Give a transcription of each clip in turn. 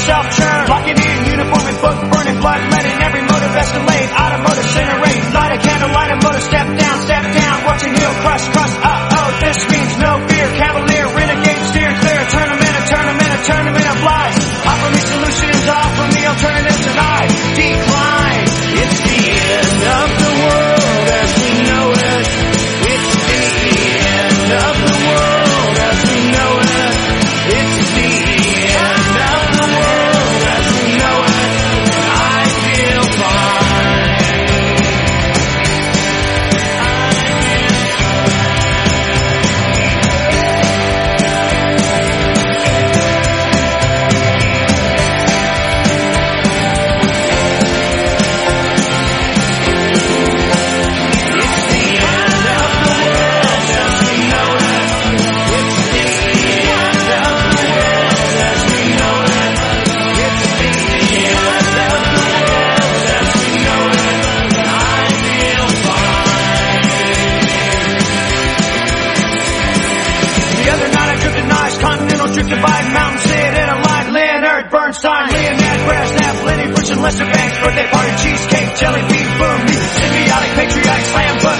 yourself lesser bands, birthday party, cheesecake, jelly bean, boom. Symbiotic, patriotic, slam, buzz.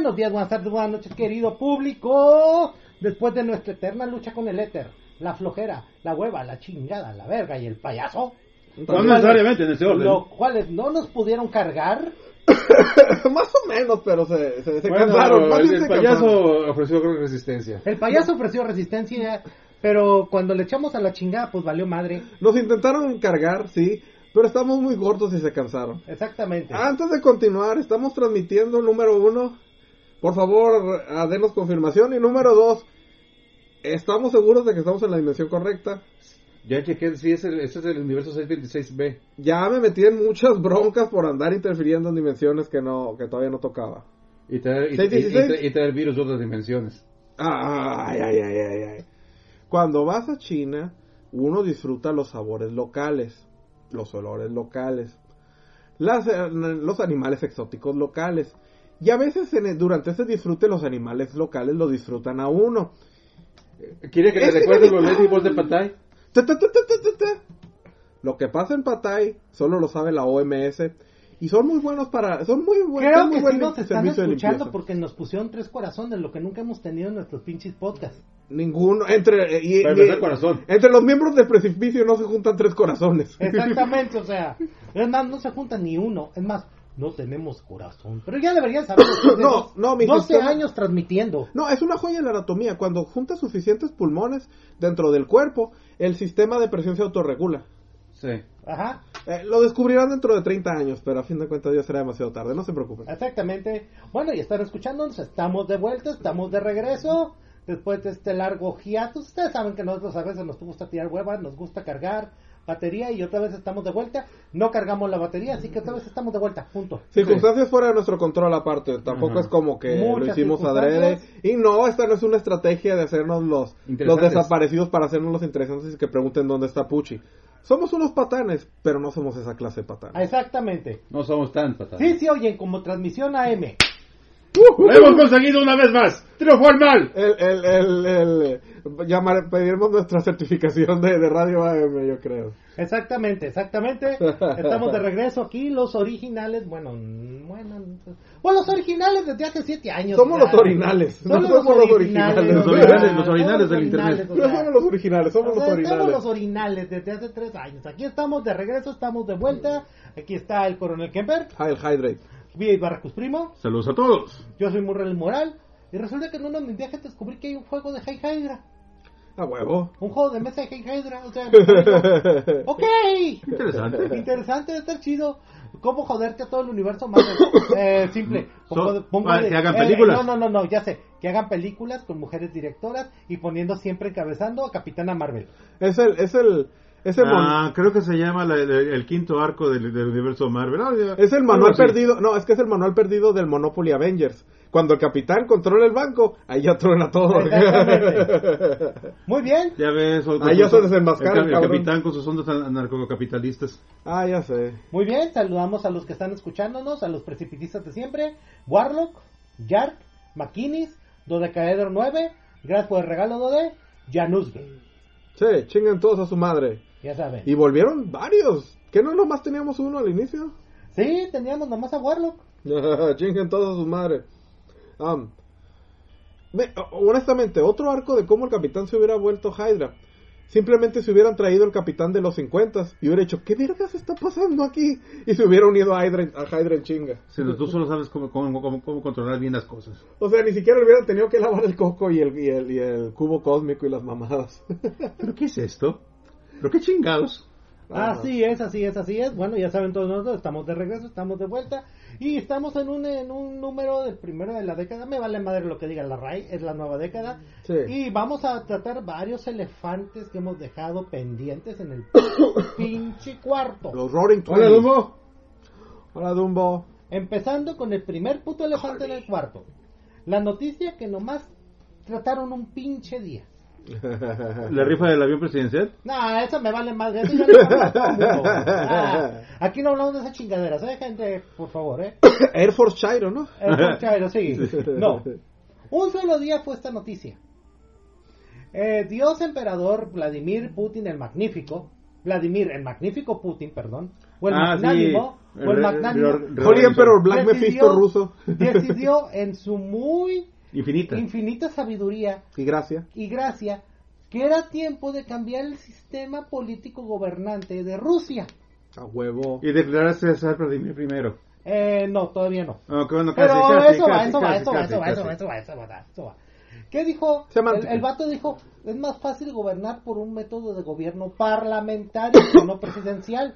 Buenos días, buenas tardes, buenas noches, querido público. Después de nuestra eterna lucha con el éter, la flojera, la hueva, la chingada, la verga y el payaso, No necesariamente en ese orden. los cuales no nos pudieron cargar, Más o menos, pero se, se, se Bueno, cansaron. el, el se payaso cansaron. ofreció creo, resistencia. el payaso ofreció resistencia, pero cuando le echamos a la chingada, pues valió madre. Nos intentaron cargar, sí, pero estamos muy gordos y se cansaron. Exactamente. Antes de continuar, estamos transmitiendo número uno. Por favor, denos confirmación. Y número dos, estamos seguros de que estamos en la dimensión correcta. Ya chequé, sí, es el, ese es el universo 626B. Ya me metí en muchas broncas por andar interfiriendo en dimensiones que no que todavía no tocaba. Y traer, y, y- 616. y traer- virus de otras dimensiones. Ay, ay, ay, ay, ay. Cuando vas a China, uno disfruta los sabores locales, los olores locales, las, eh, los animales exóticos locales. Y a veces en el- durante ese disfrute los animales locales lo disfrutan a uno. ¿Quiere que le recuerde los inevitable. Lady de Patay? Ta, ta, ta, ta, ta, ta, ta. Lo que pasa en Patay solo lo sabe la OMS y son muy buenos para son muy buenos Creo muy que sí buen nos están escuchando porque nos pusieron tres corazones, lo que nunca hemos tenido en nuestros pinches podcasts. Ninguno entre eh, y- corazón. entre los miembros del precipicio no se juntan tres corazones. Exactamente, o sea, es más, no se junta ni uno, es más, no tenemos corazón. Pero ya deberían saber No, no, mi 12 sistema- años transmitiendo. No, es una joya en la anatomía. Cuando juntas suficientes pulmones dentro del cuerpo, el sistema de presión se autorregula. Sí. Ajá, Eh, lo descubrirán dentro de 30 años, pero a fin de cuentas ya será demasiado tarde. No se preocupen. exactamente. Bueno, y están escuchándonos, estamos de vuelta, estamos de regreso. Después de este largo hiatus, ustedes saben que nosotros a veces nos gusta tirar huevas, nos gusta cargar batería y otra vez estamos de vuelta. No cargamos la batería, así que otra vez estamos de vuelta, punto. Circunstancias fuera de nuestro control aparte. Tampoco Ajá. es como que Muchas lo hicimos adrede. Y no, esta no es una estrategia de hacernos los, los desaparecidos para hacernos los interesantes y que pregunten dónde está Puchi. Somos unos patanes, pero no somos esa clase de patanes. Exactamente. No somos tan patadas. Sí, sí, oyen como transmisión AM. ¡Lo hemos conseguido una vez más! ¡Triunfó al mal! El, el, el, el, llamar, pediremos nuestra certificación de, de Radio AM, yo creo. Exactamente, exactamente. Estamos de regreso aquí, los originales, bueno, bueno, bueno, los originales desde hace siete años. Somos ya. los Somos no los somos los originales. originales. Los originales, los originales Somos del los internet. originales, No somos los originales, somos O los sea, Somos los orinales desde hace tres años. Aquí estamos de regreso, estamos de vuelta. Aquí está el coronel Kemper, Ah, el hydrate. Vía Barracus Primo. Saludos a todos. Yo soy Murrel Moral. Y resulta que en uno de mis viajes descubrí que hay un juego de High Hydra. A huevo. Un juego de mesa de High Hydra. O sea, ok. Interesante. Interesante, está chido. ¿Cómo joderte a todo el universo Marvel? Eh, simple. So- Pongo- para de- que hagan eh, películas. no, no, no, no, ya sé. Que hagan películas con mujeres directoras y poniendo siempre encabezando a Capitana Marvel. Es el, es el, es el, Ah, creo que se llama la- el, el quinto arco del, del universo Marvel. Ah, es el manual perdido. No, es que es el manual perdido del Monopoly Avengers. Cuando el capitán controla el banco, ahí ya truena todo. Muy bien. Ya ves. o- Ah, ya se desenmascara, El, capitán con sus ondas anarcocapitalistas. ah, ya sé. Muy bien, saludamos a los que están escuchándonos, a los precipitistas de siempre, Warlock, Yark, Makinis, Dodecaedro 9, gracias por el regalo Dode, Janusge, Sí, chingan todos a su madre. ya saben. Y volvieron varios. ¿Que no nomás teníamos uno al inicio? Sí, teníamos nomás a Warlock. Chinguen todos a su madre. Me- honestamente, otro arco de cómo el capitán se hubiera vuelto Hydra. Simplemente se hubieran traído el capitán de los 50 y hubiera dicho, ¿qué vergas está pasando aquí? Y se hubiera unido a Hydra, a Hydra en chinga. Si tú solo sabes cómo, cómo, cómo, cómo controlar bien las cosas. O sea, ni siquiera hubieran tenido que lavar el coco y el, y el, y el cubo cósmico y las mamadas. ¿Pero qué es esto? ¿Pero qué chingados? Ah, Así es, así es, así es. Bueno, ya saben todos nosotros, estamos de regreso, estamos de vuelta y estamos en un, en un número del primero de la década. Me vale madre lo que diga la RAI, es la nueva década. Sí. Y vamos a tratar varios elefantes que hemos dejado pendientes en el pinche cuarto. Los Roaring Hola. Dumbo. Hola, Dumbo. Empezando con el primer puto elefante en el cuarto. La noticia que nomás trataron un pinche día. ¿La rifa del avión presidencial? No, eso me vale más. Eso. Ah, aquí no hablamos de esas chingaderas, ¿eh, gente? Por favor, ¿eh? Air Force Chairo, ¿no? El Conchairo, sí. No. Un solo día fue esta noticia. Eh, Dios emperador Vladimir Putin el Magnífico Vladimir, el magnífico Putin, perdón, o el Ah, sí. magnánimo, o el magnánimo, Holy Emperor Black decidió- Mephisto ruso. decidió en su muy Infinita. infinita sabiduría y gracias. y gracia que era tiempo de cambiar el sistema político gobernante de Rusia. A huevo. Y declararse César Vladimir primero. Eh, no, todavía no. Ah, que bueno, casi, Pero casi, eso, va, casi, eso va, eso va, eso va, eso va, eso va, eso va, eso va. ¿Qué dijo? El, el vato dijo, es más fácil gobernar por un método de gobierno parlamentario que no presidencial.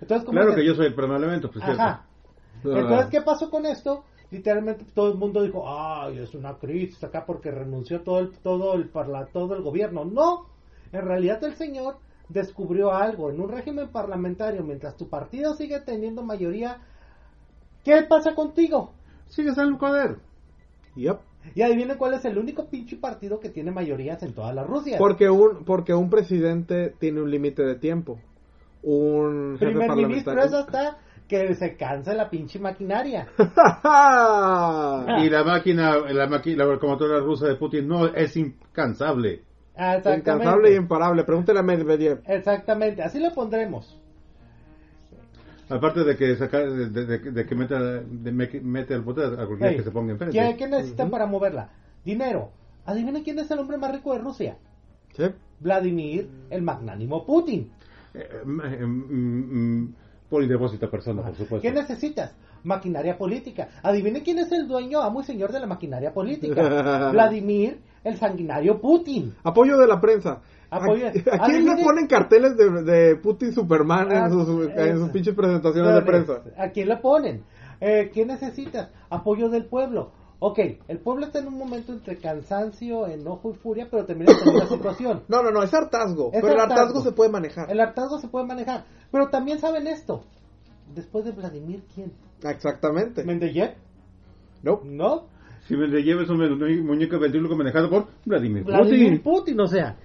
Entonces, ¿cómo Claro que yo soy el parlamento, pues. Ajá. Ah. Entonces, ¿qué pasó con esto? Literalmente todo el mundo dijo, ay, es una crisis acá porque renunció todo el, todo el, parla- todo el gobierno. No, en realidad el señor descubrió algo. En un régimen parlamentario, mientras tu partido sigue teniendo mayoría, ¿qué pasa contigo? Sigues al poder. Yep. Y adivinen cuál es el único pinche partido que tiene mayorías en toda la Rusia. Porque un, porque un presidente tiene un límite de tiempo. Un jefe Primer ministro es parlamentario. Que se canse la pinche maquinaria. Y la máquina, la máquina, la locomotora rusa de Putin no es incansable. Ah. Incansable y imparable. Pregúntale a Medvedev. Exactamente, así lo pondremos. Aparte de que saca, de, de- de- que meta, de me- mete al poder a cualquiera Hey, que se ponga enfrente. ¿Qué, qué necesitan para moverla? Dinero. Adivinen quién es el hombre más rico de Rusia. ¿Sí? Vladimir, el magnánimo Putin. Eh, mm, mm, mm, polidepósita persona, por supuesto. ¿Qué necesitas? Maquinaria política. Adivinen quién es el dueño, amo y señor de la maquinaria política. Vladimir, el sanguinario Putin. Apoyo de la prensa. Apoyo- ¿A, a quién le ponen carteles de, de Putin Superman Ah, en sus, en sus eso. pinches presentaciones de prensa? ¿A quién le ponen? Eh, ¿Qué necesitas? Apoyo del pueblo. Ok, el pueblo está en un momento entre cansancio, enojo y furia, pero también está en una situación. No, no, no, es hartazgo. Es pero el hartazgo se puede manejar. El hartazgo se puede manejar. Pero también saben esto. Después de Vladimir, ¿quién? Exactamente. ¿Mendeyev? No. ¿No? Si me le lleves un mu- muñeco ventríloco manejado por Vladimir, Vladimir Putin. Putin, o sea.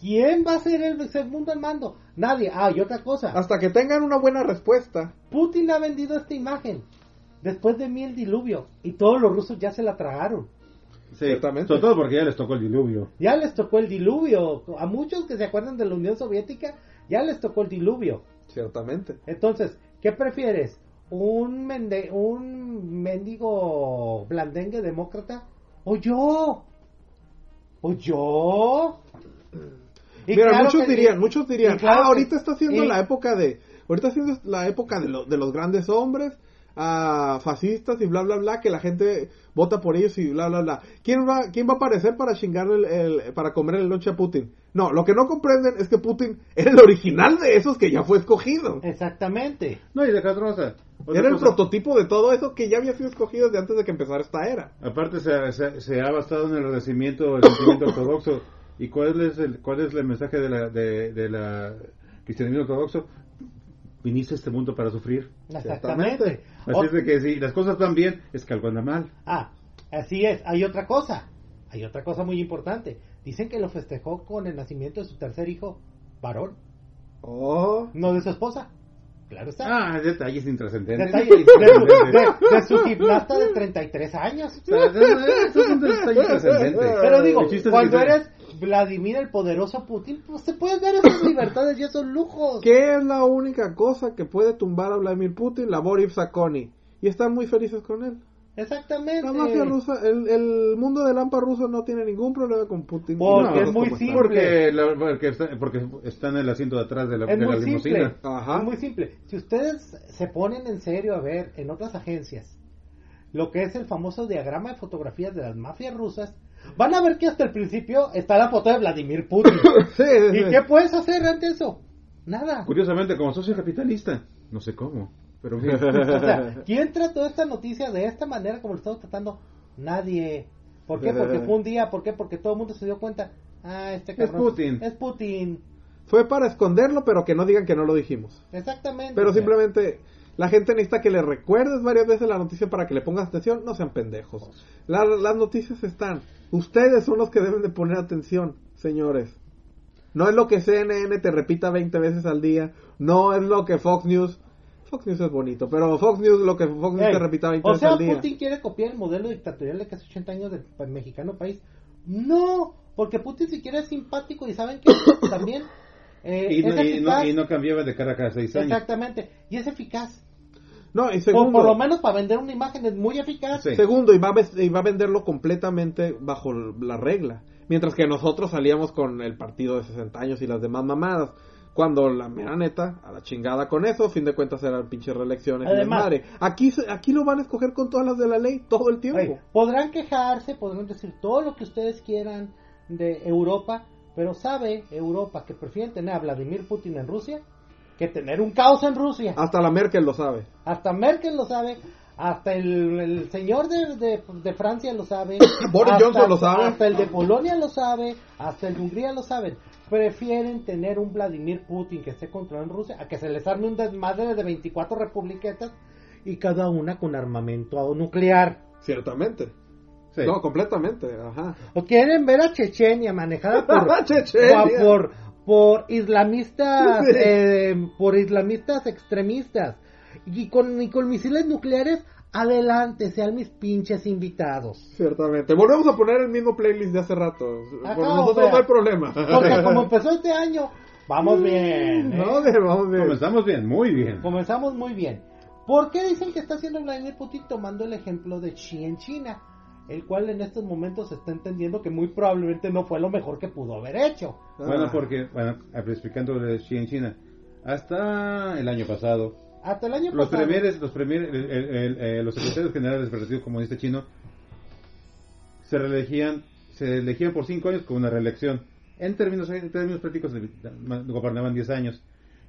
¿Quién va a ser el segundo al mando? Nadie. Ah, y otra cosa. Hasta que tengan una buena respuesta. Putin ha vendido esta imagen. Después de mí el diluvio. Y todos los rusos ya se la tragaron. Sí, Ciertamente. Sobre todo porque ya les tocó el diluvio. Ya les tocó el diluvio. A muchos que se acuerdan de la Unión Soviética, ya les tocó el diluvio. Ciertamente. Entonces, ¿qué prefieres? ¿Un, mende un mendigo blandengue demócrata? ¿O yo? ¿O yo? Y Mira, claro muchos dirían, muchos dirían, claro ah, que- ahorita está siendo y- la época de, ahorita siendo la época de, lo- de los grandes hombres, ah, fascistas y bla bla bla, que la gente vota por ellos y bla bla bla. ¿Quién va, quién va a aparecer para chingarle el, el- para comer el lonche a Putin? No, lo que no comprenden es que Putin era el original de esos que ya fue escogido. Exactamente. No, y deja otra cosa. Otra Era el cosa. prototipo de todo eso que ya había sido escogido desde antes de que empezara esta era. Aparte se, se, se ha basado en el renacimiento del sentimiento ortodoxo. ¿Y cuál es el, cuál es el mensaje de la, de, de la cristianismo ortodoxo? Viniste a este mundo para sufrir. Exactamente. Así es de que si las cosas van bien, es que algo anda mal. Ah, así es. Hay otra cosa. Hay otra cosa muy importante. Dicen que lo festejó con el nacimiento de su tercer hijo, varón, Oh, no de su esposa. Claro está. Ah, detalles intrascendentes. Detalle de, de- de su gimnasta de 33 años. O sea. Pero digo, cuando eres Vladimir el poderoso Putin, pues te puedes dar esas libertades y esos lujos. ¿Qué es la única cosa que puede tumbar a Vladimir Putin? La Boris Sakoni. Y están muy felices con él. Exactamente. La mafia rusa, el, el mundo del AMPA ruso no tiene ningún problema con Putin. Porque No, es muy simple. Porque, la- porque, está, porque está en el asiento de atrás de la, Es de la muy simple. limusina. Ajá. Es muy simple. Si ustedes se ponen en serio a ver en otras agencias lo que es el famoso diagrama de fotografías de las mafias rusas, van a ver que hasta el principio está la foto de Vladimir Putin. Sí, sí, ¿Y sí. qué puedes hacer ante eso? Nada. Curiosamente, como socio capitalista, no sé cómo, pero bien. O sea, ¿quién trató esta noticia de esta manera como lo estamos tratando? Nadie. ¿Por qué? Porque fue un día. ¿Por qué? Porque todo el mundo se dio cuenta. Ah, este Es. Putin. Es Putin. Fue para esconderlo, pero que no digan que no lo dijimos. Exactamente. Pero simplemente la gente necesita que le recuerdes varias veces la noticia para que le pongas atención. No sean pendejos. La- las noticias están. Ustedes son los que deben de poner atención, señores. No es lo que CNN te repita 20 veces al día. No es lo que Fox News. Fox News es bonito, pero Fox News lo que Fox News Ey, te repita 20 o veces sea, al día. Putin quiere copiar el modelo dictatorial de casi 80 años del mexicano país. No, porque Putin siquiera es simpático y saben que también Eh, Y no, es y, no, eficaz. y no cambiaba de cara cada seis años. Exactamente. Y es eficaz. No, y O segundo, por lo menos para vender una imagen es muy eficaz. Sí. segundo y, va a, ves- y va a venderlo completamente bajo la regla. Mientras que nosotros salíamos con el partido de 60 años y las demás mamadas. Cuando la mera neta, a la chingada con eso, a fin de cuentas eran pinches reelecciones y Además- desmadre. Aquí, se- aquí lo van a escoger con todas las de la ley todo el tiempo. Oye, podrán quejarse, podrán decir todo lo que ustedes quieran de Europa, pero sabe Europa que prefieren tener a Vladimir Putin en Rusia que tener un caos en Rusia. Hasta la Merkel lo sabe. Hasta Merkel lo sabe, hasta el, el señor de, de- de Francia lo sabe, Boris hasta- Johnson lo sabe. hasta el de Polonia lo sabe, hasta el de Hungría lo saben. Prefieren tener un Vladimir Putin que esté controlando Rusia a que se les arme un desmadre de 24 republiquetas y cada una con armamento nuclear. Ciertamente. Sí. No, completamente. Ajá. O quieren ver a Chechenia manejada por, Chechenia. por, por islamistas, eh, por islamistas extremistas. Y con, y con misiles nucleares, adelante, sean mis pinches invitados. Ciertamente. Volvemos a poner el mismo playlist de hace rato. Ajá, Por nosotros sea, no hay problema. Porque como empezó este año, vamos bien. ¿eh? No, vamos bien. Comenzamos bien, muy bien. Comenzamos muy bien. ¿Por qué dicen que está haciendo Vladimir Putin tomando el ejemplo de Xi en China? El cual en estos momentos se está entendiendo que muy probablemente no fue lo mejor que pudo haber hecho. Bueno, Ah. porque, bueno, explicando lo de Xi en China, hasta el año pasado, Hasta el año los pasado. premieres, los premier- el- el- el- eh, los secretarios generales del Partido Comunista Chino se reelegían, se elegían por cinco años con una reelección. En términos, en términos prácticos, gobernaban 10 años.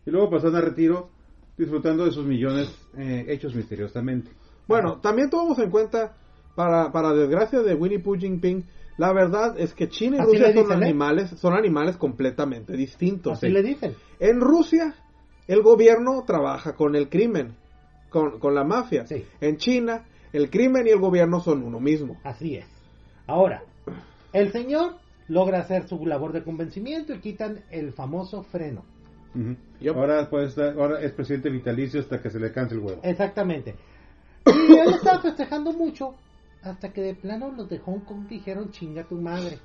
Y luego pasaron a retiro disfrutando de sus millones eh, hechos misteriosamente. Bueno, también tomamos en cuenta, para, para desgracia de Winnie Pooh Jinping, la verdad es que China y Así Rusia son ¿eh? animales, son animales completamente distintos. Así le dicen. En Rusia, el gobierno trabaja con el crimen, con, con la mafia. Sí. En China, el crimen y el gobierno son uno mismo. Así es. Ahora, el señor logra hacer su labor de convencimiento y quitan el famoso freno. Ujú. Yup. Ahora, pues, ahora es presidente vitalicio hasta que se le canse el huevo. Exactamente. Y él estaba festejando mucho hasta que de plano los de Hong Kong dijeron chinga tu madre.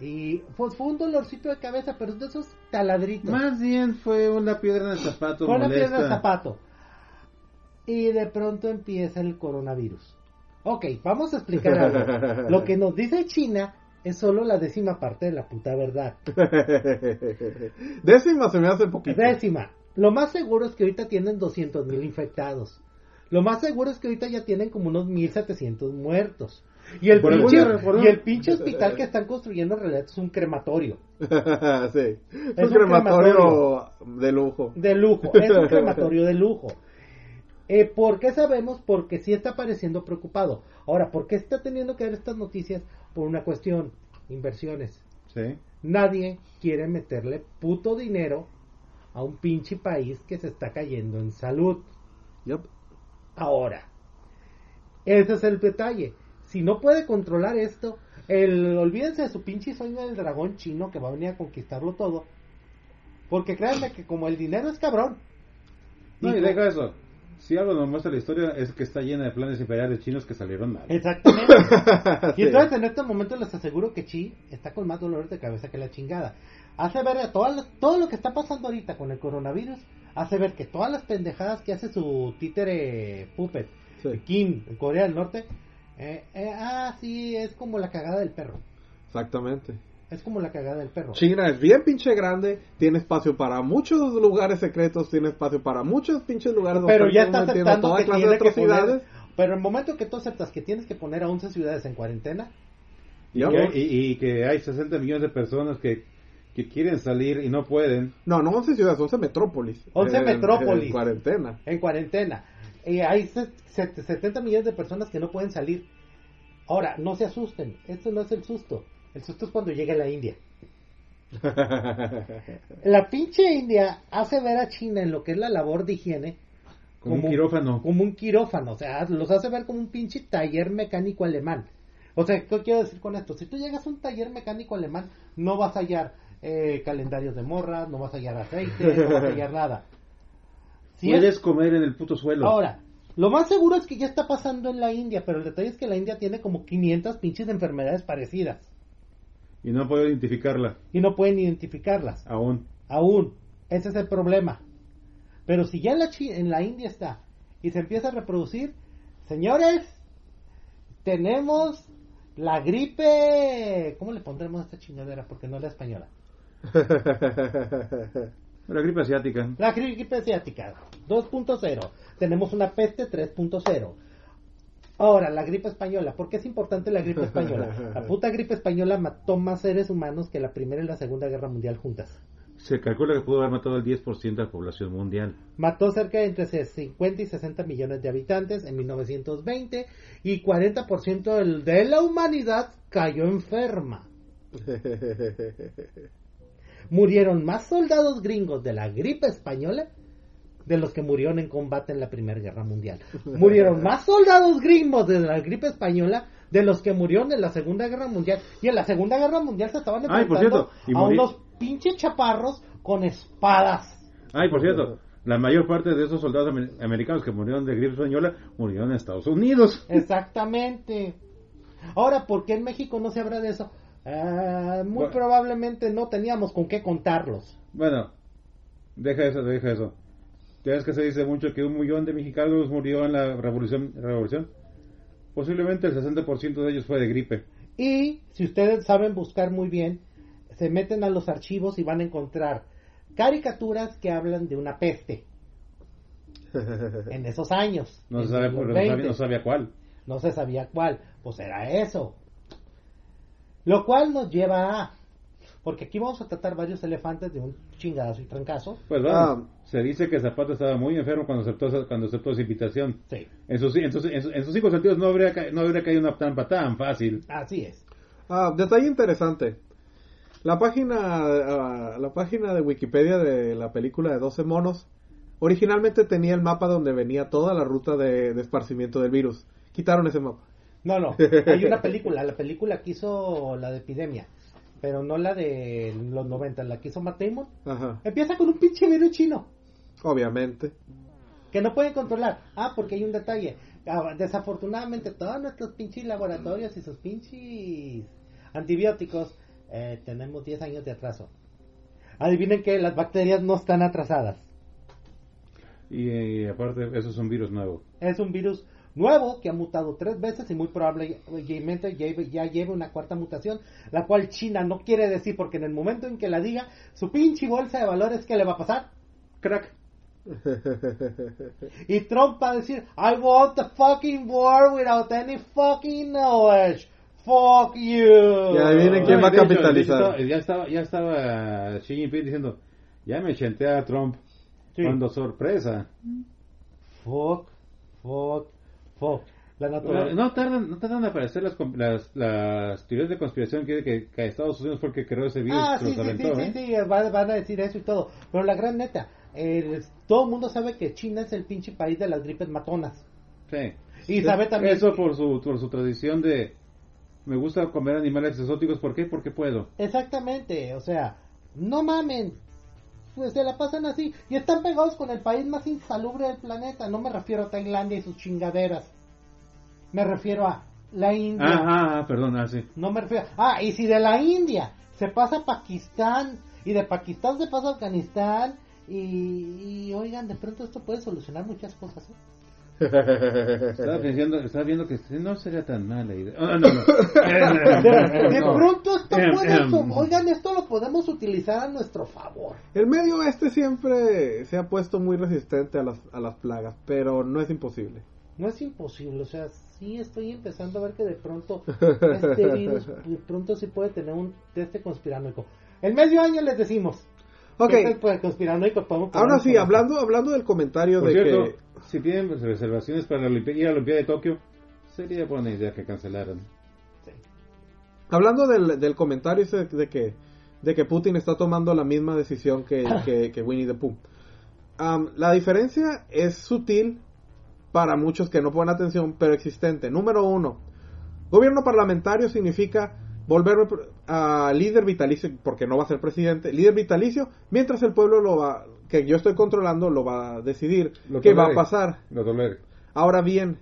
Y pues fue un dolorcito de cabeza, pero es de esos taladritos. Más bien fue una piedra en el zapato la molesta. piedra del zapato. Y de pronto empieza el coronavirus. Ok, vamos a explicar algo. Lo que nos dice China es solo la décima parte de la puta verdad. Décima se me hace poquito. Décima. Lo más seguro es que ahorita tienen 200 mil infectados. Lo más seguro es que ahorita ya tienen como unos 1700 muertos. Y el, Por pinche, y el pinche hospital que están construyendo en realidad es un crematorio. sí. Es un un crematorio de lujo. De lujo. Es un crematorio de lujo. Eh, ¿Por qué sabemos? Porque sí está pareciendo preocupado. Ahora, ¿por qué está teniendo que ver estas noticias? Por una cuestión, inversiones. Sí. Nadie quiere meterle puto dinero a un pinche país que se está cayendo en salud. Yup. Ahora, ese es el detalle. Si no puede controlar esto, el, olvídense de su pinche sueño del dragón chino que va a venir a conquistarlo todo. Porque créanme que como el dinero es cabrón. No, y deja eso. Si algo nos muestra la historia es que está llena de planes imperiales chinos que salieron mal. Exactamente. Sí. Y entonces en este momento les aseguro que Chi está con más dolores de cabeza que la chingada. Hace ver a todas todo lo que está pasando ahorita con el coronavirus, hace ver que todas las pendejadas que hace su títere Puppet, Sí. Kim, en Corea del Norte, eh, eh, ah, sí, es como la cagada del perro. Exactamente. Es como la cagada del perro. China es bien pinche grande, tiene espacio para muchos lugares secretos, tiene espacio para muchos pinches lugares donde Pero ya están está aceptando toda que clase de tiene que poner... Pero el momento que tú aceptas que tienes que poner a 11 ciudades en cuarentena, Y, Yup. que, y- y que hay 60 millones de personas que, que quieren salir y no pueden. No, no 11 ciudades, 11 metrópolis. 11 En- metrópolis. En cuarentena. en cuarentena. Y hay se- se- 70 millones de personas que no pueden salir. Ahora, no se asusten, esto no es el susto. El susto es cuando llega la India. La pinche India hace ver a China en lo que es la labor de higiene Como un quirófano. Como un quirófano, o sea, los hace ver como un pinche taller mecánico alemán. O sea, ¿qué quiero decir con esto? Si tú llegas a un taller mecánico alemán, no vas a hallar eh, calendarios de morras, no vas a hallar aceite, no vas a hallar nada. Puedes comer en el puto suelo. Ahora, lo más seguro es que ya está pasando en la India, pero el detalle es que la India tiene como 500 pinches enfermedades parecidas Y no puedo identificarla y no pueden identificarlas aún. Aún, ese es el problema. Pero si ya en la, en la India está y se empieza a reproducir, señores, tenemos la gripe. ¿Cómo le pondremos a esta chingadera? Porque no es la española. La gripe asiática. La gripe asiática 2.0. Tenemos una peste 3.0. Ahora, la gripe española. ¿Por qué es importante la gripe española? La puta gripe española mató más seres humanos que la Primera y la Segunda Guerra Mundial juntas. Se calcula que pudo haber matado el 10% de la población mundial. Mató cerca de entre 50 y 60 millones de habitantes en 1920 y 40% del- de la humanidad cayó enferma. Murieron más soldados gringos de la gripe española de los que murieron en combate en la Primera Guerra Mundial. Murieron más soldados gringos de la gripe española de los que murieron en la Segunda Guerra Mundial. Y en la Segunda Guerra Mundial se estaban enfrentando a unos pinches chaparros con espadas. Ay, por cierto, la mayor parte de esos soldados amer- americanos que murieron de gripe española murieron en Estados Unidos. Exactamente. Ahora, ¿por qué en México no se habla de eso? Ah, muy Bueno. probablemente no teníamos con qué contarlos. Bueno, deja eso, deja eso. Ya ves que se dice mucho que un millón de mexicanos murió en la revolución. revolución? Posiblemente el 60% de ellos fue de gripe. Y si ustedes saben buscar muy bien, se meten a los archivos y van a encontrar caricaturas que hablan de una peste en esos años. No se sabe, no sabía, 20. no sabía cuál. No se sabía cuál, pues era eso. Lo cual nos lleva a... Porque aquí vamos a tratar varios elefantes de un chingadazo y trancazo. Pues bueno, Ah. se dice que Zapata estaba muy enfermo cuando aceptó esa, cuando aceptó esa invitación. Sí, En sus, en, sus, en sus- en sus cinco sentidos no habría, no habría caído una trampa tan fácil. así es. Ah, detalle interesante. La página, ah, la página de Wikipedia de la película de 12 monos originalmente tenía el mapa donde venía toda la ruta de, de esparcimiento del virus. Quitaron ese mapa. No, no, hay una película, la película que hizo la de epidemia, pero no la de los 90, la que hizo Matt Damon. Ajá. Empieza con un pinche virus chino Obviamente. que no pueden controlar. Ah, porque hay un detalle. Ah, Desafortunadamente, todos nuestros pinches laboratorios y sus pinches antibióticos eh, tenemos 10 años de atraso. Adivinen que las bacterias no están atrasadas. Y, eh, aparte, eso es un virus nuevo. Es un virus nuevo que ha mutado tres veces y muy probablemente ya lleve una cuarta mutación, la cual China no quiere decir porque en el momento en que la diga, su pinche bolsa de valores, ¿qué le va a pasar? Crack. Y Trump va a decir, I want the fucking war without any fucking knowledge. Fuck you. Y adivinen quién No, va a capitalizar. hecho, ya estaba, ya estaba Xi Jinping diciendo, ya me chanté a Trump. Sí. Cuando sorpresa. Fuck, fuck, La No, naturaleza. no tardan, no tardan en aparecer las, las, las teorías de conspiración que, que, que Estados Unidos fue el que creó ese virus. Ah, sí, aventó, sí, ¿eh? sí, sí, va- van a decir eso y todo. Pero la gran neta, el- todo el mundo sabe que China es el pinche país de las gripes matonas. Sí. Y sabe también... Eso por su, por su tradición de... Me gusta comer animales exóticos. ¿Por qué? Porque puedo. Exactamente, o sea, no mamen. Pues se la pasan así. Y están pegados con el país más insalubre del planeta. No me refiero a Tailandia y sus chingaderas. Me refiero a la India. Ah, ah, ah, perdón, ah, sí. No me refiero. Ah, y si de la India se pasa a Pakistán. Y de Pakistán se pasa a Afganistán. Y, y, oigan, de pronto esto puede solucionar muchas cosas. ¿eh? Estaba, pensando, estaba viendo que no sería tan mala idea. Ah, no, no. De, pronto esto Em, puede. em. Oigan, esto lo podemos utilizar a nuestro favor. El medio oeste siempre se ha puesto muy resistente a las, a las plagas, pero no es imposible. No es imposible, o sea, sí estoy empezando a ver que de pronto este virus de pronto sí puede tener un teste conspiranoico. El medio año les decimos. Ok, conspiranoico poner ahora sí, hablando, hablando del comentario Por de cierto, que... si tienen reservaciones para ir a la Olimpiada de Tokio, sería buena idea que cancelaran. Sí. Hablando del, del comentario ese de que, de que Putin está tomando la misma decisión que, que, que Winnie the Pooh. Am, la diferencia es sutil para muchos que no ponen atención, pero existente. Número uno, gobierno parlamentario significa volver a líder vitalicio, porque no va a ser presidente, líder vitalicio, mientras el pueblo lo va, que yo estoy controlando, lo va a decidir Lo qué va a pasar. Lo tolere. Ahora bien,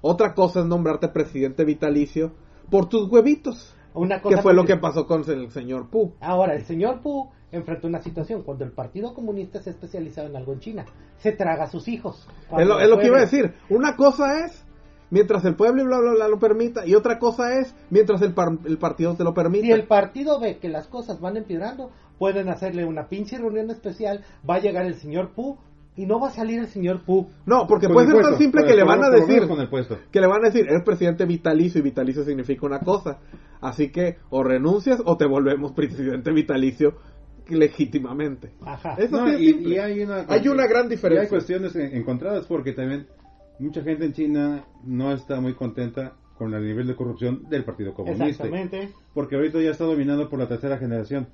otra cosa es nombrarte presidente vitalicio por tus huevitos. Una cosa Que fue lo que pasó con el señor Pu. Ahora, el señor Pu enfrentó una situación cuando el Partido Comunista se ha especializado en algo en China. Se traga a sus hijos. Es lo, es lo que iba a decir. Una cosa es mientras el pueblo y bla, bla, bla lo permita, y otra cosa es mientras el, par- el partido te lo permita. Si el partido ve que las cosas van empeorando, pueden hacerle una pinche reunión especial, va a llegar el señor Pu y no va a salir el señor Pu. No, porque Con puede ser puesto, tan simple que le van a decir Con el puesto. que le van a decir, eres presidente vitalicio y vitalicio significa una cosa. Así que o renuncias o te volvemos presidente vitalicio legítimamente. Ajá. Eso No, sí es y, simple. y hay una, Hay una gran y diferencia. hay cuestiones en- encontradas porque también mucha gente en China no está muy contenta con el nivel de corrupción del Partido Comunista. Exactamente. Porque ahorita ya está dominado por la tercera generación.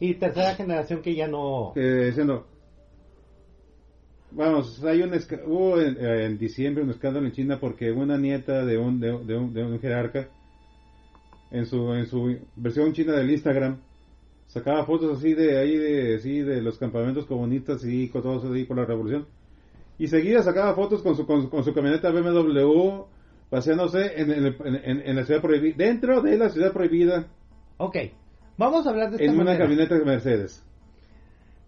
Y tercera generación que ya no... que diciendo vamos hay un hubo en, eh, en diciembre un escándalo en China porque una nieta de un de, de un, de un jerarca en su en su versión china del Instagram sacaba fotos así de ahí de así de los campamentos comunistas y con todo eso ahí por la revolución y seguida sacaba fotos con su con, su- con su camioneta BMW paseándose en, en, en- en la ciudad prohibida dentro de la ciudad prohibida Ok, vamos a hablar de esta en una camioneta de Mercedes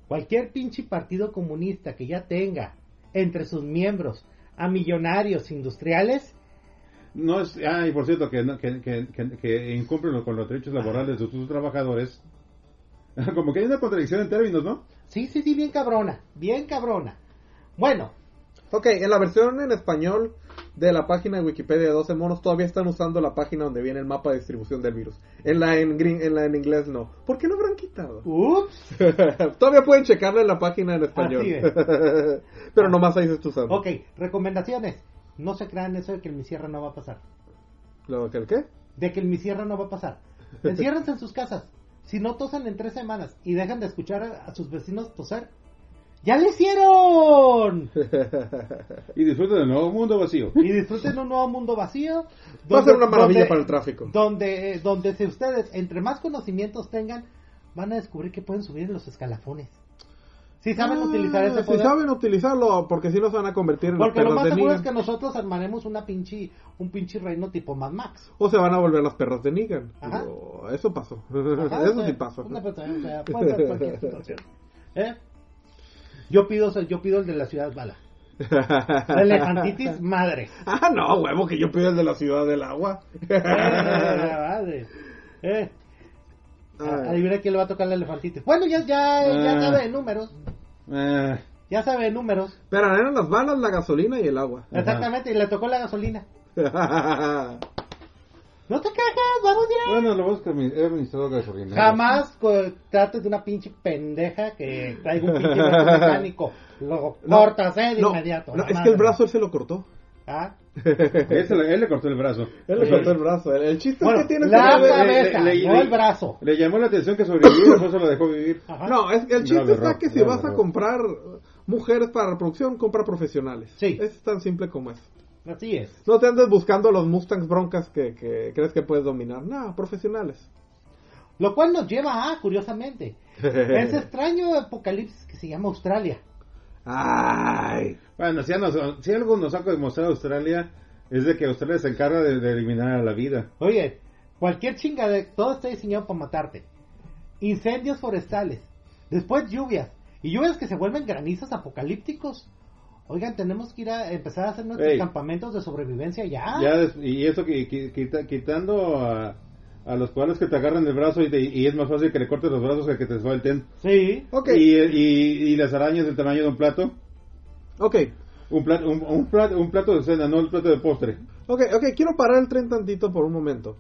Cualquier pinche partido comunista que ya tenga entre sus miembros a millonarios industriales, No es, ah, y por cierto, que, que, que, que incumplen con los derechos laborales de sus trabajadores. Como que hay una contradicción en términos, ¿no? sí, sí, sí, bien cabrona, bien cabrona. Bueno, Ok, en la versión en español de la página de Wikipedia de 12 monos todavía están usando la página donde viene el mapa de distribución del virus. En la en, en, la en inglés no. ¿Por qué no habrán quitado? ups, todavía pueden checarla en la página en español. Así es. Pero nomás ahí se está usando. ok, recomendaciones. No se crean eso de que el misierra no va a pasar. ¿Lo que el qué? De que el misierra no va a pasar. Enciérrense en sus casas. Si no tosan en tres semanas y dejan de escuchar a, a sus vecinos toser, ¡ya lo hicieron! Y disfruten del nuevo mundo vacío. y disfruten un nuevo mundo vacío. Va a ser una maravilla donde- para el tráfico. Donde, eh, donde si ustedes, entre más conocimientos tengan, van a descubrir que pueden subir en los escalafones. Si saben Ah, utilizar ese Si poder. saben utilizarlo, porque si no se van a convertir en los porque lo perros más seguro es que nosotros armaremos una pinche, un pinche reino tipo Mad Max. O se van a volver las perras de Negan. Ajá. Pero eso pasó. Ajá, eso o sea, sí pasó. una cosa, o sea, puede ser cualquier situación. ¿Eh? Yo pido, yo pido el de la ciudad bala. La elefantitis madre. Ah, no, huevo, que yo pido el de la ciudad del agua. Eh, madre. Eh. Ay. Adivina quién le va a tocar la elefantitis. Bueno, ya, ya, ya Ah. sabe de números. Ah, Ya sabe de números. Pero eran las balas, la gasolina y el agua. Ajá. Exactamente, y le tocó la gasolina. No te cagas, vamos bien. bueno, lo busco, mi- he administrado gasolina. Jamás trates de una pinche pendeja que traiga un pinche brazo mecánico. Lo No, cortas, eh, de no, inmediato. no, es que el brazo él se lo cortó. Ah, Él, le, él le cortó el brazo. Él le cortó el brazo. El, el chiste Bueno, es que tiene la que- cabeza, le- le- no le- el brazo. Le llamó la atención que sobrevivió, por eso lo dejó vivir. Ajá. No, es, el chiste está que si vas a comprar mujeres para reproducción, compra profesionales. Sí. Es tan simple como eso. Así es. No te andes buscando los Mustangs broncas que, que crees que puedes dominar. No, profesionales. Lo cual nos lleva a, curiosamente, ese extraño apocalipsis que se llama Australia. Ay. Bueno, si, nos- si algo nos ha demostrado Australia, es de que Australia se encarga de, de eliminar a la vida. Oye, cualquier chingadera, todo está diseñado para matarte. Incendios forestales, después lluvias, y lluvias que se vuelven granizos apocalípticos. Oigan, tenemos que ir a empezar a hacer nuestros Ey. campamentos de sobrevivencia ya. Ya y eso que, que- quita- quitando a, a los cuales que te agarran el brazo y, te- y es más fácil que le cortes los brazos que que te suelten. Sí. Ok. Y, y, y las arañas del tamaño de un plato. Ok. Un plato, un, un plato, un plato de cena, no el plato de postre. Ok, ok, quiero parar el tren tantito por un momento.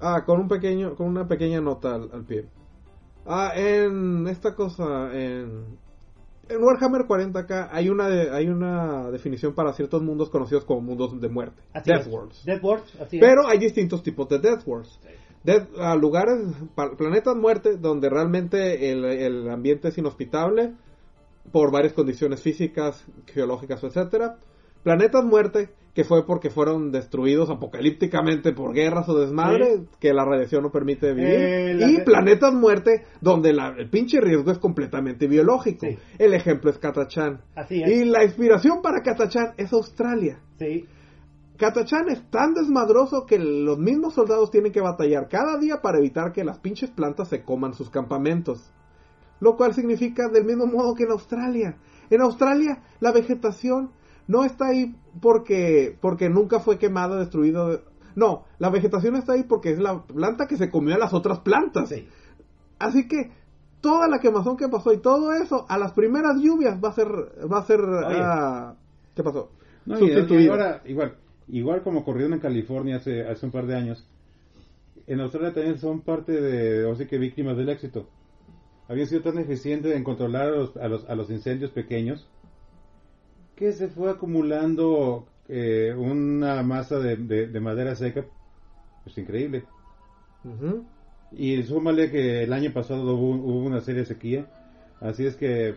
Ah, con un pequeño, con una pequeña nota al, al pie. Ah, en esta cosa, en, en Warhammer 40k hay una de- hay una definición para ciertos mundos conocidos como mundos de muerte, Así Death es. Worlds. Death Worlds, así Pero hay distintos tipos de Death Worlds. Death- ah, lugares, planetas muerte, donde realmente el, el ambiente es inhospitable por varias condiciones físicas, geológicas, etcétera. Planetas muerte, que fue porque fueron destruidos apocalípticamente por guerras o desmadre, que la radiación no permite vivir. Eh, y planetas muerte, donde la- el pinche riesgo es completamente biológico. Sí. El ejemplo es Katachan. Así es. Y la inspiración para Katachan es Australia. Sí. Catachán es tan desmadroso que los mismos soldados tienen que batallar cada día para evitar que las pinches plantas se coman sus campamentos. Lo cual significa del mismo modo que en Australia. En Australia la vegetación no está ahí porque, porque nunca fue quemada, destruida. No, la vegetación está ahí porque es la planta que se comió a las otras plantas. Sí. Así que toda la quemazón que pasó y todo eso, a las primeras lluvias va a ser, va a ser, ah, ¿qué pasó? No, y, ahora, igual, igual como ocurrió en California hace, hace un par de años, en Australia también son parte de, o sea que víctimas del éxito. Habían sido tan eficientes en controlar a los, a los, a los incendios pequeños que se fue acumulando eh, una masa de, de, de madera seca, pues increíble. Y súmale que el año pasado hubo, hubo una serie de sequía, así es que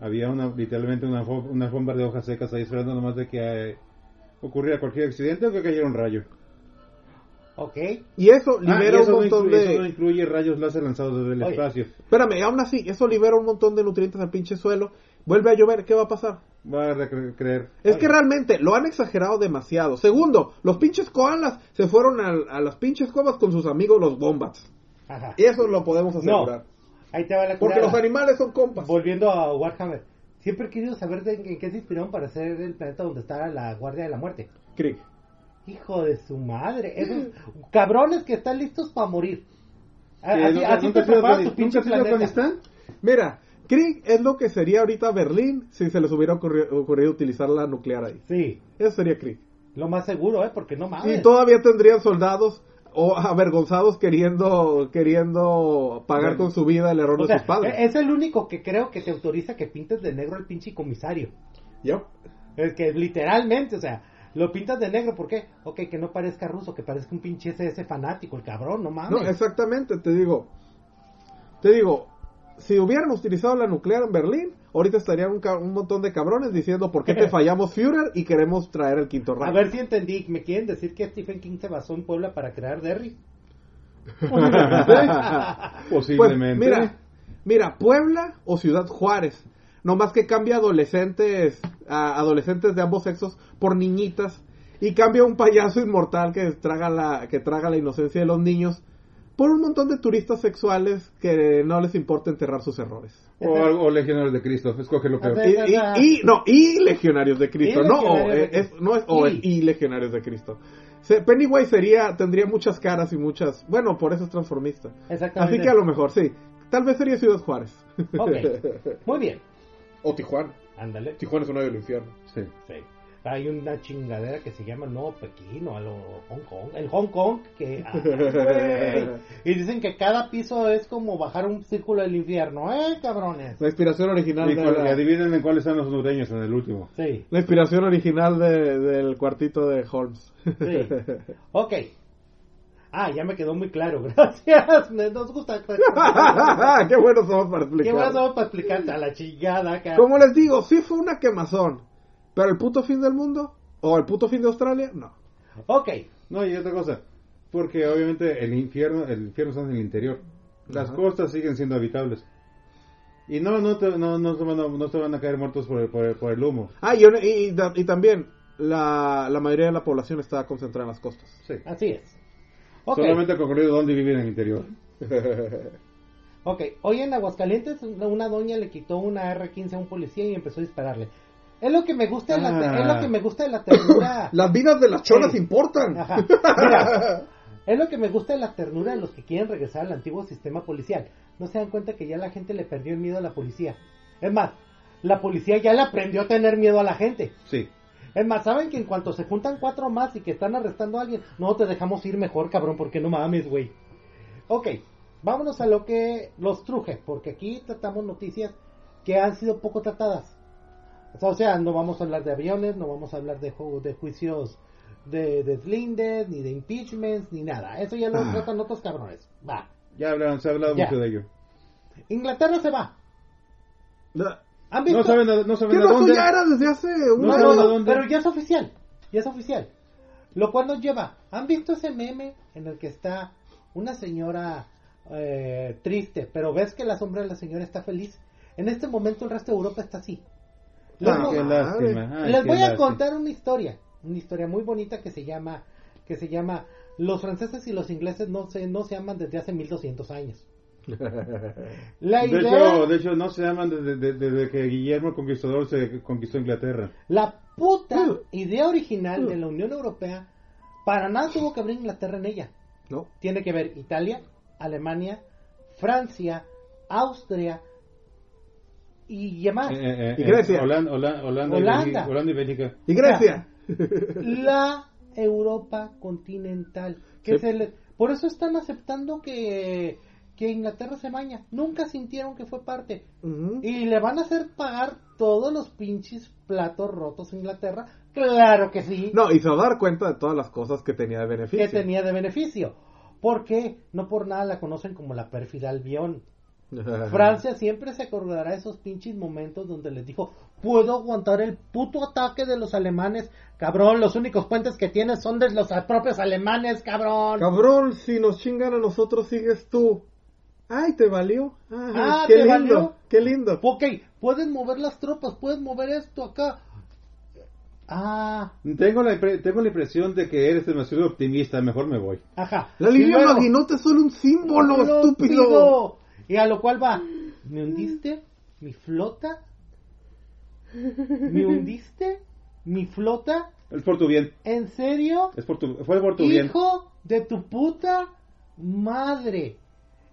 había una literalmente una, una alfombra de hojas secas ahí esperando nomás de que eh, ocurriera cualquier accidente o que cayera un rayo. Ok. Y eso Ah, libera y eso un montón incluye- de... eso no incluye rayos láser lanzados desde el Oye. espacio. Espérame, aún así, eso libera un montón de nutrientes al pinche suelo. Vuelve a llover, ¿qué va a pasar? Va a creer. Es que realmente lo han exagerado demasiado. Segundo, los pinches koalas se fueron a, las pinches cuevas con sus amigos los wombats. Ajá. Eso lo podemos No. asegurar. Ahí te va la Porque los animales son compas. Volviendo a Warhammer. Siempre he querido saber de, en qué se inspiraron para hacer el planeta donde está la Guardia de la Muerte. Krieg. Hijo de su madre. Esos cabrones que están listos para morir. A- ¿Que Así, te preparas tu pinche planeta. Afganistán? Mira, Krieg es lo que sería ahorita Berlín si se les hubiera ocurri- ocurrido utilizar la nuclear ahí. Sí, Eso sería Krieg. lo más seguro, ¿eh? Porque no mames. Y todavía tendrían soldados o avergonzados queriendo queriendo pagar con su vida el error O de sea, sus padres. es el único que creo que te autoriza que pintes de negro al pinche comisario. Yup. Es que literalmente, o sea, lo pintas de negro, ¿por qué? Ok, que no parezca ruso, que parezca un pinche SS fanático, el cabrón, no mames. No, exactamente, te digo. Te digo, si hubieran utilizado la nuclear en Berlín, ahorita estarían un, ca- un montón de cabrones diciendo por qué te fallamos Führer y queremos traer el quinto A Reich. ver si entendí, ¿me quieren decir que Stephen King se basó en Puebla para crear Derry? Posiblemente. Pues, mira, mira, Puebla o Ciudad Juárez. No más que cambia adolescentes, a adolescentes de ambos sexos por niñitas y cambia un payaso inmortal que traga la que traga la inocencia de los niños por un montón de turistas sexuales que no les importa enterrar sus errores. O, o Legionarios de Cristo, escoge lo peor. Y, y- y- no, y legionarios de Cristo, no, o, de es, no es o, Y. es y legionarios de Cristo. Se- Pennywise sería, tendría muchas caras y muchas, bueno, por eso es transformista. Exactamente. Así que a lo mejor, sí. Tal vez sería Ciudad Juárez. Ok, muy bien. o Tijuana. Ándale. Tijuana es un hoyo del infierno. Sí. Sí. Hay una chingadera que se llama Nuevo Pekín o algo, Hong Kong. El Hong Kong, que. ay, güey. y dicen que cada piso es como bajar un círculo del infierno, ¿eh, cabrones? La inspiración original Y de la, adivinen en cuáles están los hondureños en el último. Sí, la inspiración original de- del cuartito de Holmes. sí. Ok. Ah, ya me quedó muy claro, gracias. Nos gusta. Qué buenos somos para Qué explicar. bueno somos para explicarte a la chingada acá. Como les digo, sí fue una quemazón. Pero el puto fin del mundo, o el puto fin de Australia, no. Ok. No, y otra cosa, porque obviamente el infierno, el infierno está en el interior. Las Ajá. costas siguen siendo habitables. Y no, no, te- no, no, se van a, no se van a caer muertos por el, por el, por el humo. Ah, y, y- y- y también la, la mayoría de la población está concentrada en las costas. Sí. Así es. Ok. Solamente concluido dónde vivir en el interior. Ok, hoy en Aguascalientes una una doña le quitó una R-15 a un policía y empezó a dispararle. Es lo que me gusta de la, Ah. es lo que me gusta de la ternura. Las vidas de las cholas Sí. importan. Ajá. Mira, es lo que me gusta de la ternura de los que quieren regresar al antiguo sistema policial. No se dan cuenta que ya la gente le perdió el miedo a la policía. Es más, la policía ya le aprendió a tener miedo a la gente. Sí. Es más, saben que en cuanto se juntan cuatro más y que están arrestando a alguien, no te dejamos ir mejor, cabrón, porque no mames, güey. Ok, vámonos a lo que los truje, porque aquí tratamos noticias que han sido poco tratadas. O sea, no vamos a hablar de aviones, no vamos a hablar de, ju- de juicios de, de Slinded, ni de impeachments, ni nada. Eso ya lo Ah. tratan otros cabrones. Va. Ya se ha hablado Ya. mucho de ello. Inglaterra se va. La- ¿Han visto? No saben, a- no saben ¿Qué a no? Eso dónde. ya era desde hace un No No, año. no, no, dónde. pero ya es oficial. Ya es oficial. Lo cual nos lleva. ¿Han visto ese meme en el que está una señora eh, triste, pero ves que la sombra de la señora está feliz? En este momento el resto de Europa está así. Les, voy- Qué lástima. ay, les qué voy a lástima. contar una historia. una historia muy bonita que se llama, que se llama Los franceses y los ingleses no se, no se aman desde hace 1200 años. La De idea, hecho, de hecho, no se llaman desde, desde- desde que Guillermo el Conquistador se conquistó Inglaterra. la puta idea original de la Unión Europea, para nada tuvo que haber Inglaterra en ella. ¿No? Tiene que ver Italia, Alemania, Francia, Austria y demás. Eh, eh, eh, Y Grecia. Holanda, Holanda, Holanda, Holanda. Y Bélgica, Holanda y Bélgica. Y Grecia. la Europa continental. Que Sí. se le- por eso están aceptando que, que Inglaterra se baña. Nunca sintieron que fue parte. Ujú. Y le van a hacer pagar todos los pinches platos rotos a Inglaterra. Claro que sí. No, y se va a dar cuenta de todas las cosas que tenía de beneficio. que tenía de beneficio. Porque no por nada la conocen como la pérfida Albión. Francia siempre se acordará de esos pinches momentos donde les dijo, puedo aguantar el puto ataque de los alemanes, cabrón, los únicos puentes que tienes son de los propios alemanes, cabrón. Cabrón, si nos chingan a nosotros, sigues tú. Ay, ¿te valió? Ay, Ah, qué ¿te lindo, valió? qué lindo. Ok, pueden mover las tropas, pueden mover esto acá. Ah, Tengo la, tengo la impresión de que eres demasiado optimista, mejor me voy. ajá. La línea Maginota es solo un símbolo, Lo estúpido. Y a lo cual va, ¿me hundiste? ¿Mi flota? ¿Me hundiste? ¿Mi flota? Es por tu bien. ¿En serio? Es por tu, fue por tu bien. Hijo de tu puta madre.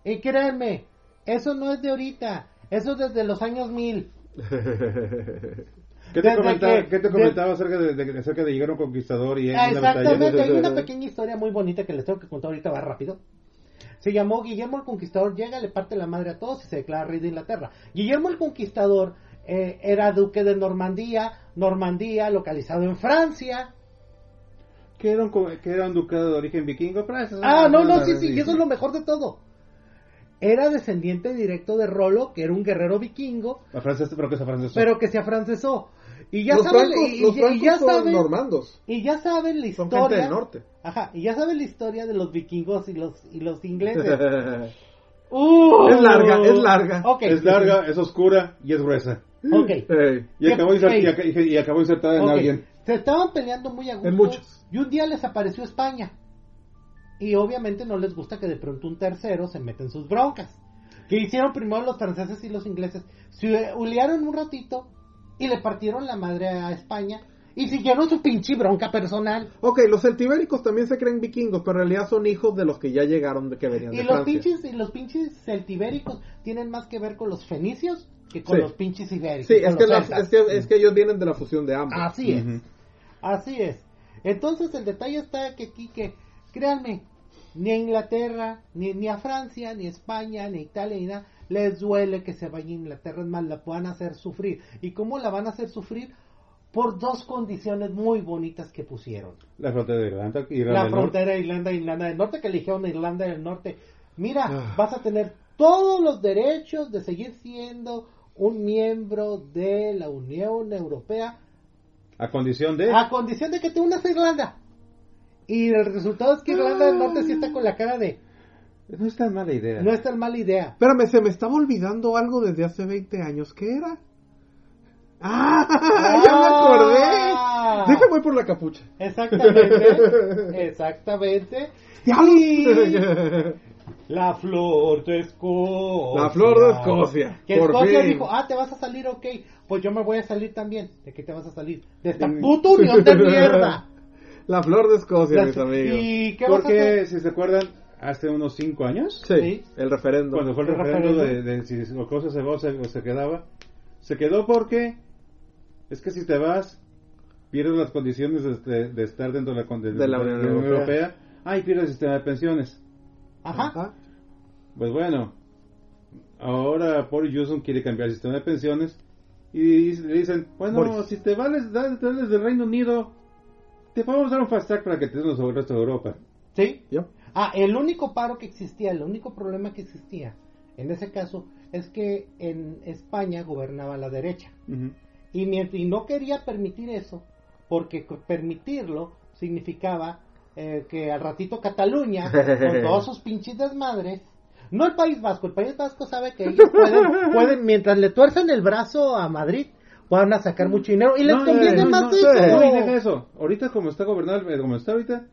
Y créanme, eso no es de ahorita, eso es desde los años mil. ¿Qué te, comentaba, que- qué te de- comentaba acerca de, de- acerca de llegar a un conquistador y en Ah, una batalla? Exactamente, hay una pequeña historia muy bonita que les tengo que contar ahorita, va rápido. Se llamó Guillermo el Conquistador, llega, le parte la madre a todos y se declara rey de Inglaterra. Guillermo el Conquistador eh, era duque de Normandía, Normandía localizado en Francia. Que era, un, que era un ducado de origen vikingo. pero eso Ah, no, no, sí, sí, y eso es lo mejor de todo. Era descendiente directo de Rollo, que era un guerrero vikingo, pero que es a francés. pero que se afrancesó. Y ya los saben, francos, y, los y francos ya son saben, normandos. y ya saben la Son historia. gente del norte. Ajá, y ya saben la historia de los vikingos y los y los ingleses. Uh, Es larga, es larga. Ok, Es larga, es oscura y es gruesa. ok. Ey. Y ¿Qué- acabó, insert- ey. y acabó insertada en alguien. Se estaban peleando muy a gusto. En muchos. Y un día les apareció España. Y obviamente no les gusta que de pronto un tercero se meta en sus broncas. Que hicieron primero los franceses y los ingleses. Se ulearon un ratito y le partieron la madre a España. Y siguieron su pinche bronca personal. Ok, los celtibéricos también se creen vikingos, pero en realidad son hijos de los que ya llegaron, de que venían Y de los Francia. pinches, y los pinches celtibéricos tienen más que ver con los fenicios que con Sí. los pinches ibéricos. Sí, es que, las- es, que, es que ellos vienen de la fusión de ambos. Así es. Ujú. Así es. Entonces el detalle está que aquí que, créanme, ni a Inglaterra, ni, ni a Francia, ni a España, ni a Italia, ni nada, les duele que se vaya a Inglaterra, es más, la puedan hacer sufrir. ¿Y cómo la van a hacer sufrir? Por dos condiciones muy bonitas que pusieron. La frontera de Irlanda. Irlanda La del Norte. frontera de Irlanda, Irlanda del Norte, que eligieron Irlanda del Norte. Mira, Ah. vas a tener todos los derechos de seguir siendo un miembro de la Unión Europea A condición de... a condición de que te unas a Irlanda. Y el resultado es que Irlanda del Norte sí está con la cara de No es tan mala idea. no es tan mala idea. Espérame, se me estaba olvidando algo desde hace 20 años. ¿Qué era? ¡Ah! ¡Ya me Ah. acordé! Déjame voy por la capucha. Exactamente. Exactamente. Y la flor de Escocia. La flor de Escocia, Que por Escocia fin. dijo, ah, te vas a salir, ok. Pues yo me voy a salir también. ¿De qué te vas a salir? De esta Mm. puta unión de mierda. La flor de Escocia, mis amigos. ¿Y qué vas a Porque, hacer? si se acuerdan, hace unos cinco años, Sí, Sí. el referendo. cuando fue el El referendo de, referéndum. de si Escocia se va o se, o se quedaba, se quedó porque es que si te vas, pierdes las condiciones de, de- de estar dentro de la, de- De la de Unión Europea. Europea. Ah, y pierdes el sistema de pensiones. Ajá. Ajá. Pues bueno, ahora Boris Johnson quiere cambiar el sistema de pensiones y le dicen, bueno, Boris. si te vales, dale, dale del Reino Unido, te podemos dar un fast track para que te den sobre el resto de Europa. ¿Sí? ¿Ya? Ah, el único paro que existía, el único problema que existía en ese caso es que en España gobernaba la derecha. Y, no quería permitir eso, porque permitirlo significaba eh, que al ratito Cataluña, con todos sus pinches desmadres, no el País Vasco, el País Vasco sabe que ellos pueden, pueden mientras le tuercen el brazo a Madrid, van a sacar mucho dinero y les No, conviene no, más no, eso. No, y deja eso. Ahorita como está gobernado, eh, como está ahorita,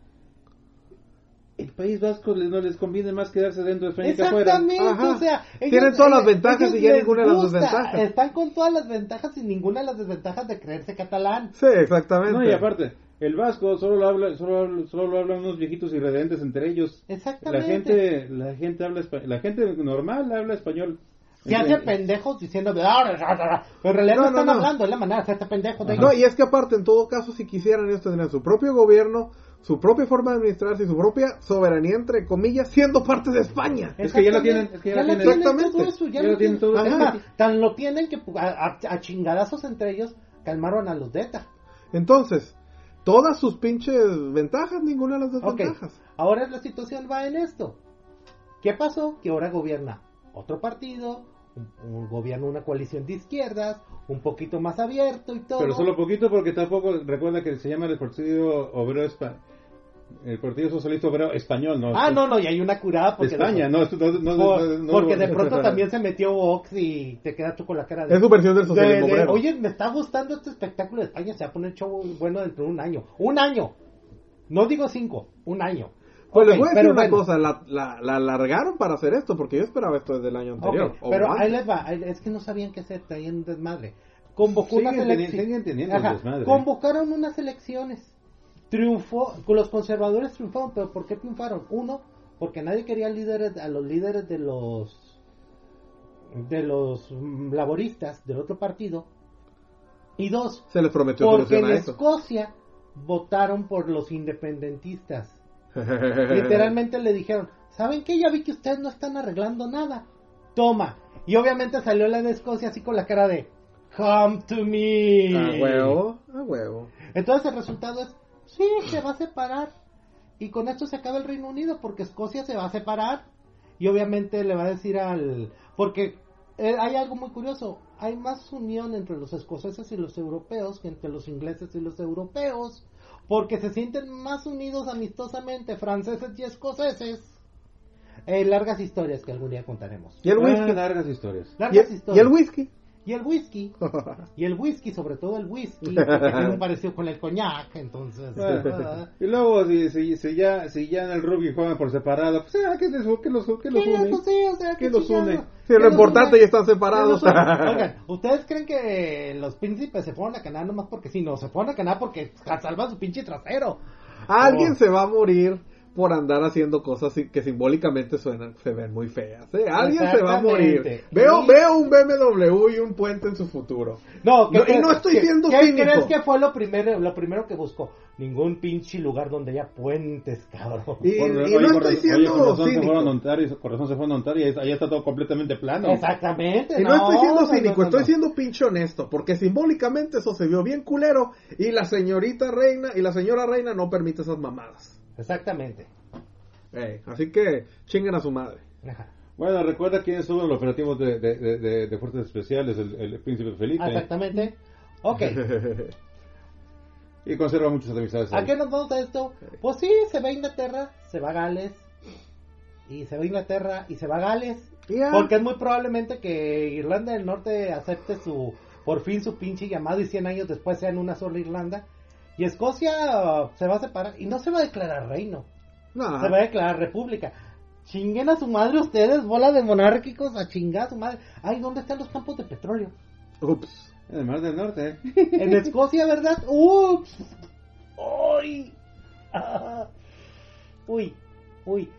el País Vasco les- no les conviene más quedarse dentro de España que afuera. Exactamente, Ajá. o sea, ellos- Tienen todas las ventajas y ya ninguna de las desventajas. Están con todas las ventajas y ninguna de las desventajas de creerse catalán. Sí, exactamente. No, y aparte, el vasco solo lo habla, solo, habla- solo lo hablan unos viejitos irreverentes entre ellos. Exactamente. La gente, la gente habla espa- la gente normal habla español. Se hace Entre- pendejos diciendo, "Ah, pero en realidad no, No, están no. hablando, es la manera de hacerte pendejo de. No, ellos. y es que aparte, en todo caso, si quisieran ellos tendrían su propio gobierno, su propia forma de administrarse y su propia soberanía, entre comillas, siendo parte de España. Es que ya lo tienen, es que ya lo lo tienen. Exactamente. todo eso, ya, Ya lo lo tienen todo. Es Ajá. más, tan lo tienen que a, a- a chingadazos entre ellos calmaron a los Deta. Entonces, todas sus pinches ventajas, ninguna de las desventajas. ahora la situación va en esto. ¿Qué pasó? Que ahora gobierna otro partido, un, un gobierno, una coalición de izquierdas, un poquito más abierto y todo. Pero solo poquito porque tampoco recuerda que se llama el Partido Obrero Espa- el Partido Socialista Obrero Español, ¿no? Ah, no, no, y hay una curada porque... España, no, esto no, no, Por- no- no- porque de no- pronto también se metió Vox y te quedas tú con la cara de... Es su versión del socialismo de- de, obrero. Oye, me está gustando este espectáculo de España, se va a poner show bueno dentro de un año. ¡Un año! No digo cinco, un año. Pues les voy a decir una bueno. cosa, la, la, la alargaron para hacer esto, porque yo esperaba esto desde el año anterior. pero antes. ahí les va, es que no sabían qué hacer, traían desmadre. Convocó desmadre. Convocaron unas elecciones. Triunfó, los conservadores triunfaron, pero ¿por qué triunfaron? Uno, porque nadie quería líderes, a los líderes de los de los laboristas del otro partido. Y dos, Se les prometió porque en. Escocia votaron por los independentistas. Literalmente le dijeron, ¿saben qué? Ya vi que ustedes no están arreglando nada. Toma. Y obviamente salió la de Escocia así con la cara de, come to me. A huevo, a huevo. Entonces el resultado es, sí, se va a separar. Y con esto se acaba el Reino Unido porque Escocia se va a separar. Y obviamente le va a decir al... Porque eh, hay algo muy curioso. Hay más unión entre los escoceses y los europeos que entre los ingleses y los europeos. Porque se sienten más unidos amistosamente franceses y escoceses. Eh, largas historias que algún día contaremos. Y el Ah, whisky. largas historias. Y Largas el, historias. y el whisky. Y el whisky. Y el whisky, sobre todo el whisky, porque tiene un parecido con el coñac, entonces... Y luego si, si, si ya si ya en el rugby juegan por separado, pues ah, ¿qué, les, qué los, qué los une? eso sí, o sea, ¿Qué qué los une? ¿Qué lo importante ya están ¿Qué separados. Oigan, ¿ustedes creen que los príncipes se fueron a Canadá nomás porque sí? No, se fueron a Canadá porque salva su pinche trasero. Alguien Oh. se va a morir por andar haciendo cosas que simbólicamente suenan, se ven muy feas. ¿eh? Alguien se va a morir. Veo, Y- veo un BMW y un puente en su futuro. No, ¿qué No, y no estoy qué- siendo ¿qué cínico. crees que fue lo primero, lo primero que buscó? Ningún pinche lugar donde haya puentes, cabrón. Y, Por- y oye, no estoy siendo oye, se cínico. fueron a Ontario, con razón se fueron a Ontario y ahí está todo completamente plano. Exactamente. Y no, estoy siendo cínico, no, no, estoy siendo pinche honesto, porque simbólicamente eso se vio bien culero y la señorita reina y la señora reina no permite esas mamadas. Exactamente. Así que chinguen a su madre. Ajá. Bueno, recuerda quiénes son los operativos de, de, de, de- Fuerzas Especiales, el, el príncipe Felipe. Exactamente. Ok. Y conserva muchas amistades. ¿A ahí. qué nos vamos a esto? Pues sí, se va a Inglaterra, se va a Gales, y se va a Inglaterra y se va a Gales. Porque es muy probablemente que Irlanda del Norte acepte su, por fin su pinche llamado y 100 años después sean una sola Irlanda. Y Escocia uh, se va a separar y no se va a declarar reino, No. se va a declarar república. Chinguen a su madre ustedes, bola de monárquicos, a chingar a su madre. Ay, ¿dónde están los campos de petróleo? Ups. En el Mar del Norte. En Escocia, ¿verdad? ¡Ups! ¡Uy! Ah. Uy, uy.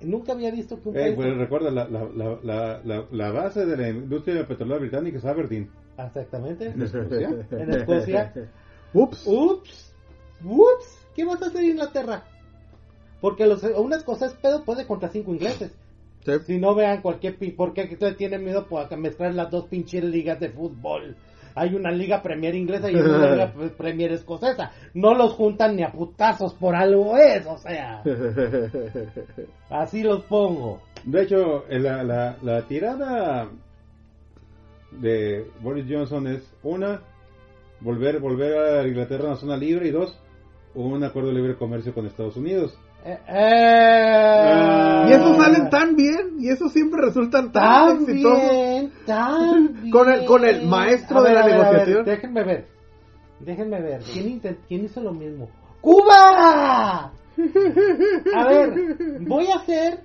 Nunca había visto que un Eh, país... pues recuerda, la, la, la, la, la, la base de la industria petrolera británica es Aberdeen. Exactamente. ¿En Escocia? En Escocia. Ups. ¡Ups! ¡Ups! ¿Qué vas a hacer Inglaterra? Porque los, una cosa es pedo puede contra cinco ingleses. Sí. Si no vean cualquier... ¿Por qué ustedes tienen miedo por mezclar las dos pinches ligas de fútbol? Hay una liga Premier inglesa y una liga pre- Premier escocesa. No los juntan ni a putazos por algo es, o sea. Así los pongo. De hecho, la, la, la tirada de Boris Johnson es una, volver, volver a Inglaterra a una zona libre y dos, un acuerdo de libre comercio con Estados Unidos. Eh, eh, Y esos salen tan bien, y esos siempre resultan tan, tan exitosos. bien, Están Con el- con el maestro A de ver, la ver, ver, negociación. déjenme ver. Déjenme ver. ¿Quién, intent- quién hizo lo mismo? ¡Cuba! A ver, voy a hacer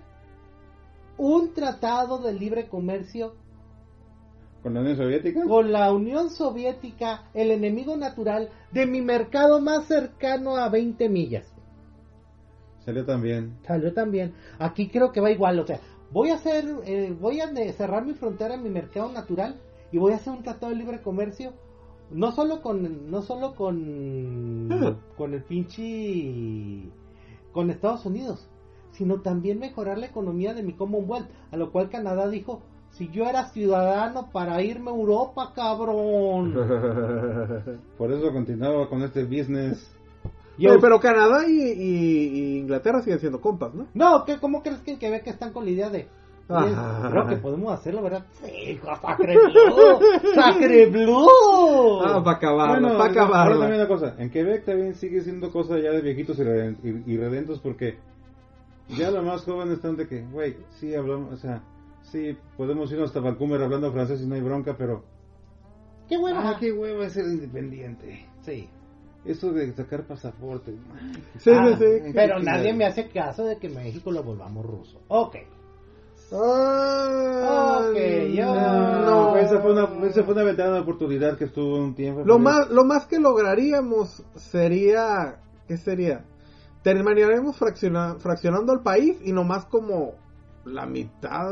un tratado de libre comercio Con la Unión Soviética. con la Unión Soviética, el enemigo natural de mi mercado más cercano a 20 millas. Salió también. Salió también. Aquí creo que va igual, o sea, voy a hacer, eh, voy a cerrar mi frontera en mi mercado natural y voy a hacer un tratado de libre comercio, no solo con, no solo con, con el pinche, con Estados Unidos, sino también mejorar la economía de mi Commonwealth, a lo cual Canadá dijo, si yo era ciudadano para irme a Europa, cabrón. Por eso continuaba con este business. Y Oye, eu- pero Canadá y, y- y Inglaterra siguen siendo compas, ¿no? No, ¿qué, ¿cómo crees que en Quebec están con la idea de... Ajá. Creo que podemos hacerlo, ¿verdad? Sí, sacre blue, sacre blue. Ah, para acabarla, Bueno, para ahora también una cosa. En Quebec también sigue siendo cosa ya de viejitos y reden- y y redentos porque ya los más jóvenes están de que, güey, sí hablamos, o sea, sí podemos irnos hasta Vancouver hablando francés y no hay bronca, pero... qué hueva. Ah, qué huevo es ser independiente. Sí. Eso de sacar pasaporte. Sí, Ah, sí, sí. Pero nadie me hace caso de que México lo volvamos ruso. Ok. Ah, Ok, yo- no. esa fue una, esa fue una ventana de oportunidad que estuvo un tiempo. Lo más, lo más que lograríamos sería, ¿qué sería? Terminaríamos fracciona- fraccionando el país y nomás como la mitad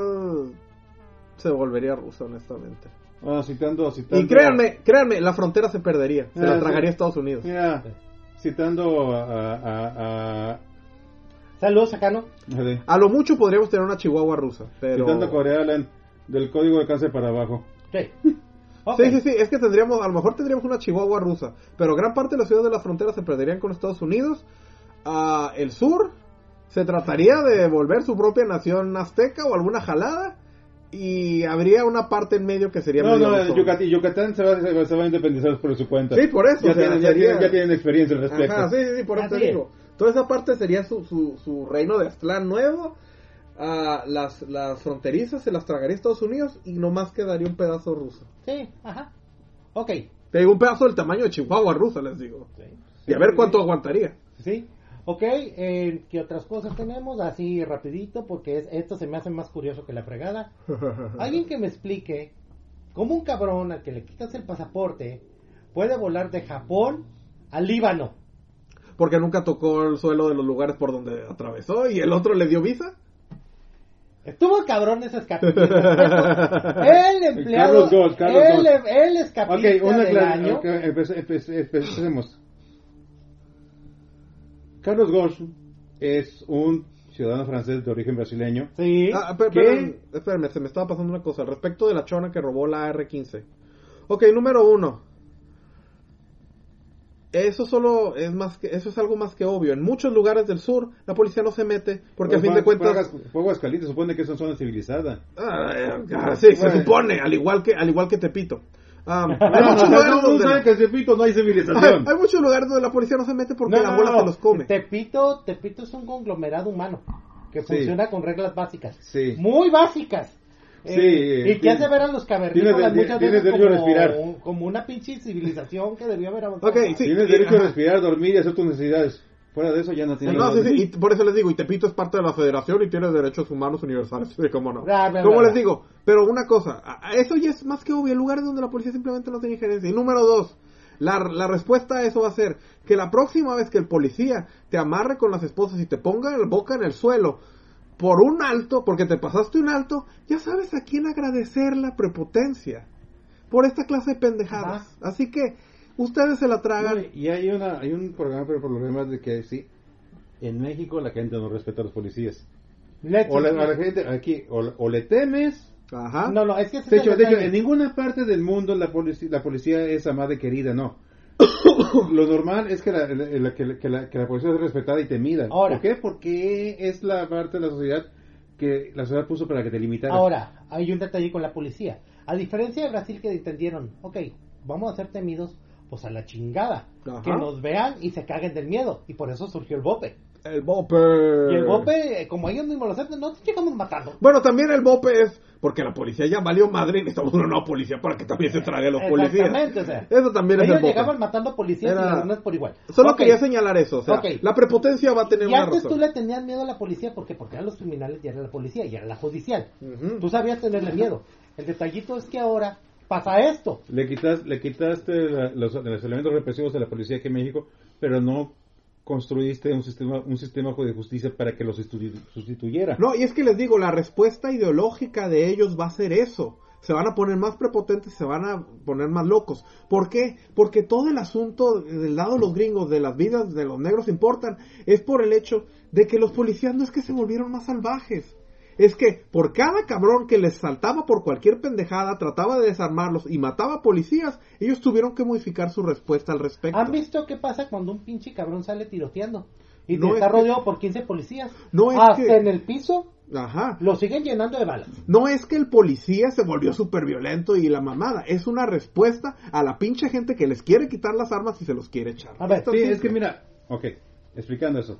se volvería rusa, honestamente. Ah, citando, citando. Y créanme, créanme, la frontera se perdería, se Ah, la sí. tragaría Estados Unidos. Mira, citando a. a, a, Saludos, Sacano. a- de- A lo mucho podríamos tener una chihuahua rusa, pero... Citando a Corea Island, del código de cáncer para abajo. Sí. Sí, sí, sí, es que tendríamos, a lo mejor tendríamos una chihuahua rusa, pero gran parte de las ciudades de la frontera se perderían con Estados Unidos. Ah, el sur se trataría de volver su propia nación azteca o alguna jalada y habría una parte en medio que sería No, medio no. Yucatán, Yucatán se va, se va- se va a independizar por su cuenta. Sí, por eso, Ya, o sea, tienen, ya, sería- tienen, ya tienen experiencia al respecto. Ajá, sí, sí, sí, por eso te digo. Toda esa parte sería su, su, su reino de Aztlán nuevo. Ah, las, las fronterizas se las tragaría Estados Unidos y nomás quedaría un pedazo ruso. Sí, ajá. Ok. Te digo, un pedazo del tamaño de Chihuahua rusa, les digo. Sí. Y a ver cuánto aguantaría. Sí. Ok, eh, ¿qué otras cosas tenemos? Así rapidito, porque es, esto se me hace más curioso que la fregada. Alguien que me explique cómo un cabrón al que le quitas el pasaporte puede volar de Japón a Líbano. Porque nunca tocó el suelo de los lugares por donde atravesó y el otro le dio visa. Estuvo cabrón ese escapista. el empleado, Carlos Gold, Carlos el, Gold. el Ok, escapista una del año. ok, empe- empecemos. Carlos Gosch es un ciudadano francés de origen brasileño. Sí. Ah, pe- ¿Qué? pero- espérame, se me estaba pasando una cosa. Respecto de la chona que robó la AR-15. Ok, número uno. Eso solo es más que, eso es algo más que obvio. En muchos lugares del sur, la policía no se mete, porque a fin de cuentas, Fuego Escalita supone que es una zona civilizada. Ah, ah, sí, se supone, al igual que, al igual que Tepito. Ah, hay, No, muchos no, lugares no, donde, que en Tepito no hay hay, civilización. hay muchos lugares donde la policía no se mete porque No, la no, bola no. se los come. Tepito, Tepito es un conglomerado humano que Sí. funciona con reglas básicas. Sí. Muy básicas. Sí, Eh, y que hace ver a los cavernícolas tiene- muchas tiene veces derecho a como, respirar. como una pinche civilización que debió haber avanzado. Ok, sí. Tienes derecho a respirar, dormir y hacer tus necesidades. Fuera de eso ya no tienes. No, sí, sí, y por eso les digo, y Tepito es parte de la federación y tiene derechos humanos universales, sí, cómo no. Bla, bla, les bla. digo, pero una cosa, eso ya es más que obvio, lugares donde la policía simplemente no tiene injerencia. Y número dos, la, la respuesta a eso va a ser que la próxima vez que el policía te amarre con las esposas y te ponga la boca en el suelo por un alto, porque te pasaste un alto, ya sabes a quién agradecer la prepotencia por esta clase de pendejadas. Ajá. Así que ustedes se la tragan. No, y hay una hay un programa pero problema de que sí en México la gente no respeta a los policías Let's- o la, a la gente aquí o, o le temes Ajá. No, no, es que de es el hecho, de hecho en ninguna parte del mundo la policía la policía es amada y querida no lo normal es que la, la- que, la, que la- que la policía es respetada y temida Ahora. ¿por qué? porque es la parte de la sociedad que la sociedad puso para que te limitara Ahora, hay un detalle con la policía. A diferencia de Brasil que entendieron, ok, vamos a ser temidos, pues a la chingada. Ajá. Que nos vean y se caguen del miedo. Y por eso surgió el bope. El bope. Y el bope, eh, como ellos mismos lo aceptan, no te llegamos matando. Bueno, también el bope es porque la policía ya valió madre y necesitamos una nueva policía para que también se trague a los policías. Exactamente, o sea. Eso también es ellos el bope. llegaban matando policías Era- y ladrones por igual. Solo quería señalar eso. O sea, Ok. la prepotencia va a tener Y una antes razón. tú le tenías miedo a la policía, ¿por qué? Porque eran los criminales y era la policía y era la judicial. Ujú. Tú sabías tenerle miedo. El detallito es que ahora pasa esto. Le, quitas, le quitaste la- los, los elementos represivos de la policía aquí en México, pero no construiste un sistema, un sistema de justicia para que los sustitu- sustituyera. No, y es que les digo, la respuesta ideológica de ellos va a ser eso. Se van a poner más prepotentes, se van a poner más locos. ¿Por qué? Porque todo el asunto del lado de los gringos, de las vidas de los negros importan, es por el hecho de que los policías no es que se volvieron más salvajes. Es que por cada cabrón que les saltaba por cualquier pendejada, trataba de desarmarlos y mataba policías, ellos tuvieron que modificar su respuesta al respecto. ¿Han visto qué pasa cuando un pinche cabrón sale tiroteando? Y No, está es que- rodeado por 15 policías. No, es Hasta que- en el piso Ajá. lo siguen llenando de balas. No es que el policía se volvió súper violento y la mamada, es una respuesta a la pinche gente que les quiere quitar las armas y se los quiere echar. A ver, Sí, es que mira, ok, explicando eso.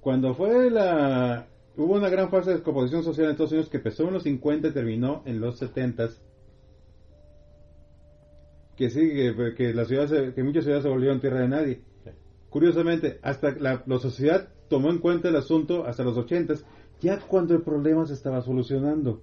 Cuando fue la... Hubo una gran fase de descomposición social en Estados Unidos que empezó en los 50 y terminó en los 70 que sí, que, que la ciudad se- que muchas ciudades se volvieron tierra de nadie. Curiosamente, hasta la, la sociedad tomó en cuenta el asunto hasta los 80 ya cuando el problema se estaba solucionando.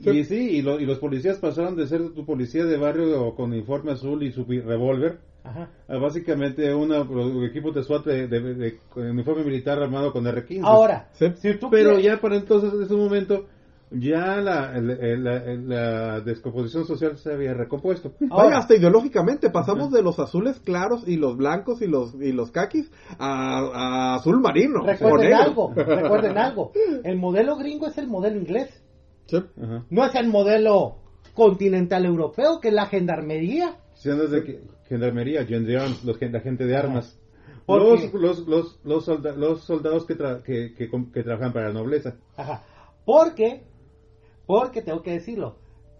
Sí. Y sí, y, lo- y los policías pasaron de ser tu policía de barrio con uniforme azul y su revólver Ajá. a básicamente una, un equipo de SWAT de, de- de- con uniforme militar armado con R-15. Ahora, Sí. si tú Pero quieres- ya para entonces, en ese momento, ya la, el- el- la, la descomposición social se había recompuesto. Vaya, Ahora, hasta ideológicamente pasamos de los azules claros y los blancos y los y los caquis a, a azul marino. recuerden algo, recuerden algo. El modelo gringo es el modelo inglés. Sí. No es el modelo continental europeo, que es la gendarmería. Andas de gendarmería, la gente de armas. Porque- Los, los, los, los, solda- los soldados que, tra- que, que, que trabajan para la nobleza. Ajá. Porque, porque tengo que decirlo,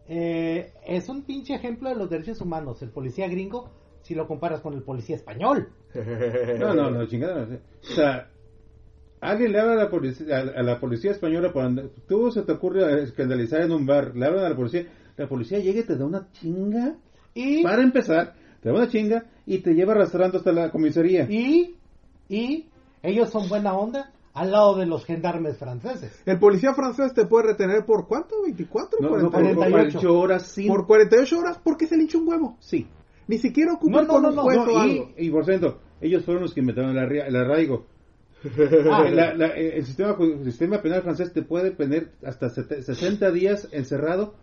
eh, es un pinche ejemplo de los derechos humanos, el policía gringo, si lo comparas con el policía español. No, no, no, chingada. O sea, alguien le habla a la policía, a, a la policía española por andar- tú se te ocurre escandalizar en un bar, le hablan a la policía, la policía llega y te da una chinga. Y, Para empezar, te da una chinga y te lleva arrastrando hasta la comisaría. y, y ellos son buena onda al lado de los gendarmes franceses. El policía francés te puede retener por cuánto? 24, No, no, por 48. 48. 48 horas sin... Por 48 horas porque se le hinchó un huevo. Sí. Ni siquiera ocupa No, no, un no, juez No, o y, algo. y por cierto, ellos fueron los que inventaron el, arri- el arraigo. Ah, La- la- el, sistema, el sistema penal francés te puede tener hasta sete- 60 días encerrado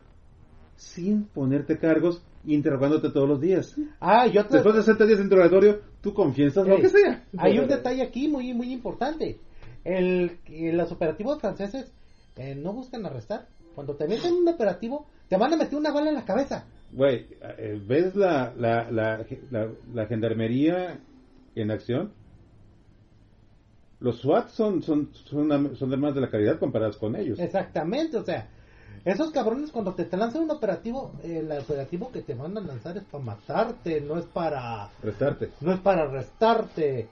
sin ponerte cargos interrogándote todos los días. ah, yo te- Después de 60 días de interrogatorio, tú confiesas lo que sea. Hay un detalle aquí muy muy importante. El, los operativos franceses eh, no buscan arrestar. Cuando te meten un operativo, te van a meter una bala en la cabeza. Güey, eh, ¿ves la, la, la, la, gendarmería en acción? Los SWAT son, son, son, son hermanos de la caridad comparados con ellos. Exactamente, o sea, esos cabrones cuando te, te lanzan un operativo, el operativo que te van a lanzar es para matarte, no es para Restarte. no es para arrestarte.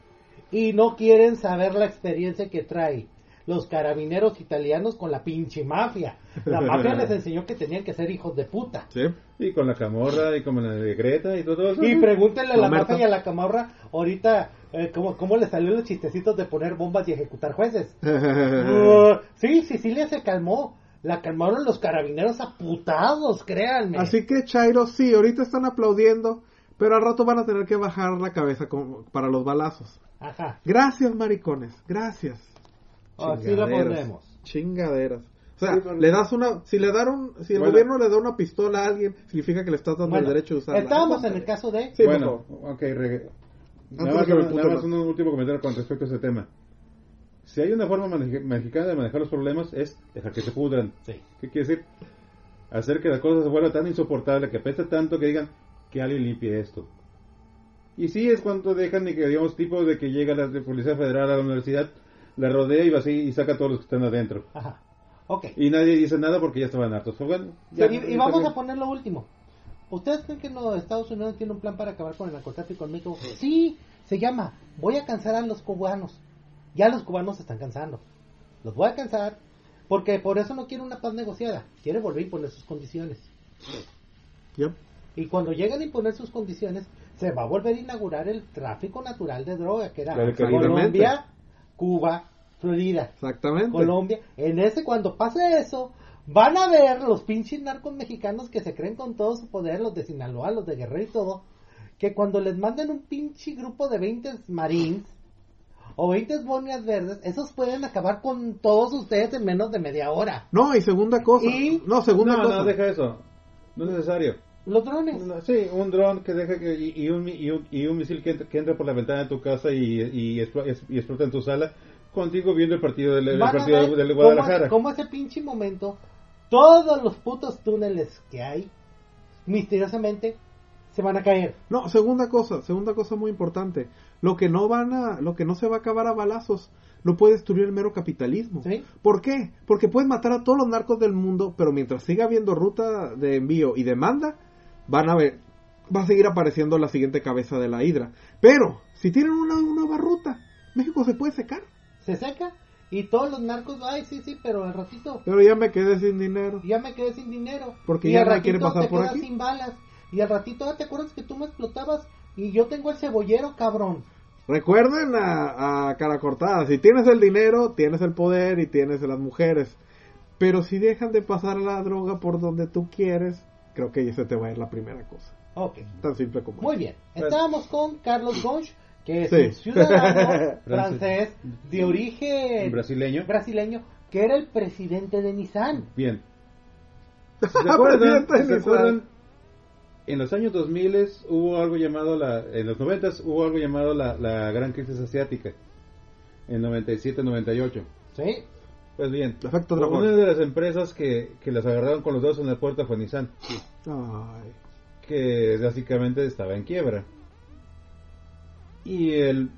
Y no quieren saber la experiencia que trae los carabineros italianos con la pinche mafia. La mafia les enseñó que tenían que ser hijos de puta. Sí. Y con la camorra y con la de Greta y todo eso. Y pregúntenle a la Roberto. mafia y a la camorra ahorita eh, cómo, cómo le salió los chistecitos de poner bombas y ejecutar jueces. Uh, sí, Sicilia se calmó. La calmaron los carabineros aputados, créanme. Así que Chairo, sí, ahorita están aplaudiendo, pero al rato van a tener que bajar la cabeza como- para los balazos. Ajá. Gracias, maricones, gracias. Así la Chingaderas, pondremos. Chingaderas. O sea, Sí, pero- le das una, si le daron, si el Bueno. gobierno le da una pistola a alguien, significa que le estás dando Bueno, el derecho de usarla. estábamos en el caso de... Sí, bueno, ok, nada de más, que me nada más. un último comentario con respecto a ese tema. Si hay una forma mexicana de manejar los problemas es dejar que se pudran. Sí. ¿Qué quiere decir? Hacer que la cosa se vuelva tan insoportable, que apeste tanto que digan que alguien limpie esto. Y sí es cuando dejan, y que digamos, tipo de que llega la Policía Federal a la universidad, la rodea y va así y saca a todos los que están adentro. Ajá. Ok. Y nadie dice nada porque ya estaban hartos. Pues bueno, ya- y, vamos a poner lo último. ¿Ustedes creen que no, Estados Unidos tiene un plan para acabar con el narcotráfico en México? Sí, se llama Voy a cansar a los cubanos. Ya los cubanos se están cansando. Los voy a cansar porque por eso no quiere una paz negociada. Quiere volver a imponer sus condiciones. Yep. Y cuando llegan a imponer sus condiciones, se va a volver a inaugurar el tráfico natural de droga, que era Claro. Colombia, Cuba, Florida. Exactamente. Colombia. En ese, cuando pase eso, van a ver los pinches narcos mexicanos que se creen con todo su poder, los de Sinaloa, los de Guerrero y todo, que cuando les manden un pinche grupo de 20 marines o 20 bonias verdes, esos pueden acabar con todos ustedes en menos de media hora. No, y segunda cosa. Y- No, segunda No, cosa. no, deja eso. No es necesario. Los drones. Sí, un dron que deja que, y, y un, mi- y, un, y un misil que entra, que entra por la ventana de tu casa y, y, explota en tu sala, contigo viendo el partido del, el partido ver del, Guadalajara. Cómo, ese pinche momento, todos los putos túneles que hay, misteriosamente, se van a caer. No, segunda cosa, segunda cosa muy importante. Lo que no van a, lo que no se va a acabar a balazos, no puede destruir el mero capitalismo. Sí. ¿Por qué? Porque puedes matar a todos los narcos del mundo, pero mientras siga habiendo ruta de envío y demanda, van a ver, va a seguir apareciendo la siguiente cabeza de la hidra. Pero, si tienen una, una nueva ruta, México se puede secar. Se seca y todos los narcos, ay, sí, sí, pero al ratito Pero ya me quedé sin dinero. ya me quedé sin dinero. Porque y ya al quiere pasar te por aquí. sin balas. Y al ratito, ah, ¿te acuerdas que tú me explotabas? Y yo tengo el cebollero, cabrón. Recuerden a, a cara cortada, si tienes el dinero, tienes el poder y tienes las mujeres. Pero si dejan de pasar la droga por donde tú quieres, creo que se te va a ir la primera cosa. Ok, Tan simple como muy bien. Estábamos con Carlos Gonch, que es Sí. un ciudadano Francés. de origen brasileño. brasileño, que era el presidente de Nissan. Bien. ¿Se acuerdan? Presidente de ¿Se Nissan. acuerdan? En los años 2000 hubo algo llamado la, en los 90 hubo algo llamado la, la gran crisis asiática. En 97-98. Sí, Pues bien, dragón. una de las empresas que, que las agarraron con los dedos en la puerta fue Nissan, Ay. que básicamente estaba en quiebra. Y el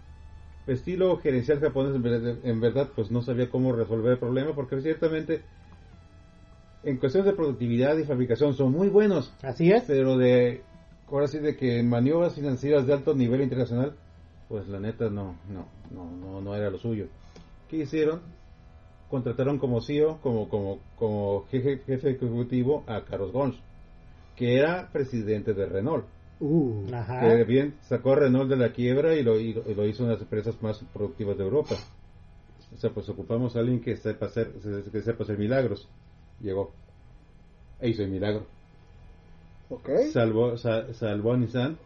estilo gerencial japonés en verdad, en verdad, pues no sabía cómo resolver el problema porque ciertamente en cuestiones de productividad y fabricación son muy buenos, así es. pero de ahora sí de que maniobras financieras de alto nivel internacional, pues la neta no, no, no, no, no era lo suyo. ¿Qué hicieron? Contrataron como CEO, como, como, como jefe, jefe ejecutivo a Carlos Ghosn, que era presidente de Renault. Uh. Ajá. Que bien sacó a Renault de la quiebra y lo, y lo- y lo hizo una de las empresas más productivas de Europa. O sea, pues ocupamos a alguien que sepa hacer, que sepa hacer milagros. Llegó. E hizo el milagro Ok. salvó, sa- salvó a Nissan.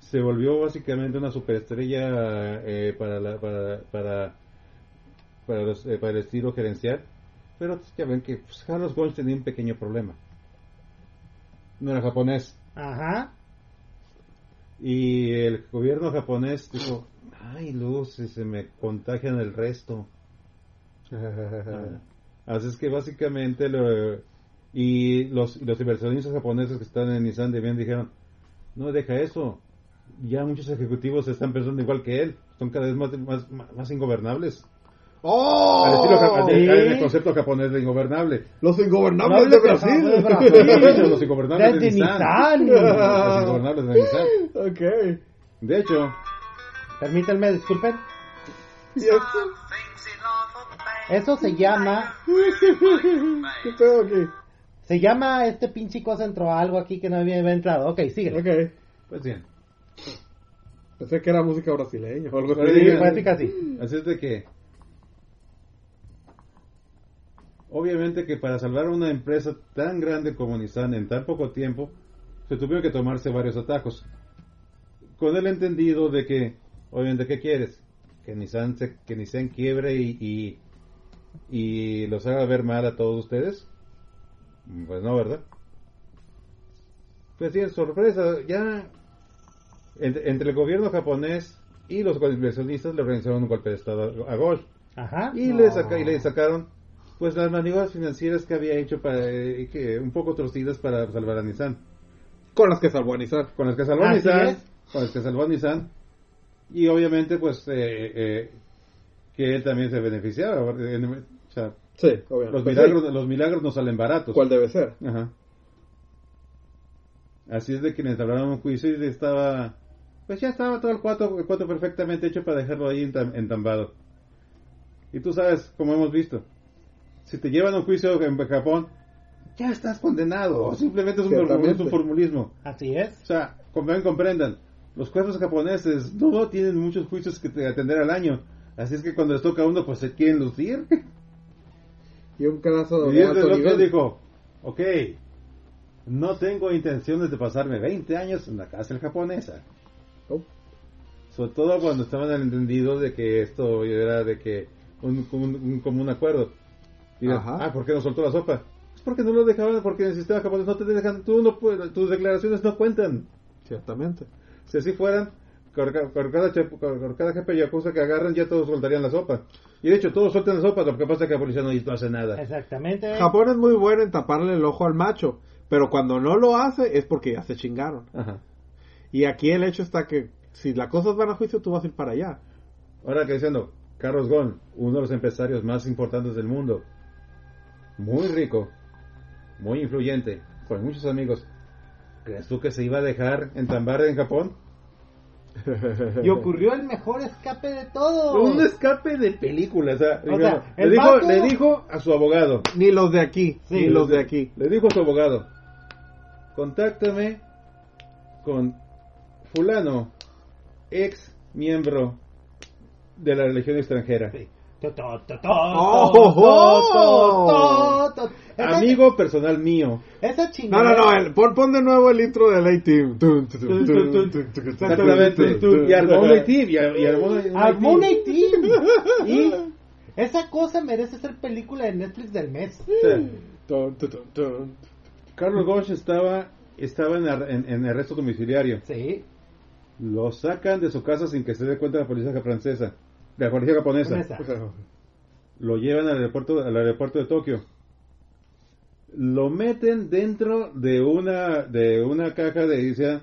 Se volvió básicamente una superestrella eh, para, la, para, para, para, los- eh, para el estilo gerencial. Pero ya ven que pues, Carlos Ghosn tenía un pequeño problema. No era japonés. Ajá. Y el gobierno japonés dijo, ay, luz, si se me contagian el resto. Así es que básicamente lo, y los, los inversionistas japoneses que están en Nissan de bien dijeron, no deja eso, ya muchos ejecutivos están pensando igual que él, son cada vez más, más, más, ingobernables. ¡Oh! Al estilo al- al- al concepto japonés de ingobernable. Los ingobernables de de Brasil. de Brasil. los ingobernables de, Desde Nissan. Los ingobernables de Nissan. ok. De hecho, Permítanme, disculpen. ¿Y esto? Eso se llama, ¿Qué pedo aquí? se llama este pinche cosa entró algo aquí que no había entrado. Ok, sigue. Ok. pues bien. Pensé que era música brasileña o algo así. Casi, casi. Así es de que, obviamente que para salvar una empresa tan grande como Nissan en tan poco tiempo, se tuvieron que tomarse varios atajos. Con el entendido de que, obviamente, ¿qué quieres? Que Nissan, se, que Nissan quiebre y, y, y los haga ver mal a todos ustedes. Pues no, ¿verdad? Pues sí, sorpresa, ya entre, entre el gobierno japonés y los inversionistas le organizaron un golpe de estado a Ghosh Ajá. y le, saca, y le sacaron pues las maniobras financieras que había hecho para eh, que un poco torcidas para salvar a Nissan Con las que salvó a Nissan. con las que salvó a Nissan con las que salvó a Nissan y obviamente pues eh, eh, que él también se beneficiaba en- o sea, Sí, obviamente. los Pues milagros sí. los milagros no salen baratos ¿Cuál debe ser? Ajá. Así es de que le entablaron un juicio y estaba Pues ya estaba todo el cuarto, el cuarto perfectamente hecho para dejarlo ahí entam- entambado. Y tú sabes, como hemos visto, si te llevan a un juicio en Japón, ya estás condenado. O simplemente es un, es un formulismo. Así es. O sea, como ven, comprendan, los jueces japoneses no tienen muchos juicios que te- atender al año. Así es que cuando les toca a uno, pues se quieren lucir. Y un caso Y de el alto otro nivel. dijo, ok, no tengo intenciones de pasarme 20 años en la cárcel japonesa. Oh. Sobre todo cuando estaban al entendido de que esto era de que un, un, un común acuerdo. Y Ajá. ah, ¿por qué no soltó la sopa? Es porque no lo dejaban, porque en el sistema japonés no te dejan, tú no puedes, tus declaraciones no cuentan. Ciertamente. Si así fueran, por, ca- por cada, por, por cada jefe yakuza que agarran, ya todos soltarían la sopa. Y de hecho, todos sueltan la sopa, lo que pasa es que la policía no no hace nada. Exactamente. Japón es muy bueno en taparle el ojo al macho, pero cuando no lo hace es porque ya se chingaron. Ajá. Y aquí el hecho está que si las cosas van a juicio, tú vas a ir para allá. Ahora que diciendo, Carlos Ghosn, uno de los empresarios más importantes del mundo, muy rico, muy influyente, con muchos amigos, ¿crees tú que se iba a dejar entambar en Japón? Y ocurrió el mejor escape de todo. Un escape de película, o sea, O sea, le, dijo, vato- le dijo a su abogado, Ni los de aquí, Sí, ni los de aquí. le dijo a su abogado, contáctame con fulano, ex miembro de la religión extranjera. Sí. Oh, oh. Amigo personal mío. Esa No, chingada. no, no, el- pon, pon de nuevo el intro del A-Team. Exactamente. Y armó un. ATV, y, armó un. A-Team. Y esa cosa merece ser película de Netflix del mes. Carlos Gosch estaba, estaba en, ar- en- en arresto domiciliario. Sí. Lo sacan de su casa sin que se dé cuenta la policía francesa, de la policía japonesa. Esa. Lo llevan al aeropuerto, al aeropuerto de Tokio. Lo meten dentro de una, de una caja de dice,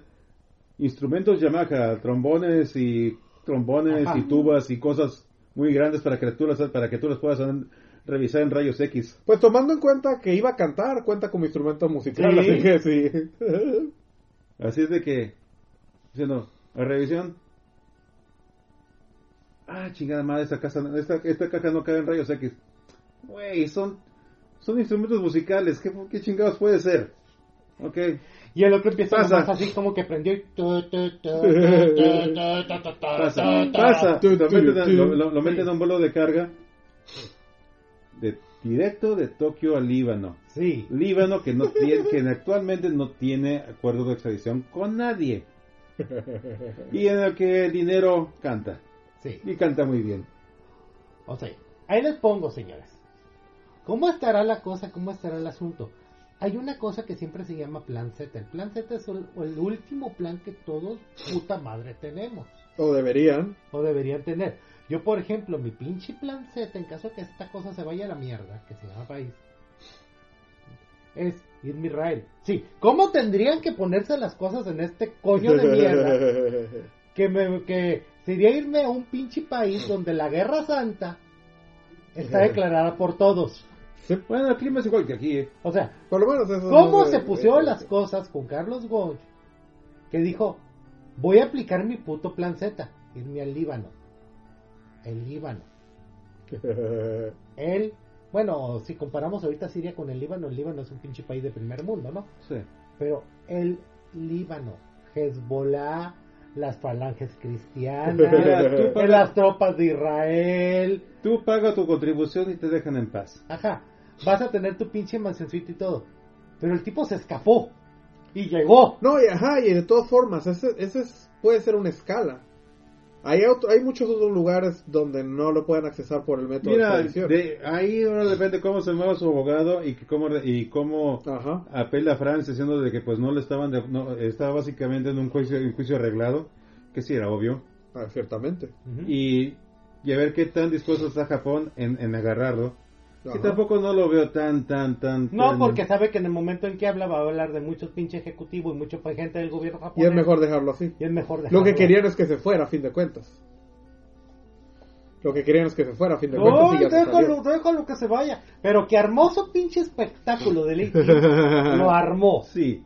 instrumentos Yamaha, trombones y trombones Ajá. y tubas y cosas muy grandes para que tú las, para que tú las puedas revisar en rayos X. Pues tomando en cuenta que iba a cantar, cuenta como instrumento musical, Sí. así que sí. Así es de que, diciendo, la revisión ah, chingada madre, esta, casa, esta, esta caja no cabe en rayos X. Güey, son, son instrumentos musicales, ¿qué, qué chingados puede ser? Ok. Y el otro empieza pasa. Nomás así como que prendió. Pasa, pasa. Lo meten, lo, lo, lo a un vuelo de carga de, directo de Tokio a Líbano. Sí. Líbano que, no tiene, que actualmente no tiene acuerdo de extradición con nadie. Y en el que el dinero canta. Sí. Y canta muy bien. O sea, ahí les pongo, señores. ¿Cómo estará la cosa? ¿Cómo estará el asunto? Hay una cosa que siempre se llama plan Z. El plan Z es el, el último plan que todos, puta madre, tenemos. O deberían. O deberían tener. Yo, por ejemplo, mi pinche plan Z, en caso que esta cosa se vaya a la mierda, que se llama país, es irme a Israel. Sí, ¿cómo tendrían que ponerse las cosas en este coño de mierda? que, me, que sería irme a un pinche país donde la guerra santa está declarada por todos. Bueno, el clima es igual que aquí. ¿eh? O sea, Por lo menos eso ¿cómo no se de- pusieron las cosas con Carlos Goch? Que dijo, voy a aplicar mi puto plan Z, irme al Líbano. El Líbano. Él, bueno, si comparamos ahorita Siria con el Líbano, el Líbano es un pinche país de primer mundo, ¿no? Sí. Pero el Líbano, Hezbollah, las falanges cristianas, pagas- las tropas de Israel, Tú pagas tu contribución y te dejan en paz. ajá, vas a tener tu pinche mansioncito y todo. Pero el tipo se escapó y llegó. No, y ajá, y de todas formas, ese, ese es- puede ser una escala. Hay, otro- hay muchos otros lugares donde no lo pueden accesar por el método Mira, de extradición. de ahí ahora depende cómo se mueva su abogado y que cómo re- y cómo Ajá. apela a Francia diciendo de que pues no le estaban de- no, estaba básicamente en un juicio un juicio arreglado, que sí era obvio. Ah, ciertamente. Y, y a ver qué tan dispuesto está Japón en, en agarrarlo. Que tampoco no lo veo tan tan tan No, tan- porque sabe que en el momento en que habla va a hablar de muchos pinche ejecutivos y mucha gente del gobierno Y japonés. es mejor dejarlo así. Y es mejor Lo que querían es que se fuera, a fin de cuentas. Lo que querían es que se fuera, a fin de No, cuentas. y se déjalo, salió. déjalo que se vaya. Pero que armó su pinche espectáculo de lo armó. Sí.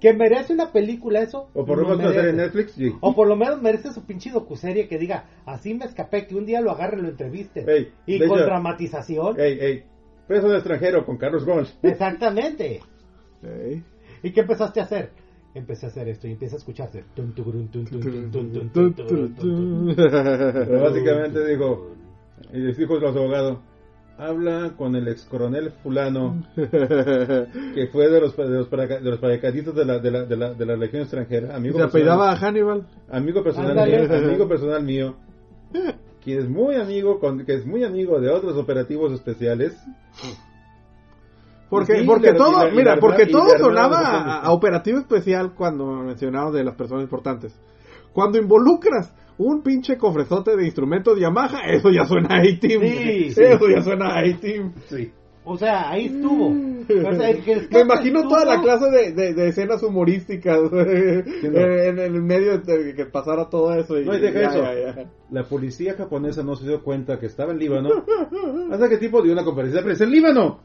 Que merece una película eso. O por lo menos una serie en merece. Netflix. sí. O por lo menos merece su pinche docuserie que diga, así me escapé, que un día lo agarre y lo entreviste. Ey, y con hecho- dramatización. Ey, ey. Preso de extranjero con Carlos Gonz. Exactamente. Ey. ¿Y qué empezaste a hacer? Empecé a hacer esto y empieza a escucharse. Pero básicamente digo, y les dijo los abogados, habla con el ex coronel fulano, que fue de los, de los, paraca- de los paracaidistas de la, de, la, de, la, de la legión extranjera, amigo Se apellidaba personal, Hannibal. amigo personal, Ándale. mío, amigo personal mío, quien es muy amigo, con, que es muy amigo de otros operativos especiales. Porque, Sí, porque todo, mira, porque todo sonaba a, a operativo especial cuando mencionaban de las personas importantes. Cuando involucras un pinche cofrezote de instrumentos Yamaha, eso ya suena a A-Team. Sí, sí. eso ya suena a A-Team. Sí. O sea, ahí estuvo. O sea, el que el Me imagino estuvo- toda la clase de, de- de escenas humorísticas en, en el medio de que pasara todo eso. Y, No, y deja ya, eso. ya, ya. La policía japonesa no se dio cuenta que estaba en Líbano hasta que tipo dio una conferencia de prensa en Líbano.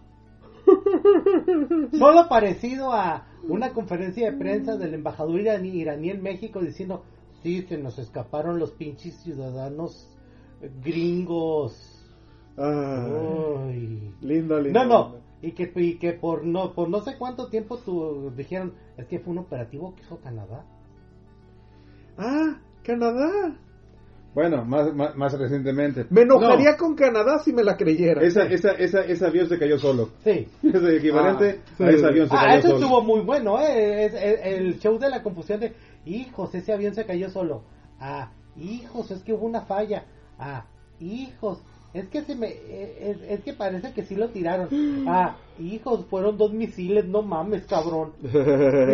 Solo parecido a una conferencia de prensa del embajador iraní, iraní en México diciendo, sí, se nos escaparon los pinches ciudadanos gringos. Ay. lindo, lindo. No, no. Y que, y que por no por no sé cuánto tiempo tu, dijeron, es que fue un operativo que hizo Canadá. Ah, Canadá. Bueno, más, más, más recientemente. Me enojaría No, con Canadá si me la creyera. esa, esa, esa, ese avión se cayó solo. Sí. Es el equivalente Ah, sí. a ese avión se Ah, cayó eso solo. estuvo muy bueno, ¿eh? Es- es- el show de la confusión de, hijos, ese avión se cayó solo. Ah, hijos, es que hubo una falla. Ah, hijos, es que se me, eh, es, es que parece que sí lo tiraron. Ah, hijos, fueron dos misiles, no mames, cabrón. Y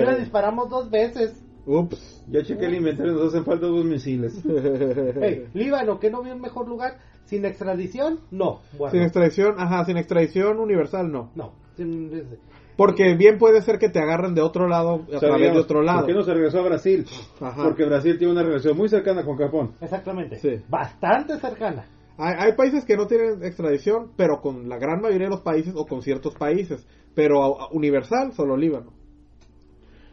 le disparamos dos veces. Ups. Ya chequé el inventario, nos hacen falta dos misiles. Hey, Líbano, ¿que no vio un mejor lugar? ¿Sin extradición? No. Bueno, Sin extradición, ajá, sin extradición universal no. no. Sin- Porque bien puede ser que te agarren de otro lado a través de otro lado. ¿Por qué no se regresó a Brasil? Ajá. Porque Brasil tiene una relación muy cercana con Japón. Exactamente. Sí. Bastante cercana. Hay, hay países que no tienen extradición, pero con la gran mayoría de los países o con ciertos países. Pero a- a- universal, solo Líbano.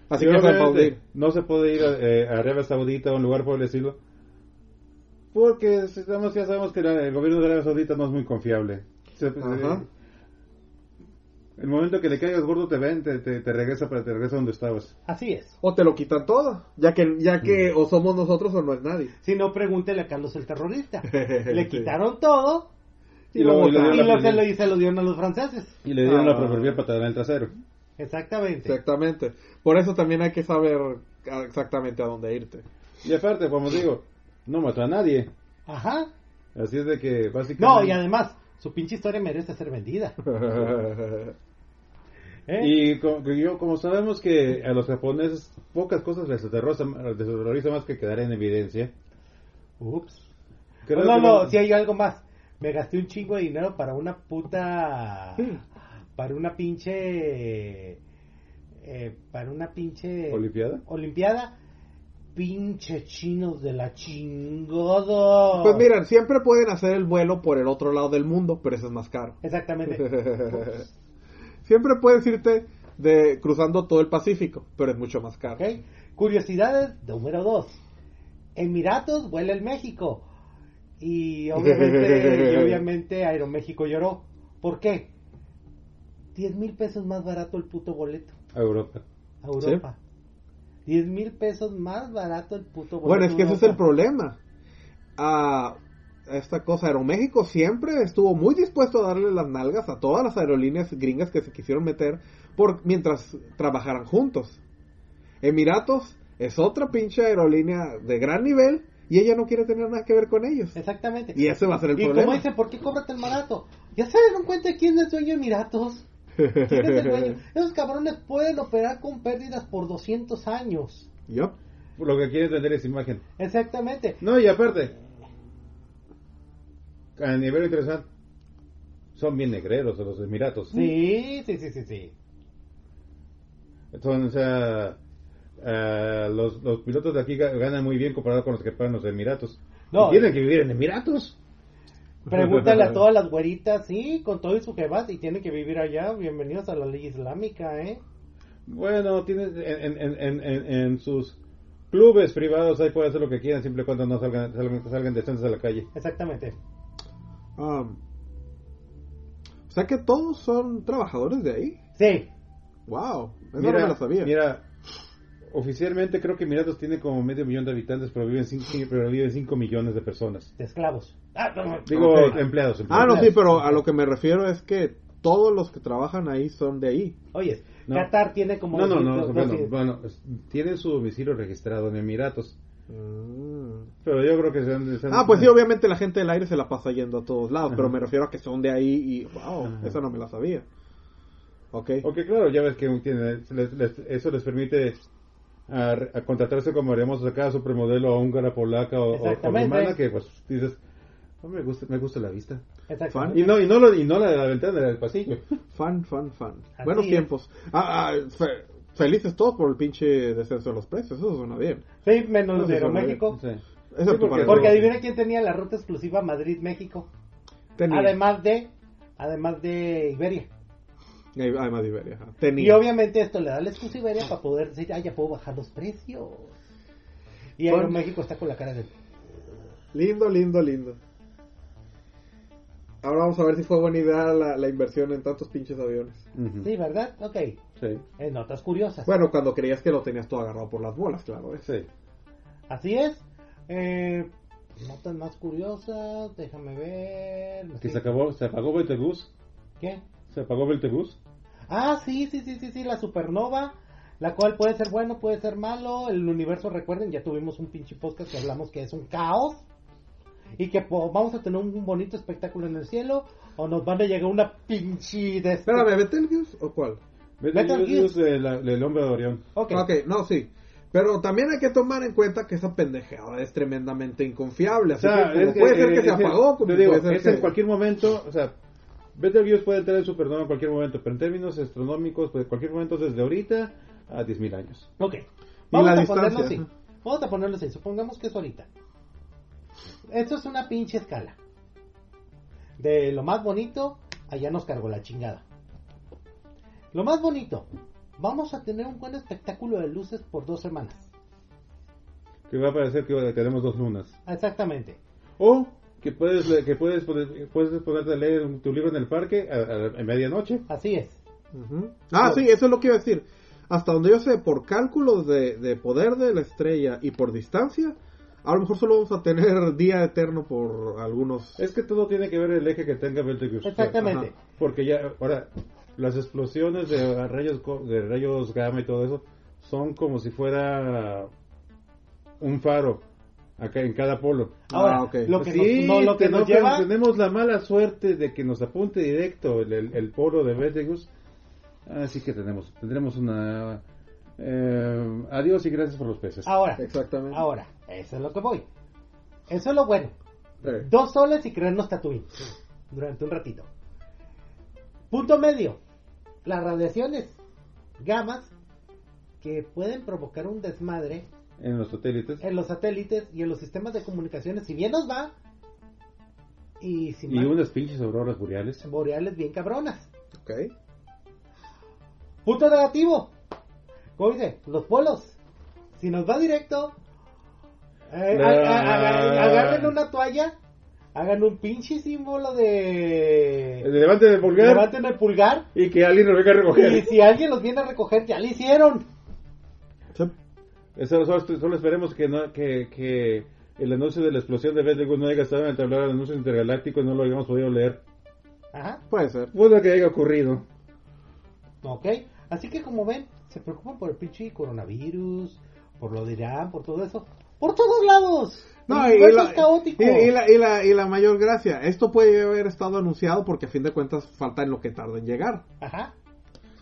Así Y que se obviamente, puede ir. no se puede ir a, eh, a Arabia Saudita o un lugar por el estilo. Porque sabemos- ya sabemos que la- el gobierno de Arabia Saudita no es muy confiable. Se- Ajá. eh, el momento que le caigas gordo te ven, te, te, te regresa para te regresa donde estabas. Así es. O te lo quitan todo, ya que, ya que o somos nosotros o no es nadie. Si no, pregúntele a Carlos el terrorista. Le quitaron todo Y le a- dieron y lo, se, primera- lo, y se lo dieron a los franceses. y le dieron Ah. la proverbial patada en el trasero. Exactamente. Exactamente. Por eso también hay que saber exactamente a dónde irte. Y aparte, como digo, no mató a nadie. Ajá. Así es de que básicamente... No, y además, su pinche historia merece ser vendida. ¿eh? Y co- que yo, como sabemos que a los japoneses pocas cosas les aterroriza, les aterroriza más que quedar en evidencia. Ups. creo no, no- si hay algo más. Me gasté un chingo de dinero para una puta. Para una pinche. eh, para una pinche. ¿Olimpiada? Olimpiada. Pinche chinos de la chingada. Pues mira, siempre pueden hacer el vuelo por el otro lado del mundo, pero eso es más caro. Exactamente. Siempre puedes irte de cruzando todo el Pacífico, pero es mucho más caro. ¿Ok? Curiosidades número 2. Emiratos vuela el México. Y obviamente, y obviamente Aeroméxico lloró. ¿Por qué? 10 mil pesos más barato el puto boleto A Europa. a Europa. 10 mil pesos más barato el puto boleto. Bueno, es que ese es el problema. A esta cosa, Aeroméxico siempre estuvo muy dispuesto a darle las nalgas a todas las aerolíneas gringas que se quisieron meter por mientras trabajaran juntos. Emiratos es otra pinche aerolínea de gran nivel y ella no quiere tener nada que ver con ellos. Exactamente. Y ese va a ser el y problema. como dicen, ¿por qué cobra tan barato? Ya se dieron cuenta de quién es dueño de Emiratos. ¿Quién es el dueño? Esos cabrones pueden operar con pérdidas por 200 años. Yup. Lo que quieren tener es imagen. Exactamente. No, y aparte, a nivel interesante, son bien negreros los Emiratos. Sí, sí, sí, sí, sí. Son, o sea, eh, los, los pilotos de aquí ga- ganan muy bien comparado con los que pagan los Emiratos. No. Y tienen que vivir en Emiratos. Pregúntale a todas las güeritas, sí, con todo y su jebas, y tienen que vivir allá. Bienvenidos a la ley islámica, ¿eh? Bueno, tienes en, en, en, en, en sus clubes privados ahí puede hacer lo que quieran siempre y cuando no salgan, salgan, salgan decentes a la calle. Exactamente. Um, o sea que todos son trabajadores de ahí. Sí. Wow, eso no me lo sabía. mira, oficialmente creo que Emiratos tiene como medio millón de habitantes, pero viven 5 pero viven cinco millones de personas. De esclavos. Ah, no. Digo, empleados, Ah, no, sí, pero a lo que me refiero es que todos los que trabajan ahí son de ahí. Oyes, No. Qatar tiene como... No, no, no, dos- bueno, dos- bueno, es- tienen su domicilio registrado en Emiratos, Mm. pero yo creo que se han- se han- Ah, pues sí, obviamente la gente del aire se la pasa yendo a todos lados, pero me refiero a que son de ahí y, wow, Ajá. esa no me la sabía. Ok. Ok, claro, ya ves que tiene- les- les- eso les permite a, a contratarse como haríamos acá supermodelo húngara, polaca o, o- que pues dices, "No, me gusta, me gusta la vista. Exactamente. Y no, y no, lo- y no la de la ventana del pasillo. Fan, fan, fan. Así Buenos es. tiempos. Ah, ah, fe- felices todos por el pinche descenso de los precios, eso suena bien. Sí, menos No, sí, de Aeroméxico. Sí. Sí, porque- Porque adivina quién tenía la ruta exclusiva Madrid-México. Tenía. Además de... Además de Iberia. Además de Iberia. ajá. Tenía. Y obviamente esto le da la excusa a Iberia para poder decir, ah, ya puedo bajar los precios. Y Bueno. Aeroméxico está con la cara de... Lindo, lindo, lindo. Ahora vamos a ver si fue buena idea la, la inversión en tantos pinches aviones. Ujú. Sí, ¿verdad? Ok. Sí, En notas curiosas. Bueno, cuando creías que lo tenías todo agarrado por las bolas, claro. ¿eh? sí. Así es. Eh, notas más curiosas, déjame ver. Que Sí. se acabó, se apagó Beltegus. ¿Qué? Se apagó Beltegus. Ah, sí, sí, sí, sí, sí, la supernova, la cual puede ser bueno, puede ser malo. El universo, recuerden, ya tuvimos un pinche podcast que hablamos que es un caos. Y que po- vamos a tener un bonito espectáculo en el cielo. O nos van a llegar una pinche de... este- Espérame, ¿Betelgeuse o cuál? Betelgeuse, el, el hombre de Orión. Ok. Ok, no, sí. Pero también hay que tomar en cuenta que esa pendejada es tremendamente inconfiable. Así O sea, que como es puede ser que eh, se apagó, como te digo, puede ser es que... en cualquier momento, o sea, Betelgeuse puede entrar en supernova en cualquier momento, pero en términos astronómicos, pues en cualquier momento desde ahorita a 10.000 años. Ok. Vamos a ponerlo así. Vamos a ponerlo así. Supongamos que es ahorita. Esto es una pinche escala. De lo más bonito, allá nos cargó la chingada. Lo más bonito, vamos a tener un buen espectáculo de luces por dos semanas. Que va a parecer que tenemos dos lunas. Exactamente. O que puedes que puedes poner- puedes ponerte a leer tu libro en el parque a, a- a medianoche. Así es. Ujú. Ah, sí, eso es lo que iba a decir. Hasta donde yo sé, por cálculos de, de poder de la estrella y por distancia, a lo mejor solo vamos a tener día eterno por algunos... Es que todo tiene que ver el eje que tenga Betelgeuse. Exactamente. Ajá. Porque ya, ahora, las explosiones de rayos, de rayos gamma y todo eso son como si fuera un faro acá en cada polo. Ahora, Ah, ok. lo que Sí, nos, no, lo que te- nos no, lleva... tenemos la mala suerte de que nos apunte directo el, el, el polo de Betelgeuse. Así que tenemos, tendremos una... eh, adiós y gracias por los peces. Ahora, Exactamente. ahora, eso es lo que voy. Eso es lo bueno. Dos soles y creernos Tatooine durante un ratito. Punto medio. Las radiaciones gamas que pueden provocar un desmadre En los satélites. en los satélites y en los sistemas de comunicaciones, si bien nos va, y si Y unas pinches auroras boreales. boreales bien cabronas. ok. Punto negativo. Como dice, los polos. Si nos va directo, eh, La- a- a- a- agarren una toalla, hagan un pinche símbolo de... Levante el pulgar Levanten el pulgar. y que alguien lo venga a recoger. Y si alguien los viene a recoger, ya lo hicieron. Eso, solo, solo esperemos que, no, que, que el anuncio de la explosión de Betelgeuse no haya estado en el tablero de anuncios intergalácticos y no lo hayamos podido leer. Ajá. Puede ser. Puede que haya ocurrido. Ok. Así que como ven, se preocupan por el pinche coronavirus, por lo de Irán, por todo eso. Por todos lados. No, y la, es caótico. y- y la- y la- y la mayor gracia, esto puede haber estado anunciado porque a fin de cuentas falta en lo que tarda en llegar. Ajá.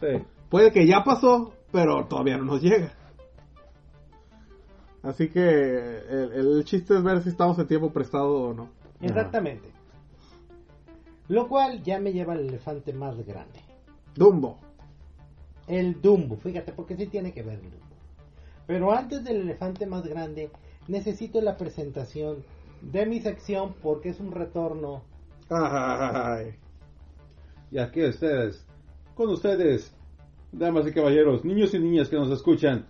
Sí. Puede que ya pasó, pero todavía no nos llega. Así que el, el chiste es ver si estamos en tiempo prestado o no. Exactamente. Lo cual ya me lleva al elefante más grande. Dumbo. El Dumbo, fíjate, porque sí tiene que ver el Dumbo. Pero antes del elefante más grande, necesito la presentación de mi sección porque es un retorno. Ay. Y aquí ustedes, con ustedes, Damas y caballeros, niños y niñas que nos escuchan.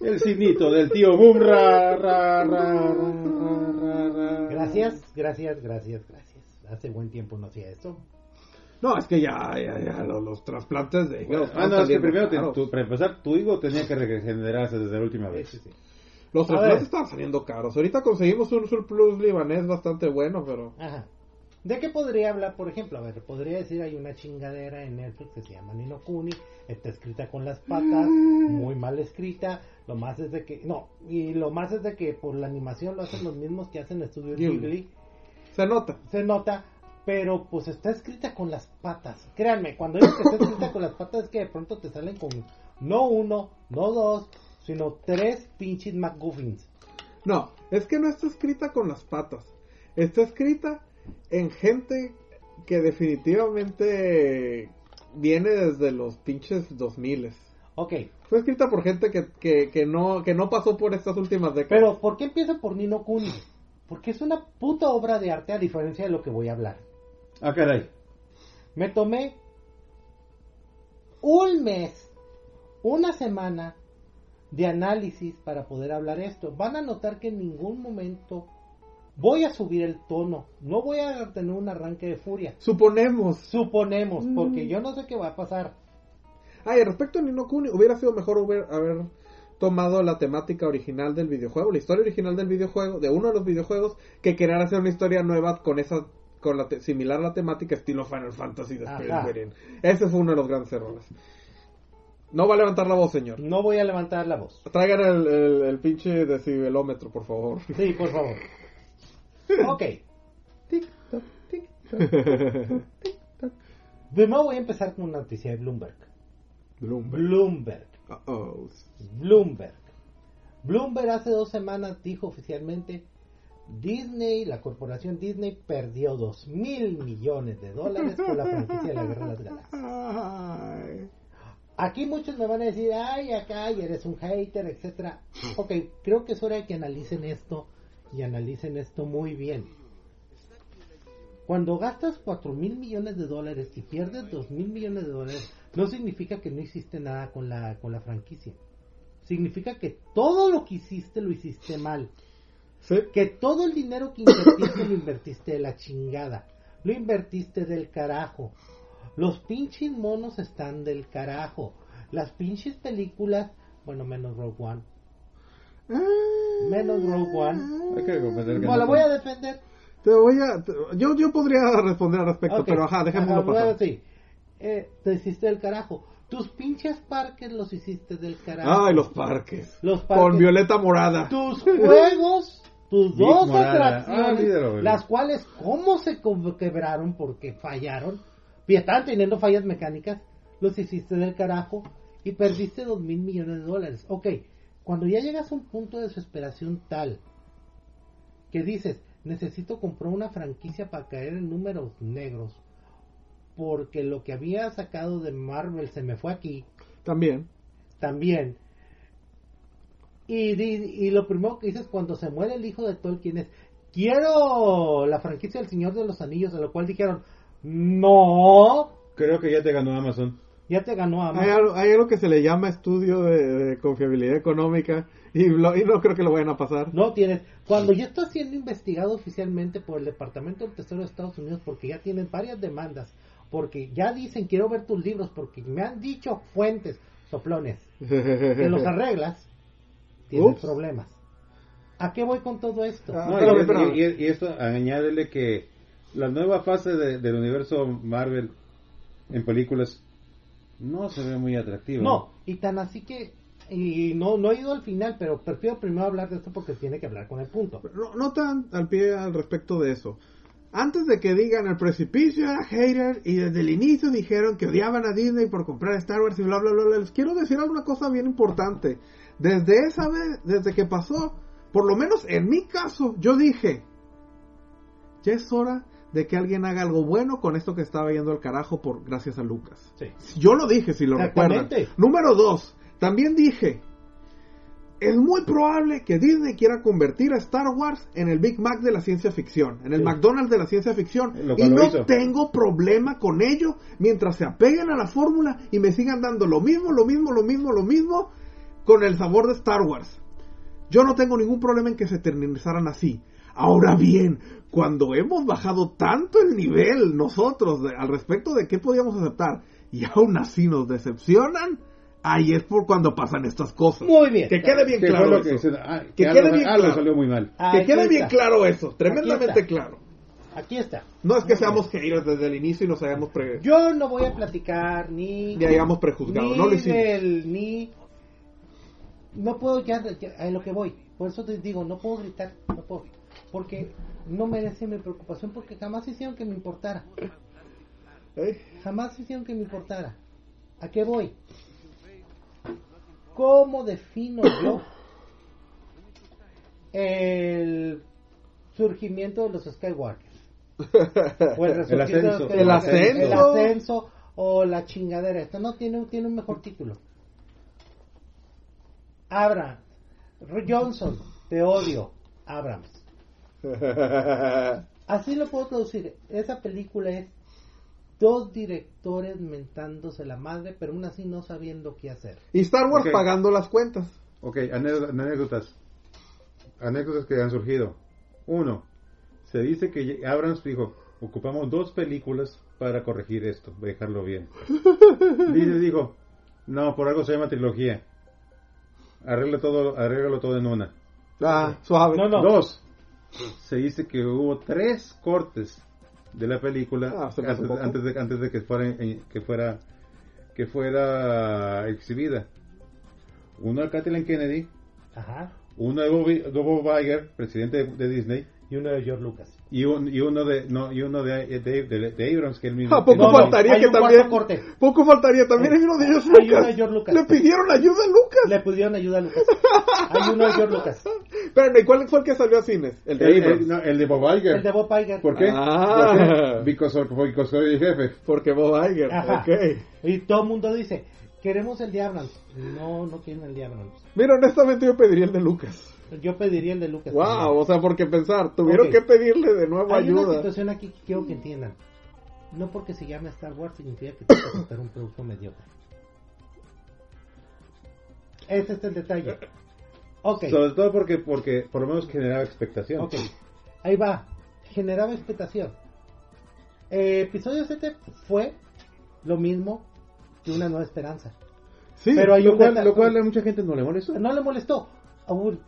El cinito del tío Boom. Ra, ra, ra, ra, ra, ra, ra. Gracias, gracias, gracias, gracias. Hace buen tiempo no hacía esto. No, es que ya, ya, ya, los, los trasplantes de hígado Ah, están no, es que primero, te- tu- para empezar, tu higo tenía que regenerarse desde la última vez. sí, sí. Los A trasplantes ver. están saliendo caros. Ahorita conseguimos un surplus libanés bastante bueno, pero... Ajá. ¿De qué podría hablar, por ejemplo? A ver, podría decir, hay una chingadera en Netflix que se llama Nino Kuni, está escrita con las patas, muy mal escrita, lo más es de que, no, y lo más es de que por la animación lo hacen los mismos que hacen Estudios Ghibli. Ghibli, Se nota. se nota, pero pues está escrita con las patas. Créanme, cuando digo que está escrita con las patas es que de pronto te salen con no uno, no dos, sino tres pinches McGuffins. No, es que no está escrita con las patas. Está escrita en gente que definitivamente viene desde los pinches 2000 Ok, Fue escrita por gente que, que, que no, que no pasó por estas últimas décadas. Pero, ¿por qué empiezo por Nino Kuni? Porque es una puta obra de arte a diferencia de lo que voy a hablar. Ah, caray. Me tomé un mes, una semana de análisis para poder hablar esto. Van a notar que en ningún momento voy a subir el tono. No voy a tener un arranque de furia. Suponemos. Suponemos, porque yo no sé qué va a pasar. Ah, y respecto a Nino Kuni, hubiera sido mejor hubiera- haber tomado la temática original del videojuego, la historia original del videojuego, de uno de los videojuegos, que querer hacer una historia nueva con esa con la te- similar a la temática estilo Final Fantasy de Spirit. Ese fue uno de los grandes errores. No va a levantar la voz, señor. No voy a levantar la voz. Traigan el, el, el pinche decibelómetro, por favor. Sí, por favor. Ok. Tic-toc, tic-toc. Primero voy a empezar con una noticia de Bloomberg. Bloomberg. Bloomberg. Bloomberg. Bloomberg hace dos semanas dijo oficialmente Disney, la corporación Disney perdió dos mil millones de dólares con la franquicia de la Guerra de las Galaxias. Ay. Aquí muchos me van a decir, ay, acá y eres un hater, etcétera. Ok, creo que es hora de que analicen esto y analicen esto muy bien. Cuando gastas cuatro mil millones de dólares y pierdes dos mil millones de dólares, no significa que no hiciste nada con la, con la franquicia. Significa que todo lo que hiciste lo hiciste mal. Sí. Que todo el dinero que invertiste lo invertiste de la chingada. Lo invertiste del carajo. Los pinches monos están del carajo. Las pinches películas, bueno, menos Rogue One. Menos Rogue One. Hay que comprender que No, la voy a defender. Te voy a. te- yo, yo podría responder al respecto, pero ajá, dejémoslo Ajá, bueno, pasar. sí. Eh, te hiciste del carajo. Tus pinches parques los hiciste del carajo. Ay, los parques. Los parques. Con violeta morada. tus juegos, tus dos Morada. atracciones, Ah, las cuales, ¿cómo se quebraron? Porque fallaron. Y estaban teniendo fallas mecánicas, los hiciste del carajo y perdiste dos mil millones de dólares. Ok, cuando ya llegas a un punto de desesperación tal que dices, necesito comprar una franquicia para caer en números negros, porque lo que había sacado de Marvel se me fue aquí, También. también. Y, y lo primero que dices cuando se muere el hijo de Tolkien es, quiero la franquicia del Señor de los Anillos, a lo cual dijeron, no, Creo que ya te ganó Amazon. ya te ganó Hay Amazon. algo, hay algo que se le llama estudio de, de confiabilidad económica y, lo- y no creo que lo vayan a pasar. No tienes, cuando ya está siendo investigado oficialmente por el Departamento del Tesoro de Estados Unidos, porque ya tienen varias demandas, porque ya dicen, quiero ver tus libros, porque me han dicho fuentes, soplones, que los arreglas, tienes Ups. problemas. ¿A qué voy con todo esto? Ah, No, y- y- y esto, añádele que la nueva fase de- del universo Marvel en películas no se ve muy atractiva. No, y tan así que, y no, no he ido al final, pero prefiero primero hablar de esto porque tiene que hablar con el punto. No, no tan al pie al respecto de eso. Antes de que digan el precipicio era hater y desde el inicio dijeron que odiaban a Disney por comprar Star Wars y bla bla bla, bla, les quiero decir alguna cosa bien importante. Desde esa vez, desde que pasó, por lo menos en mi caso, yo dije, ya es hora de que alguien haga algo bueno con esto que estaba yendo al carajo por gracias a Lucas. Sí. Yo lo dije, si lo recuerdan. Número dos, también dije, es muy probable que Disney quiera convertir a Star Wars en el Big Mac de la ciencia ficción, en el Sí. McDonald's de la ciencia ficción. Y no hizo. tengo problema con ello mientras se apeguen a la fórmula y me sigan dando lo mismo, lo mismo, lo mismo, lo mismo con el sabor de Star Wars. Yo no tengo ningún problema en que se eternizaran así. Ahora bien, cuando hemos bajado tanto el nivel nosotros de- al respecto de qué podíamos aceptar y aún así nos decepcionan, ahí es por cuando pasan estas cosas. Muy bien. Que quede bien Que claro eso. que, ah, Que que quede bien claro. salió muy mal. Que Aquí quede bien claro eso, tremendamente claro. Aquí está. No es que Muy seamos haters desde el inicio y nos hayamos, pre- Yo no voy a platicar ni. ni hayamos prejuzgado, ni no lo hicimos. del- ni. No puedo ya, ya a lo que voy. Por eso te digo, no puedo gritar. No puedo. Porque no merece mi preocupación. Porque jamás hicieron que me importara. ¿Eh? Jamás hicieron que me importara. ¿A qué voy? ¿Cómo defino yo el surgimiento de los Skywalkers? O el, resurgimiento de los ascenso. Skywalkers, El ascenso. El ascenso o la chingadera. Esto no tiene, tiene un mejor título. Abrams. Johnson. Te odio. Abrams. Así lo puedo traducir. Esa película es dos directores mentándose la madre, pero aún así no sabiendo qué hacer. y Star Wars pagando las cuentas. Ok, anécdotas, anécdotas. Anécdotas que han surgido. Uno, se dice que Abrams dijo, ocupamos dos películas para corregir esto, dejarlo bien. Disney dijo, no, por algo se llama trilogía. Arregla todo, arréglalo todo en una. Ah, suave. No, no. Dos, se dice que hubo tres cortes de la película Ah, antes, de, antes de que fuera que fuera que fuera exhibida. Uno de Kathleen Kennedy, Ajá. uno de Bob, Bob Iger, presidente de, de Disney, Y uno de George Lucas. y, un- y uno de no y uno de, de, de- de Abrams que él mismo. ¿A poco No, no, faltaría hay que también? corte. Poco faltaría también hay uno de ellos Hay uno Lucas. de George Lucas. Le pidieron ayuda a Lucas. Le pidieron ayuda a Lucas. Hay uno de George Lucas. Pero ¿y cuál fue el que salió a cines? El de el, Abrams. el- no, el de Bob Iger. El de Bob Iger. ¿Por qué? Ah. ¿Por qué? Because, of- because soy el jefe. Porque Bob Iger. Ajá. Ok. Y todo el mundo dice, queremos el de Abrams. No, no quieren el de Abrams. Mira, honestamente yo pediría el de Lucas. Yo pediría el de Lucas. Wow, también. o sea, porque pensar, tuvieron que pedirle de nuevo Hay una ayuda. situación aquí que quiero que entiendan. No porque se llame Star Wars significa que tienes que aceptar un producto mediocre. Ese es el detalle. Ok, Sobre todo porque porque por lo menos generaba expectación. ok. Ahí va. Generaba expectación. Eh, episodio 7 fue lo mismo que una nueva esperanza. Sí, Pero hay Lo un cual, lo cual a mucha gente no le molestó. No le molestó.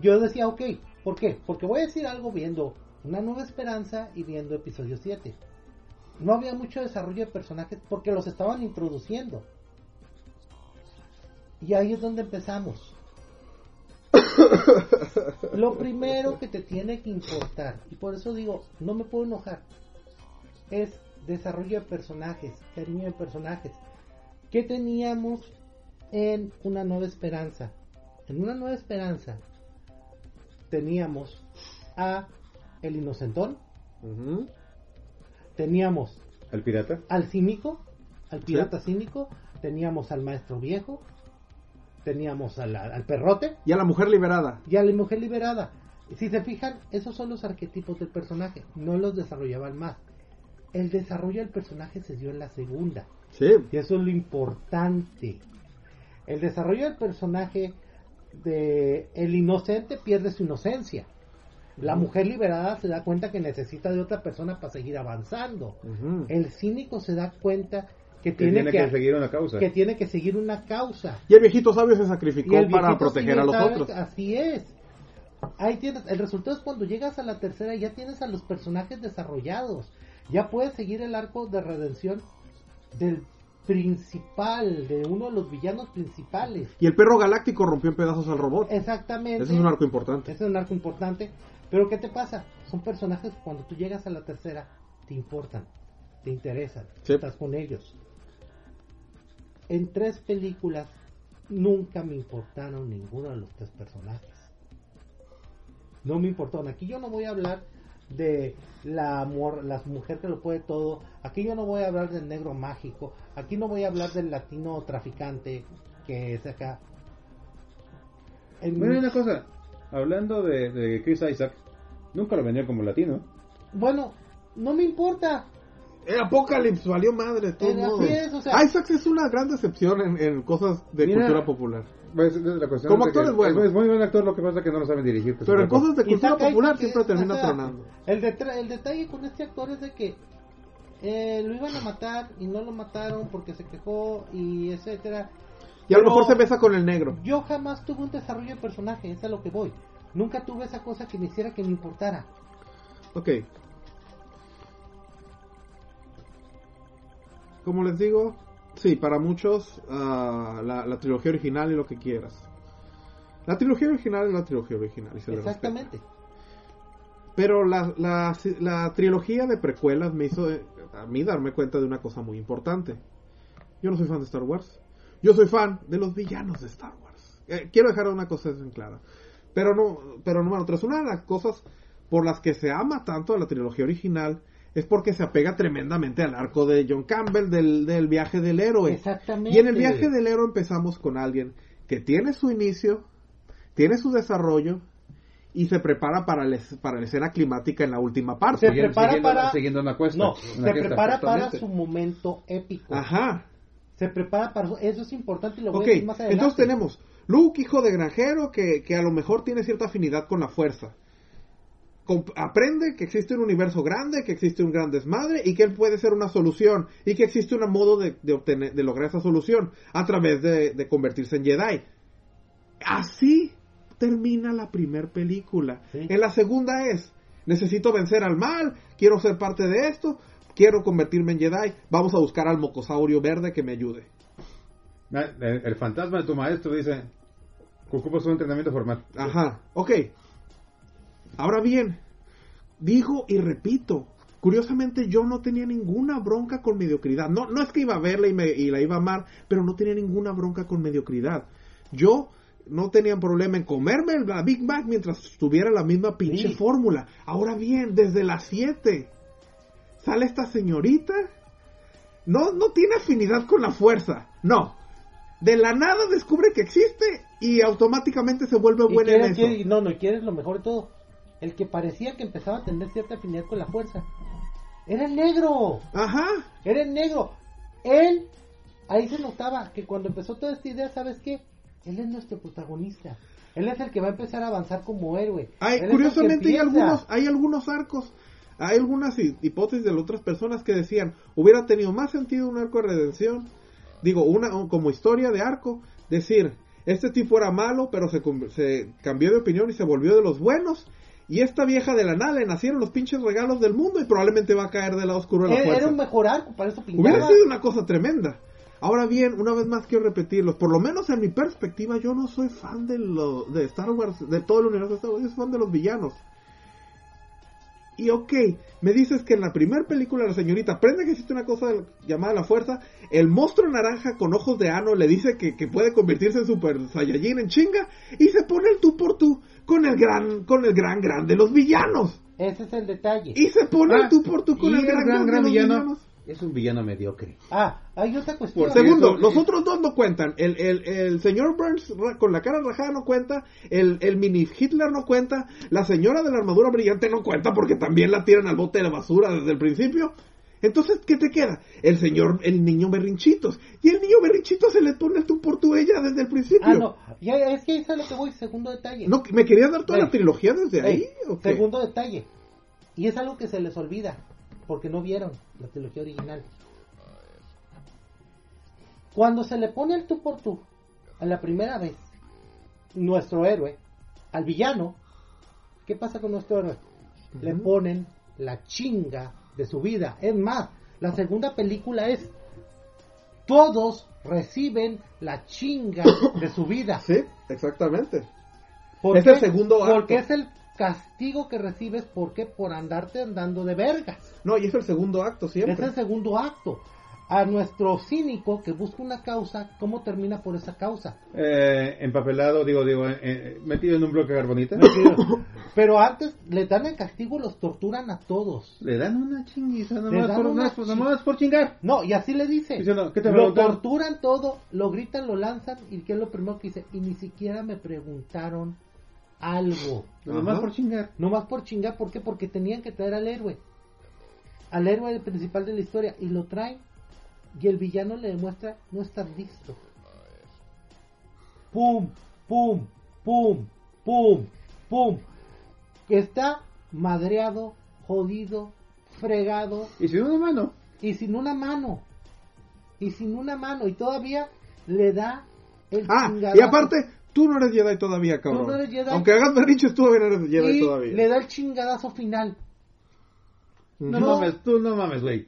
Yo decía, ok, ¿por qué? Porque voy a decir algo viendo una nueva esperanza y viendo episodio 7. No había mucho desarrollo de personajes porque los estaban introduciendo. Y ahí es donde empezamos. Lo primero que te tiene que importar, y por eso digo, no me puedo enojar, es desarrollo de personajes, cariño de personajes. ¿Qué teníamos en Una Nueva Esperanza? En Una Nueva Esperanza teníamos a el inocentón, teníamos ¿Al pirata? al cínico, al pirata cínico, teníamos al maestro viejo, teníamos a la- al perrote Y a la mujer liberada. y a la mujer liberada. Si se fijan, esos son los arquetipos del personaje, no los desarrollaban más. El desarrollo del personaje se dio en la segunda. Sí. Y eso es lo importante. El desarrollo del personaje de el inocente pierde su inocencia. La mujer liberada se da cuenta que necesita de otra persona para seguir avanzando. El cínico se da cuenta que, Que tiene, tiene que, que seguir una causa. que tiene que seguir una causa. Y el viejito sabio se sacrificó para proteger a los sabe- otros. Así es. Ahí tienes, el resultado es cuando llegas a la tercera ya tienes a los personajes desarrollados. Ya puedes seguir el arco de redención del principal, de uno de los villanos principales. Y el perro galáctico rompió en pedazos al robot. Exactamente. Ese es un arco importante. Ese es un arco importante. Pero ¿qué te pasa? Son personajes que cuando tú llegas a la tercera te importan, te interesan, Sí. estás con ellos. En tres películas nunca me importaron ninguno de los tres personajes. No me importaron. Aquí yo no voy a hablar de la, amor, la mujer que lo puede todo. Aquí yo no voy a hablar del negro mágico. Aquí no voy a hablar del latino traficante que es acá. En- Bueno, una cosa, hablando de, de Chris Isaac, nunca lo vendían como latino. Bueno, no me importa. El Apocalypse valió madre, de todos Eh, así modos. es, o sea- Isaacs es una gran decepción en, en cosas de Mira, cultura popular. Pues, es la cuestión Como que actor es bueno. Es muy buen actor, lo que pasa es que no lo saben dirigir. que es Pero en cosas de cultura popular siempre termina o sea, tronando. El, detra- el detalle con este actor es de que eh, lo iban a matar y no lo mataron porque se quejó y etcétera. Y a lo mejor se besa con el negro. Yo jamás tuve un desarrollo de personaje, es a lo que voy. Nunca tuve esa cosa que me hiciera que me importara. Ok. Como les digo, sí, para muchos ah, la, la trilogía original y lo que quieras. La trilogía original es la trilogía original y se le. Exactamente. Pero la, la, la trilogía de precuelas me hizo a mí darme cuenta de una cosa muy importante. Yo no soy fan de Star Wars. Yo soy fan de los villanos de Star Wars. Eh, quiero dejar una cosa en clara. Pero no, pero número tres, una de las cosas por las que se ama tanto a la trilogía original es porque se apega tremendamente al arco de John Campbell del, del viaje del héroe. Exactamente. Y en el viaje del héroe empezamos con alguien que tiene su inicio, tiene su desarrollo y se prepara para, para la escena climática en la última parte. Se prepara siguiendo, para- siguiendo una cuesta. No, una se prepara para su momento épico. Ajá. Se prepara para eso es importante y lo voy a decir más adelante. entonces tenemos Luke, hijo de granjero, que, que a lo mejor tiene cierta afinidad con la fuerza. Aprende que existe un universo grande, que existe un gran desmadre y que él puede ser una solución y que existe un modo de, de obtener, de lograr esa solución a través de, de convertirse en Jedi. Así termina la primer película. Sí. En la segunda es, necesito vencer al mal, quiero ser parte de esto, quiero convertirme en Jedi, vamos a buscar al mocosaurio verde que me ayude. Ah, El, el fantasma de tu maestro dice ocupas un entrenamiento formal. Ajá, ok. Ahora bien, digo y repito, curiosamente yo no tenía ninguna bronca con mediocridad. No, no es que iba a verla y, me, y la iba a amar, pero no tenía ninguna bronca con mediocridad. Yo no tenía problema en comerme la Big Mac mientras tuviera la misma pinche Sí. fórmula. Ahora bien, desde las 7 sale esta señorita. No, no tiene afinidad con la fuerza. No. De la nada descubre que existe y automáticamente se vuelve buena en eso. quieres- no, no, quieres lo mejor de todo. El que parecía que empezaba a tener cierta afinidad con la fuerza. Era el negro. Ajá. Era el negro. Él, ahí se notaba que cuando empezó toda esta idea, ¿sabes qué? Él es nuestro protagonista. Él es el que va a empezar a avanzar como héroe. El curiosamente hay algunos, hay algunos arcos, hay algunas hi- hipótesis de otras personas que decían, hubiera tenido más sentido un arco de redención, digo, una un- como historia de arco, decir, este tipo era malo, pero se, se cambió de opinión y se volvió de los buenos, y esta vieja de la nada le nacieron los pinches regalos del mundo y probablemente va a caer del lado oscuro de la fuerza. era un mejor arco, para eso pintaba. Hubiera sido una cosa tremenda. Ahora bien, una vez más quiero repetirlo, por lo menos en mi perspectiva yo no soy fan de, lo, de Star Wars, de todo el universo de Star Wars, yo soy fan de los villanos. Y ok, me dices que en la primera película la señorita aprende que existe una cosa llamada la fuerza, el monstruo naranja con ojos de ano le dice que, que puede convertirse en Super Saiyajin en chinga y se pone el tú por tú con el gran, con el gran gran de los villanos. Ese es el detalle. Y se pone Ah, el tú por tú con el gran gran, de los villano villanos. Es un villano mediocre. Ah, hay otra cuestión. Por Segundo, los eh, otros dos no cuentan. El, el, el señor Burns con la cara rajada no cuenta. El, el mini Hitler no cuenta. La señora de la armadura brillante no cuenta porque también la tiran al bote de la basura desde el principio. Entonces, ¿qué te queda? El señor, el niño berrinchitos. Y el niño berrinchitos se le pone tú por tú ella desde el principio. Ah, no, ya, es que eso es lo que voy, segundo detalle. No, ¿Me querías dar toda Ey. la trilogía desde ahí? Ey, ¿o qué? Segundo detalle. Y es algo que se les olvida, porque no vieron la trilogía original. Cuando se le pone el tú por tú, a la primera vez, nuestro héroe, al villano, ¿qué pasa con nuestro héroe? Le ponen la chinga de su vida. Es más, la segunda película es, todos reciben la chinga de su vida. Sí, exactamente. ¿Por Es qué? el segundo acto. Porque es el castigo que recibes porque por andarte andando de vergas. No, y es el segundo acto siempre. Es el segundo acto. a nuestro cínico que busca una causa, ¿cómo termina por esa causa? Eh, empapelado, digo, digo, eh, eh, metido en un bloque de carbonita. Pero antes le dan el castigo, los torturan a todos. Le dan una chinguiza, nomás por, una nomás por- nomás por chingar. No, y así le dice. Dice, no, ¿qué te lo torturan todo, lo gritan, lo lanzan, y ¿qué es lo primero que dice? Y ni siquiera me preguntaron algo. Nomás por chingar. Nomás por chingar, ¿por qué? Porque tenían que traer al héroe. Al héroe principal de la historia. Y lo traen. Y el villano le demuestra no estar listo. Pum, pum, pum, pum, pum. Está madreado, jodido, fregado Y si una mano. y sin una mano. Y sin una mano. Y todavía le da el Ah, y aparte, tú no eres Jedi todavía, cabrón. no eres Jedi. Aunque hagas berrinches, tú no eres Jedi y todavía. le da el chingadazo final. No, No. mames, tú no mames, güey.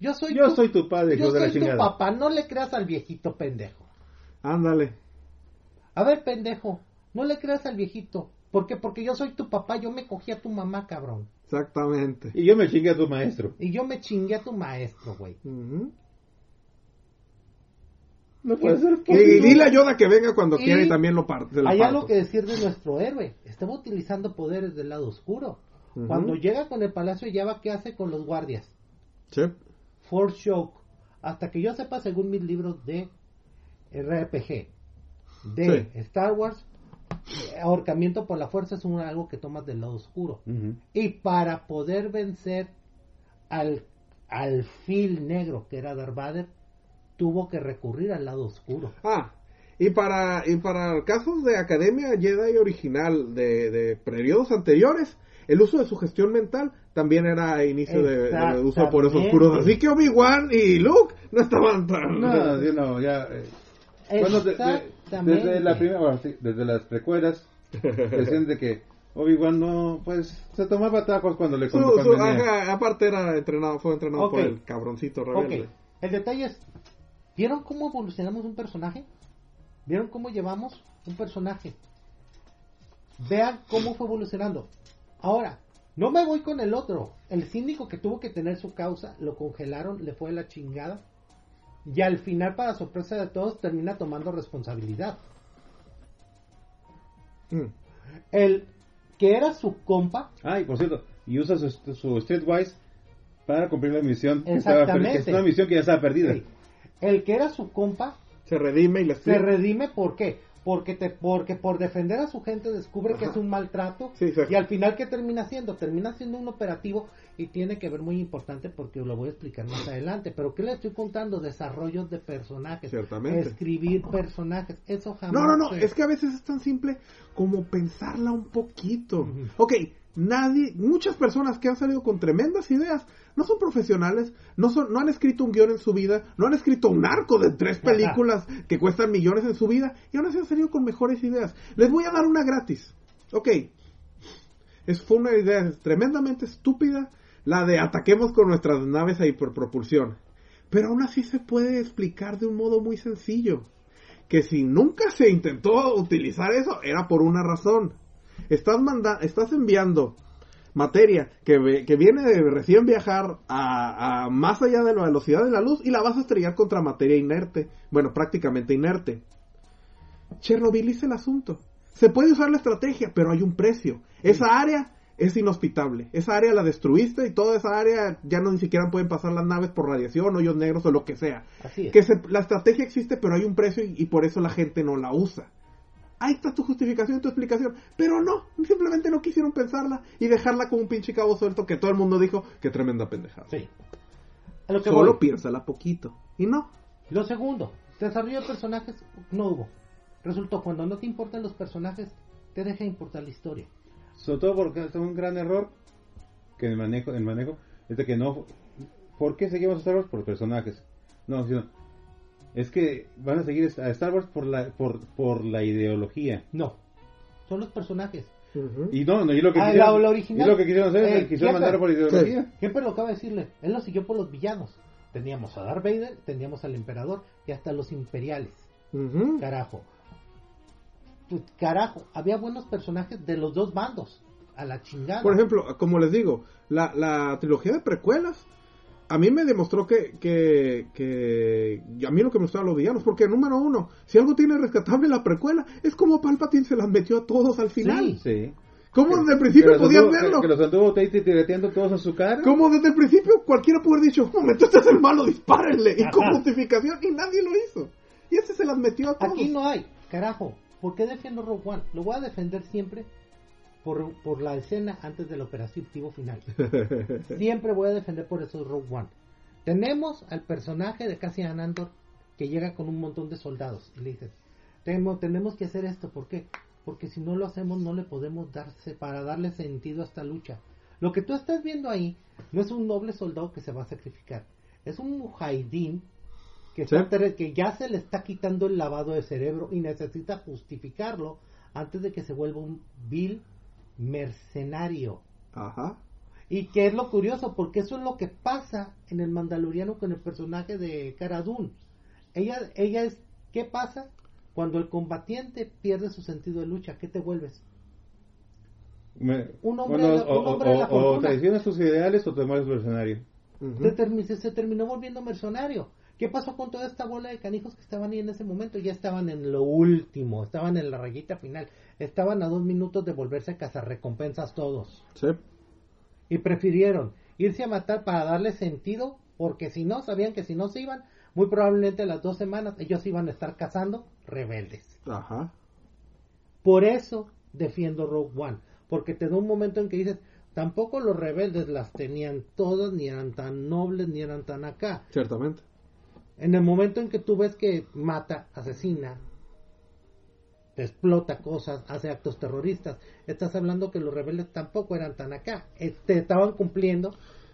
Yo soy Yo tu, soy tu padre, yo hijo de la soy tu chingada. papá, no le creas al viejito pendejo. Ándale. A ver, pendejo, no le creas al viejito. ¿Por qué? Porque yo soy tu papá, yo me cogí a tu mamá, cabrón. Exactamente. Y yo me chingué a tu maestro. Y yo me chingué a tu maestro, güey. Ujú. No puede ser Y, y dile a Yoda que venga cuando Y quiera y también lo parte. Hay algo que decir de nuestro héroe. Estaba utilizando poderes del lado oscuro. Cuando llega con el Palacio de Java, ¿qué hace con los guardias? Sí. Force Shock. Hasta que yo sepa, según mis libros de RPG, de Sí. Star Wars, eh, ahorcamiento por la fuerza es un, algo que tomas del lado oscuro. Y para poder vencer al, al Phil negro, que era Darth Vader, tuvo que recurrir al lado oscuro. Ah, y para, y para casos de Academia Jedi original de, de periodos anteriores, el uso de su gestión mental también era inicio de, de uso de poderes Exactamente. oscuros. Así que Obi-Wan y Luke no estaban tan... No, sí, no, ya. eh, Bueno, de- de- Exactamente. desde la primera, bueno, sí, desde las precuelas, decían de que Obi-Wan no, pues, se tomaba tacos cuando le Su- ajá, aparte era entrenado, fue entrenado por el cabroncito rebelde. Ok, el detalle es, ¿vieron cómo evolucionamos un personaje? ¿Vieron cómo llevamos un personaje? Vean cómo fue evolucionando. Ahora, no me voy con el otro. El síndico que tuvo que tener su causa, lo congelaron, le fue la chingada. Y al final, para sorpresa de todos, termina tomando responsabilidad. Mm. El que era su compa, Ah, y por cierto, y usa su, su Streetwise para cumplir la misión. que estaba per- Exactamente. Que es una misión que ya estaba perdida. sí, el que era su compa, Se redime y le se redime ¿por qué? Porque te porque por defender a su gente descubre que es un maltrato Sí, y al final qué termina haciendo? Termina siendo un operativo y tiene que ver muy importante porque lo voy a explicar más adelante, pero ¿qué le estoy contando? Desarrollos de personajes, Ciertamente. escribir personajes, eso jamás. No, no, no, es que a veces es tan simple como pensarla un poquito. Ujú. Ok, nadie, muchas personas que han salido con tremendas ideas, no son profesionales, no son, no han escrito un guion en su vida, no han escrito un arco de tres películas que cuestan millones en su vida, y aún así han salido con mejores ideas. Les voy a dar una gratis. Ok, es, fue una idea tremendamente estúpida, la de ataquemos con nuestras naves a hiperpropulsión. Pero aún así se puede explicar de un modo muy sencillo que si nunca se intentó utilizar eso, era por una razón. Estás, manda estás enviando materia que, que viene de recién viajar a, a más allá de la velocidad de la luz y la vas a estrellar contra materia inerte. Bueno, prácticamente inerte. Chernobyl es el asunto. Se puede usar la estrategia, pero hay un precio. Esa área es inhospitable. Esa área la destruiste y toda esa área ya no ni siquiera pueden pasar las naves por radiación, hoyos negros o lo que sea Así es. que se- la estrategia existe, pero hay un precio y, y por eso la gente no la usa. Ahí está tu justificación, tu explicación. Pero no, simplemente no quisieron pensarla y dejarla como un pinche cabo suelto que todo el mundo dijo que tremenda pendejada. Sí. A lo que Solo voy. piénsala poquito. Y no. Lo segundo, desarrollo de personajes no hubo. Resultó cuando no te importan los personajes, te deja importar la historia. Sobre todo porque es un gran error que el manejo, el manejo es de que no. ¿Por qué seguimos a Star Wars? Por personajes. No, sino, es que van a seguir a Star Wars por la, por, por la ideología. No, son los personajes. Y no, no, y lo que Ah, quisieron, la- la original. y lo que quisieron hacer, Eh, es quisieron mandar por ideología. Siempre lo acaba de decirle, él lo siguió por los villanos. Teníamos a Darth Vader, teníamos al emperador y hasta los imperiales. Ujú. Carajo. Pues, Carajo, había buenos personajes de los dos bandos. A la chingada. Por ejemplo, como les digo, la, la trilogía de precuelas a mí me demostró que, que, que a mí lo que me gustaban los villanos, porque número uno, si algo tiene rescatable la precuela, es como Palpatine se las metió a todos al final. Sí. Sí. ¿Cómo desde el principio Que anduvo- verlo? Que, los anduvo tate tireteando todos en su cara. Como desde el principio cualquiera pudo haber dicho, un momento, este es el malo, dispárenle, y con justificación, y nadie lo hizo. Y ese se las metió a todos. Aquí no hay, carajo. ¿Por qué defiendo Rogue One? Lo voy a defender siempre por, por la escena antes del operativo final. siempre voy a defender por eso Rogue One. Tenemos al personaje de Cassian Andor que llega con un montón de soldados y le dices, tenemos, tenemos que hacer esto, ¿por qué? Porque si no lo hacemos no le podemos darse para darle sentido a esta lucha. Lo que tú estás viendo ahí no es un noble soldado que se va a sacrificar, es un mujahidín que, Sí. está ter- que ya se le está quitando el lavado de cerebro y necesita justificarlo antes de que se vuelva un vil mercenario. Ajá. Y que es lo curioso, porque eso es lo que pasa en el Mandaloriano con el personaje de Cara Dune. Ella, ella es, ¿qué pasa? Cuando el combatiente pierde su sentido de lucha, ¿qué te vuelves? Me- Un hombre bueno, de la- un o, hombre de la o- o fortuna. traicionas tus ideales o te mueres mercenario. Se- se terminó volviendo mercenario. ¿Qué pasó con toda esta bola de canijos que estaban ahí en ese momento? Ya estaban en lo último, estaban en la rayita final, estaban a dos minutos de volverse a cazar recompensas todos. Sí. Y prefirieron irse a matar para darle sentido, porque si no, sabían que si no se iban, muy probablemente a las dos semanas ellos iban a estar cazando rebeldes. Ajá. Por eso defiendo Rogue One, porque te da un momento en que dices, tampoco los rebeldes las tenían todas, ni eran tan nobles, ni eran tan acá. Ciertamente. En el momento en que tú ves que mata, asesina, explota cosas, hace actos terroristas, estás hablando que los rebeldes tampoco eran tan acá. Este, estaban cumpliendo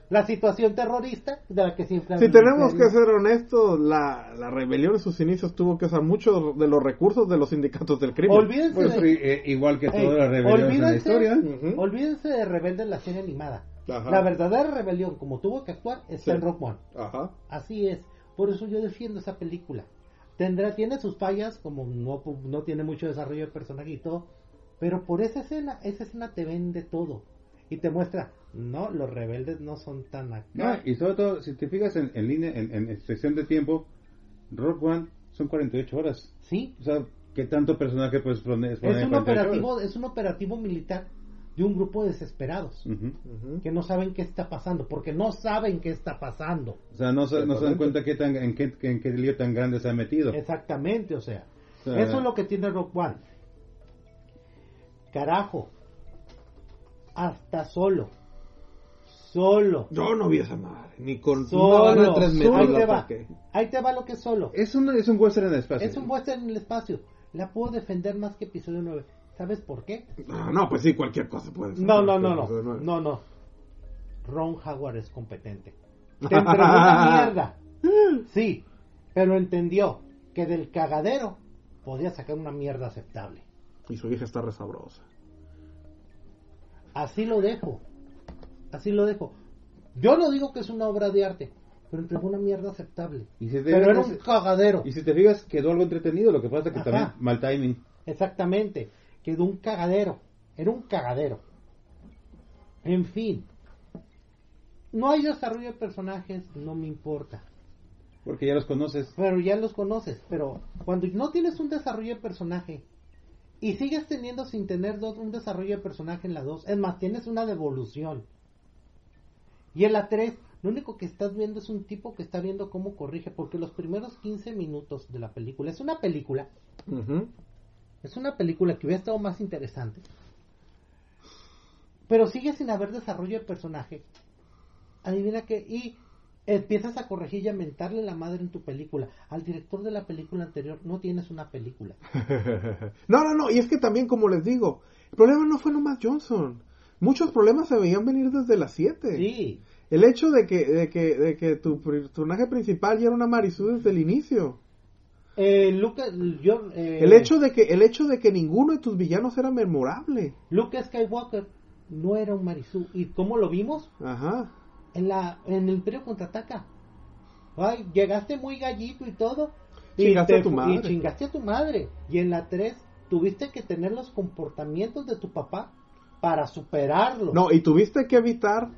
la situación terrorista de la que siempre Si tenemos que ser honestos, la, la rebelión en sus inicios tuvo que usar muchos de los recursos de los sindicatos del crimen. Olvídense Pues, de, eh, igual que todas las rebeliones en la historia. Olvídense de Rebelde en la serie animada. Ajá. La verdadera rebelión, como tuvo que actuar, está Sí. en Rock One. Ajá. Así es. Por eso yo defiendo esa película. Tendrá, tiene sus fallas, como no, no tiene mucho desarrollo de personaje y todo. Pero por esa escena, esa escena te vende todo. Y te muestra, no, los rebeldes no son tan acá. No, y sobre todo, si te fijas en, en línea, en, en sección de tiempo, Rock One son 48 horas. Sí, O sea, ¿qué tanto personaje puedes poner? es un 48 operativo, horas? es un operativo militar de un grupo de desesperados que no saben qué está pasando, porque no saben qué está pasando. O sea, no, se- no se dan cuenta qué tan, en, qué, en qué lío tan grande se ha metido. Exactamente, o sea, O sea, eso es lo que tiene Rock One. Carajo, hasta solo, solo, Yo no vi esa madre, ni con solo, tres metros ahí te va, ahí te va lo que es solo. Es un, es un western en el espacio. Es un western en el espacio. La puedo defender más que episodio 9. ¿Sabes por qué? Ah, no, pues sí, cualquier cosa puede ser. No, no, no, no. No, no. Ron Howard es competente. Te entregó una mierda. Sí, pero entendió que del cagadero podía sacar una mierda aceptable. Y su hija está resabrosa. Así lo dejo. Así lo dejo. Yo no digo que es una obra de arte, pero entregó una mierda aceptable. Y si te Pero era un cagadero. Y si te fijas, quedó algo entretenido, lo que pasa que Ajá. también mal timing. Exactamente. Quedó un cagadero. Era un cagadero. En fin. No hay desarrollo de personajes, no me importa. Porque ya los conoces. Pero ya los conoces. Pero cuando no tienes un desarrollo de personaje y sigues teniendo sin tener dos- un desarrollo de personaje en la 2, es más, tienes una devolución. Y en la 3, lo único que estás viendo es un tipo que está viendo cómo corrige, porque los primeros 15 minutos de la película, es una película. Es una película que hubiera estado más interesante. Pero sigue sin haber desarrollo de personaje. Adivina qué. Y empiezas a corregir y a mentarle la madre en tu película. Al director de la película anterior no tienes una película. No, no, no, y es que también, como les digo, el problema no fue nomás Johnson. Muchos problemas se veían venir desde las 7. Sí. El hecho de que, de que, de que tu personaje principal ya era una Marisú desde el inicio. Eh, Luke, yo, eh, El hecho de que, el hecho de que ninguno de tus villanos era memorable. Luke Skywalker no era un Marisú. ¿Y cómo lo vimos? Ajá. En la en el Imperio Contraataca. Ay, llegaste muy gallito y todo. Y te a tu madre. Y chingaste a tu madre. Y en la 3 tuviste que tener los comportamientos de tu papá para superarlo. No, y tuviste que evitar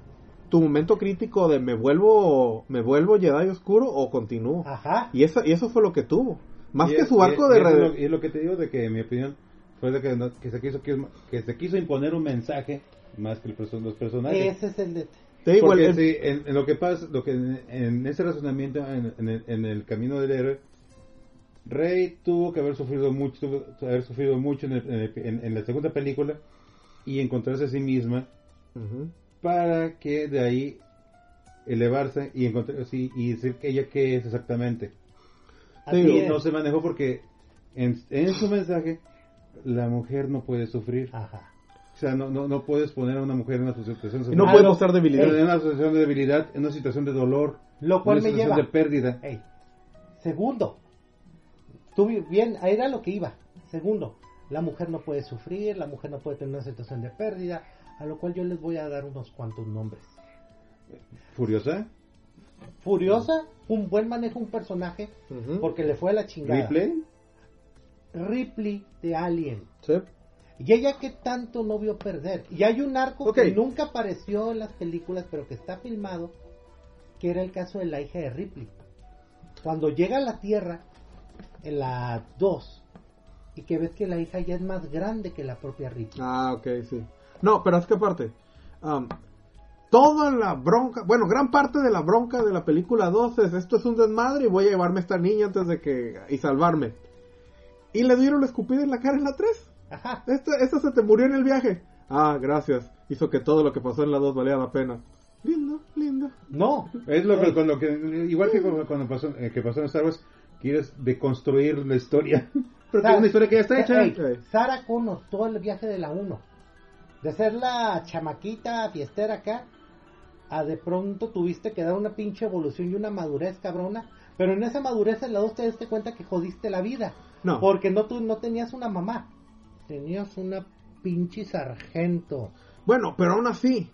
tu momento crítico de me vuelvo me vuelvo Jedi oscuro o continúo. Ajá. Y eso, y eso fue lo que tuvo. Más Y que es- su arco y de es- y es red- lo- Y es lo que te digo de que en mi opinión fue de que, no- que se quiso que, que se quiso imponer un mensaje más que el perso- los personajes. Ese es el de... Te digo, Porque el- sí, en, en lo que pasa, lo que en, en ese razonamiento, en, en el, en el camino del héroe, Rey tuvo que haber sufrido mucho, tuvo que haber sufrido mucho en, el- en el- en- en la segunda película y encontrarse a sí misma Ujú. Para que de ahí elevarse y encontrar sí, y decir que ella qué es exactamente. Es. No se manejó porque en, en su mensaje la mujer no puede sufrir. Ajá. O sea, no, no, no puedes poner a una mujer en una situación Y no puede mostrar debilidad. en una situación de debilidad, en una situación de dolor, Lo cual en me una situación lleva... de pérdida. Ey, Segundo, tú bien, era lo que iba. Segundo, la mujer no puede sufrir, la mujer no puede tener una situación de pérdida, a lo cual yo les voy a dar unos cuantos nombres. Furiosa, Furiosa, un buen manejo, un personaje, porque le fue a la chingada. Ripley, Ripley de Alien. Sí. Y ella que tanto no vio perder. Y hay un arco que nunca apareció en las películas, pero que está filmado, que era el caso de la hija de Ripley. Cuando llega a la Tierra, en la 2, y que ves que la hija ya es más grande que la propia Ripley. Ah, ok, sí. No, pero es que aparte, am, toda la bronca, bueno, gran parte de la bronca de la película 2 es esto es un desmadre y voy a llevarme a esta niña antes de que y salvarme. Y le dieron la escupida en la cara en la 3. Ajá. Esta, esta se te murió en el viaje. Ah, gracias. Hizo que todo lo que pasó en la 2 valía la pena. Lindo, lindo. No. es lo que, con lo que igual que con- cuando pasó, eh, que pasó en Star Wars, quieres deconstruir la historia, pero que es una historia que ya está hecha. Sarah Connor, todo el viaje de la 1. De ser la chamaquita fiestera acá, a de pronto tuviste que dar una pinche evolución y una madurez cabrona. Pero en esa madurez en la 2 te diste cuenta que jodiste la vida. No. Porque no, tú no tenías una mamá. Tenías una pinche sargento. Bueno, pero aún así,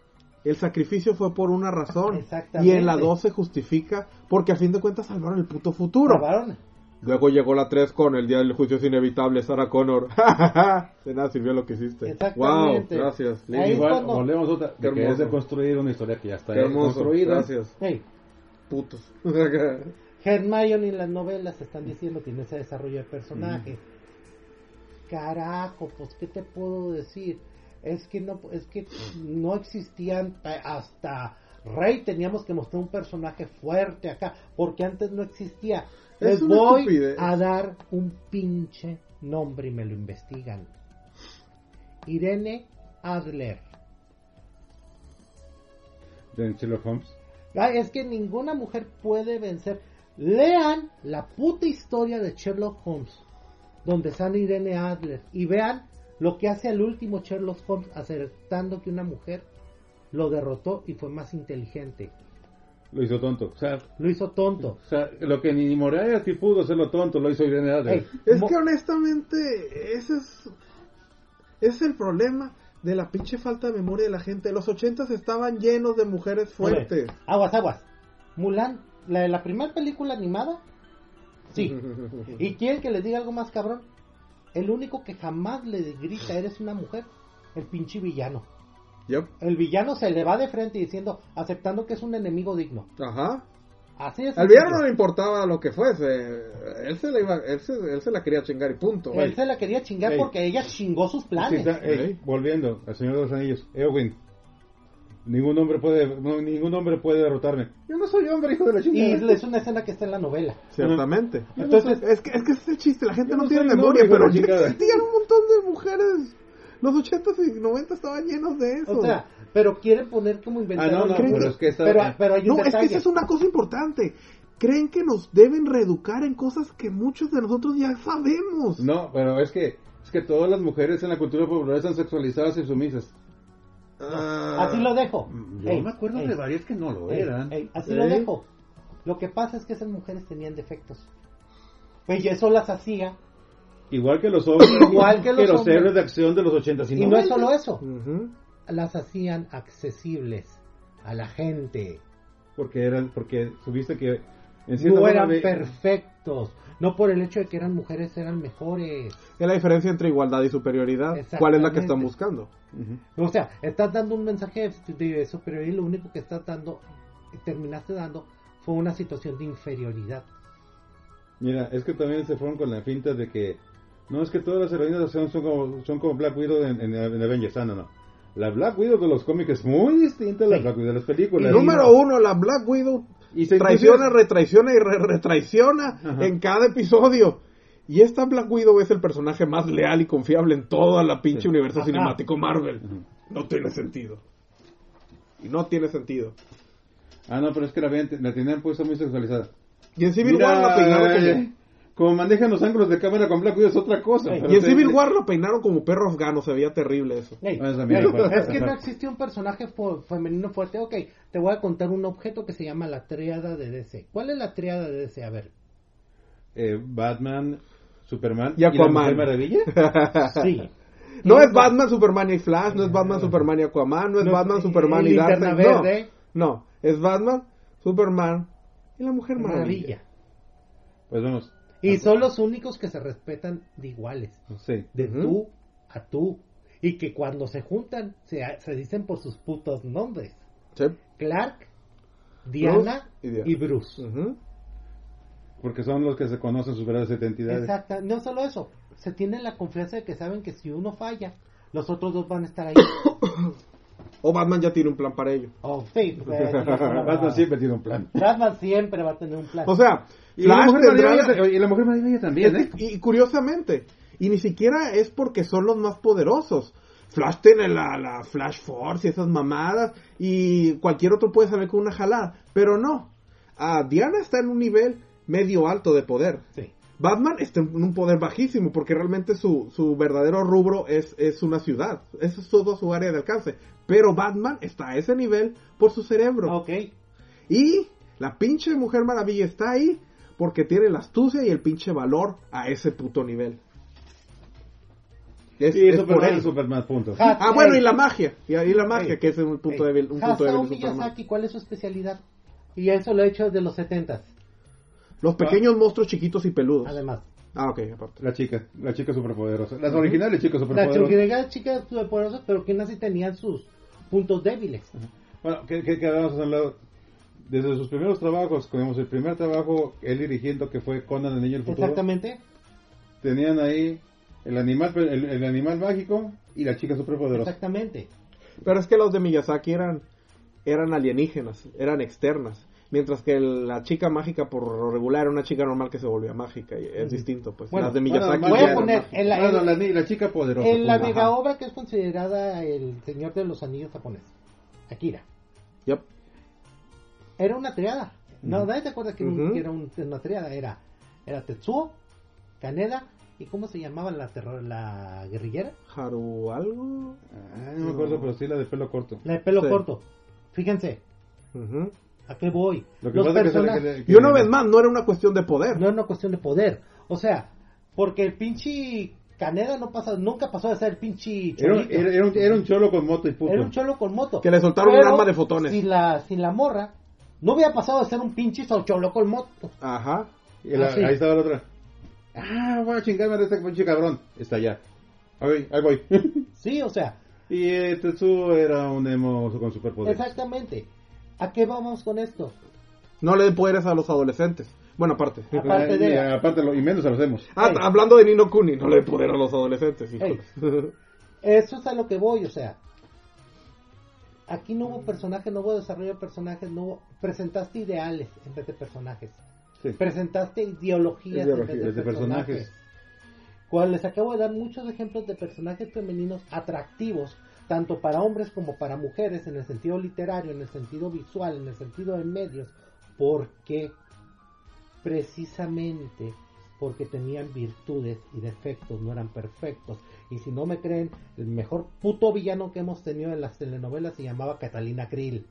el sacrificio fue por una razón. Exactamente. Y en la 2 se justifica porque a fin de cuentas salvaron el puto futuro. Salvaron. Luego llegó la 3 con el día del juicio es inevitable, Sarah Connor. de nada sirvió lo que hiciste. Exactamente. Wow, gracias. Ahí Igual, cuando- volvemos otra, Qué de que es hermoso. deconstruir una historia que ya está Qué hermoso. construida. Gracias. Hey, Putos. Hermione en las novelas están diciendo que tiene ese desarrollo de personaje. Carajo, pues qué te puedo decir? Es que no es que no existían hasta Rey teníamos que mostrar un personaje fuerte acá, porque antes no existía. Es Les voy estupidez. a dar un pinche nombre y me lo investigan. Irene Adler. de Sherlock Holmes. Ah, es que ninguna mujer puede vencer. Lean la puta historia de Sherlock Holmes, donde sale Irene Adler, y vean lo que hace al último Sherlock Holmes, acertando que una mujer lo derrotó y fue más inteligente. Lo hizo tonto. O sea, Lo hizo tonto. o sea lo que ni Moriarty pudo hacerlo tonto, lo hizo Irene Adler. Ey, Es que honestamente, ese es, ese es el problema de la pinche falta de memoria de la gente. Los ochentas estaban llenos de mujeres fuertes. Aguas, aguas. Mulan, la de la primera película animada. Sí. ¿Y quieren que les diga algo más cabrón? El único que jamás le grita, eres una mujer, el pinche villano. Yep. El villano se le va de frente diciendo, aceptando que es un enemigo digno. Ajá. Así es. Al villano no le importaba lo que fuese. Él se la, iba, él se, él se la quería chingar y punto. Él se la quería chingar Ey. porque ella chingó sus Sí, planes. está- ey, Ey. volviendo al Señor de los Anillos, Eowyn. Ningún hombre puede, no, ningún hombre puede derrotarme. Yo no soy hombre, hijo de la y chingada. es una escena que está en la novela. Ciertamente. Entonces- es que, es que ese es el chiste. La gente no, no tiene memoria, hombre, pero existían un montón de mujeres. Los ochentas y noventas estaban llenos de eso. O sea, pero quieren poner como inventario. Ah, no, no, ¿Creen pero que- es que está- pero, pero hay un No, es que detalle. esa es una cosa importante. Creen que nos deben reeducar en cosas que muchos de nosotros ya sabemos. No, pero es que, es que todas las mujeres en la cultura popular están sexualizadas y sumisas. Ah, Así lo dejo. Yo Ey, me acuerdo ey, de varias que no lo ey, eran. ey, así Ey. lo dejo. Lo que pasa es que esas mujeres tenían defectos. Pues y eso las hacía. Igual que los hombres, Igual que los hombres. héroes de acción de los 80 y Y no es solo eso. Ujú. Las hacían accesibles a la gente. Porque eran, porque subiste que En no eran perfectos. No por el hecho de que eran mujeres, eran mejores. Es la diferencia entre igualdad y superioridad. ¿Cuál es la que están buscando? Ujú. O sea, estás dando un mensaje de, de superioridad y lo único que estás dando, terminaste dando, fue una situación de inferioridad. Mira, es que también se fueron con la finta de que no es que todas las heroínas son, son, como, son como Black Widow en, en, en Avengers. Ah, no, no. La Black Widow de los cómics es muy distinta a la Sí. Black Widow de las películas. Número uno, la Black Widow Y se traiciona, retraiciona y re- retraiciona Ajá. en cada episodio. Y esta Black Widow es el personaje más leal y confiable en toda la pinche Sí. universo Ajá. cinemático Marvel. No tiene sentido. Y no tiene sentido. Ah, no, pero es que la, habían- la tenían puesta muy sexualizada. Y en Civil Mira, War la peinaron como... manejan los ángulos de cámara con Black Widow es otra cosa. Ey, Y en Civil War lo peinaron como perro afgano, se veía terrible eso. Ey, ey, pues. es que no existe un personaje femenino fuerte. Ok, te voy a contar un objeto que se llama la triada de DC. ¿Cuál es la triada de DC? A ver. eh, Batman, Superman Y Aquaman. la Mujer Maravilla. Sí. No es Batman, Superman y Flash, no es Batman, Superman y Aquaman, no es No, Batman, y- Superman y y Darkseid. No, no, es Batman, Superman y la Mujer Maravilla. Maravilla. Pues vamos. Y son los únicos que se respetan de iguales. Sí. De tú a tú. Y que cuando se juntan se, se dicen por sus putos nombres. Sí. Clark, Diana y Diana. y Bruce. Porque son los que se conocen sus verdaderas identidades. Exacto. No solo eso. Se tienen la confianza de que saben que si uno falla, los otros dos van a estar ahí. O Batman ya tiene un plan para ello. Oh, sí. eh, Batman siempre tiene un plan. Batman siempre va a tener un plan. O sea, Y la, Flash mujer tendrá y la Mujer Maravilla también, ¿eh? y, y curiosamente, y ni siquiera es porque son los más poderosos. Flash tiene la, la Flash Force y esas mamadas, y cualquier otro puede salir con una jalada, pero no. Ah, Diana está en un nivel medio alto de poder. sí. Batman está en un poder bajísimo porque realmente su, su verdadero rubro es, es una ciudad. Esa es todo su área de alcance. Pero Batman está a ese nivel por su cerebro. Ok. Y la pinche Mujer Maravilla está ahí porque tiene la astucia y el pinche valor a ese puto nivel. Es, Sí, es por Superman él. es Superman, punto. Ah, bueno, y la magia. Y la magia, que es un punto ey. débil, un punto débil de Superman. Miyazaki, ¿cuál es su especialidad? Y eso lo he hecho desde los 70 Los pequeños monstruos chiquitos y peludos. además. Ah, ok, aparte. La chica, la chica superpoderosa. Las originales chicas Las superpoderosas. churguinegas chicas superpoderosas, pero que así tenían sus puntos débiles. Bueno, ¿qué, qué, qué vamos a hablar? Desde sus primeros trabajos, como el primer trabajo, él dirigiendo que fue Conan el Niño del Futuro, Exactamente. tenían ahí el animal, el, el animal mágico y la chica superpoderosa. Exactamente. Pero es que los de Miyazaki eran, eran alienígenas, eran externas. Mientras que la chica mágica por lo regular era una chica normal que se volvía mágica. y Es distinto, pues. Bueno, las de Bueno, Miyazaki más voy a poner en la- Bueno, en- la, chica poderosa. En la punto. mega Ajá. obra que es considerada el Señor de los Anillos japonés, Akira, Yep. era una triada. No, nadie se acuerda que, era un- era una triada. Era, era Tetsuo, Kaneda, ¿y cómo se llamaba la, terror, la guerrillera? Haru algo. Ah, no me acuerdo, pero sí la de pelo corto. La de pelo Sí. corto. Fíjense, Ujú. ¿A qué voy? Lo que Los pasa es que Y una vez más, no era una cuestión de poder. no es una cuestión de poder. O sea, porque el pinche Kaneda no pasa, nunca pasó de ser el pinche Era, era, era un, era un cholo con moto y puto. Era un cholo con moto. Que le soltaron un arma de fotones. Sin la, sin la morra, no hubiera pasado de ser un pinche cholo con moto. Ajá. Y la- Ah. Ahí estaba la otra. Ah, voy a chingarme de este pinche cabrón. Está allá. Ahí, ahí voy. Sí, o sea, y eh, Tetsuo era un emo con superpoderes. exactamente. ¿A qué vamos con esto? No le den poderes a los adolescentes. Bueno, aparte. Aparte de- Y, aparte lo- y menos se lo hacemos. Ah, hablando de Nino Kuni, no le den poder a los adolescentes. Eso es a lo que voy, o sea. Aquí no hubo personajes, no hubo desarrollo de personajes, no hubo... Presentaste ideales en vez de personajes. Sí. Presentaste ideologías, Ideologías en vez de, de personajes. personajes. Cual les acabo de dar muchos ejemplos de personajes femeninos atractivos, tanto para hombres como para mujeres, en el sentido literario, en el sentido visual, en el sentido de medios, porque precisamente porque tenían virtudes y defectos, no eran perfectos. Y si no me creen, el mejor puto villano que hemos tenido en las telenovelas se llamaba Catalina Krill.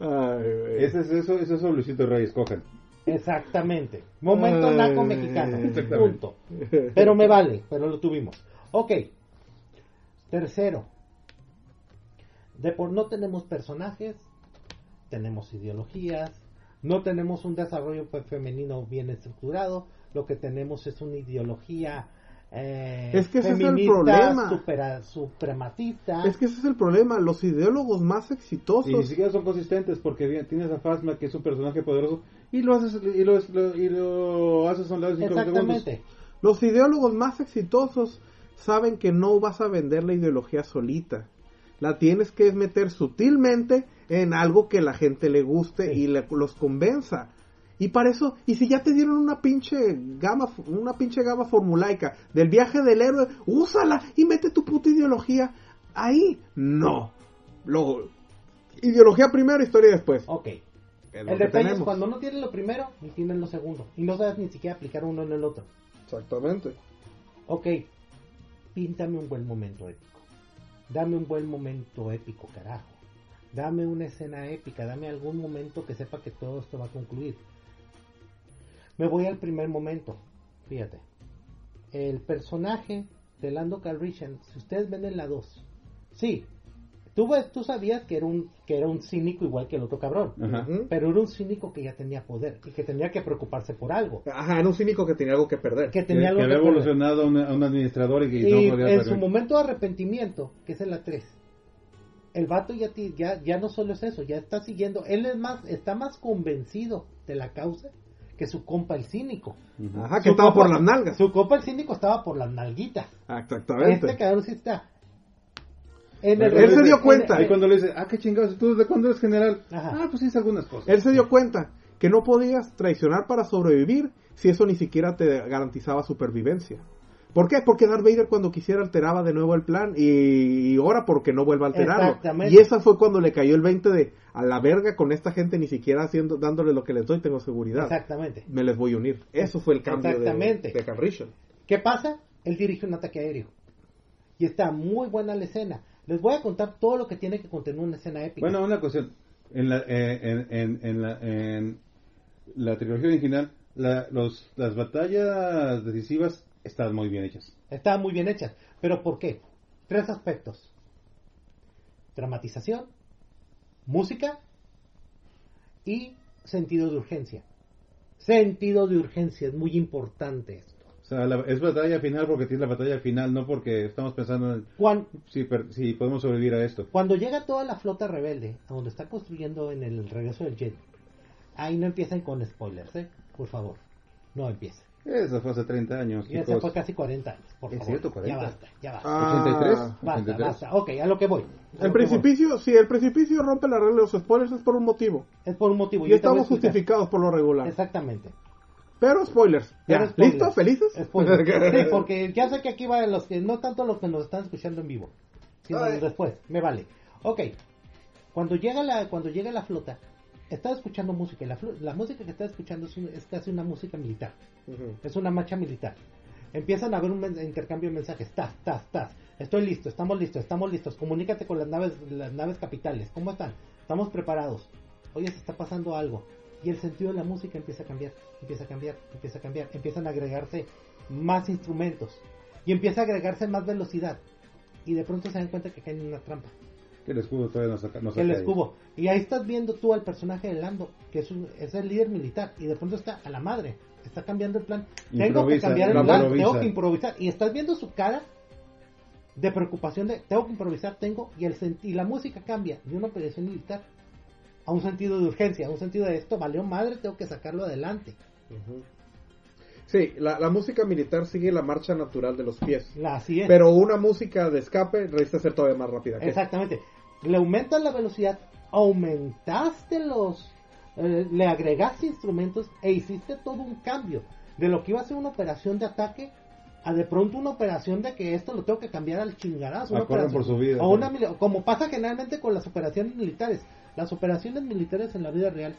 Ay, güey. Ese es eso, ese es eso Luisito Reyes, cojan. Exactamente. Momento naco mexicano. Punto. Pero me vale, pero lo tuvimos. Ok. Tercero. De por no tenemos personajes, tenemos ideologías, no tenemos un desarrollo fe- femenino bien estructurado, lo que tenemos es una ideología eh, Es que ese es el problema. supera- suprematista. Es que ese es el problema. Los ideólogos más exitosos. Y ni siquiera son consistentes porque tienes a Phasma que es un personaje poderoso y lo haces y lo, lo- y lo haces a un lado en cinco segundos. Exactamente. Los ideólogos más exitosos saben que no vas a vender la ideología solita. La tienes que meter sutilmente en algo que la gente le guste Sí. y le- los convenza. Y para eso, y si ya te dieron una pinche gama, una pinche gama formulaica del viaje del héroe, úsala y mete tu puta ideología ahí. No. Luego, ideología primero, historia después. Ok. Es El detalle es tenemos. cuando no tienes lo primero y tienes lo segundo. Y no sabes ni siquiera aplicar uno en el otro. Exactamente. Ok, píntame un buen momento épico. Dame un buen momento épico, carajo. Dame una escena épica, dame algún momento que sepa que todo esto va a concluir. Me voy al primer momento. Fíjate. El personaje de Lando Calrissian, si ustedes ven en la 2, sí, tú, ves- tú sabías que era, un, que era un cínico igual que el otro cabrón. Ajá. Pero era un cínico que ya tenía poder y que tenía que preocuparse por algo. Ajá, era un cínico que tenía algo que perder. Que Que, tenía algo que había perder. evolucionado a un, a un administrador y que Y no podía en su momento de arrepentimiento, que es en la 3, el vato ya, ti- ya, ya no solo es eso, ya está siguiendo, él es más, está más convencido de la causa que su compa el cínico. Ajá, que Su estaba compa- por las nalgas. Su compa el cínico estaba por las nalguitas. Exactamente. Este cabrón sí está. En Pero Él se dio cuenta. Ahí cuando le dice, ah, qué chingados, ¿tú desde cuándo eres general? Ajá. Ah, pues hice algunas cosas. Él se dio cuenta que no podías traicionar para sobrevivir si eso ni siquiera te garantizaba supervivencia. ¿Por qué? Porque Darth Vader cuando quisiera alteraba de nuevo el plan y, y ahora porque no vuelva a alterarlo. Exactamente. Y esa fue cuando le cayó el 20 de a la verga con esta gente ni siquiera haciendo dándole lo que les doy tengo seguridad. Exactamente. Me les voy a unir. Eso fue el cambio de, Exactamente. de Calrissian. ¿Qué pasa? Él dirige un ataque aéreo. Y está muy buena la escena. Les voy a contar todo lo que tiene que contener una escena épica. Bueno, una cuestión. En la, eh, en, en, en la, en la trilogía original, la, los, las batallas decisivas están muy bien hechas. Estaban muy bien hechas. ¿Pero por qué? Tres aspectos. Dramatización, música y sentido de urgencia. Sentido de urgencia, es muy importante esto. O sea, la- es batalla final porque tiene la batalla final, no porque estamos pensando en Cuan- si, per- si podemos sobrevivir a esto. Cuando llega toda la flota rebelde a donde está construyendo en el regreso del jet, ahí no empiezan con spoilers, ¿eh? Por favor, no empiecen. Eso fue hace 30 años. Ya se fue casi 40 años, por Es favor. cierto, 40. Ya basta, ya basta. Ah, 83. basta, 83. basta. Ok, a lo que voy. A El que voy. precipicio, si el precipicio rompe la regla de los spoilers es por un motivo. Es por un motivo. Y a estamos justificados por lo regular. Exactamente. Pero spoilers. Pero spoilers. ¿Listos? ¿Felices? Spoilers. Sí, porque ya sé que aquí va los que no tanto los que nos están escuchando en vivo, sino Ay. después. Me vale. Ok. Cuando llega la cuando llega la flota, está escuchando música y la, la música que está escuchando es, un- es casi una música militar. Es una marcha militar. Empiezan a haber un intercambio de mensajes. Tas, tas, tas. Estoy listo, estamos listos, estamos listos. Comunícate con las naves, las naves capitales. ¿Cómo están? Estamos preparados. Oye, se está pasando algo. Y el sentido de la música empieza a cambiar, empieza a cambiar, empieza a cambiar. Empiezan a agregarse más instrumentos. Y empieza a agregarse más velocidad. Y de pronto se dan cuenta que caen en una trampa. Que el escudo todavía no saca. No el saca ahí. escudo. Y ahí estás viendo tú al personaje de Lando, que es, un- es el líder militar. Y de pronto está a la madre. Está cambiando el plan. Tengo que cambiar el la plan. improvisa. Tengo que improvisar. Y estás viendo su cara de preocupación de tengo que improvisar, tengo. Y, el y la música cambia de una operación militar a un sentido de urgencia, a un sentido de esto valió madre, tengo que sacarlo adelante. Sí, la, la música militar sigue la marcha natural de los pies. La, así es. Pero una música de escape necesita ser todavía más rápida. Exactamente. Le aumentas la velocidad, aumentaste los, eh, le agregaste instrumentos e hiciste todo un cambio de lo que iba a ser una operación de ataque a de pronto una operación de que esto lo tengo que cambiar al chingadazo. una operación- por su vida, o una como pasa generalmente con las operaciones militares. Las operaciones militares en la vida real,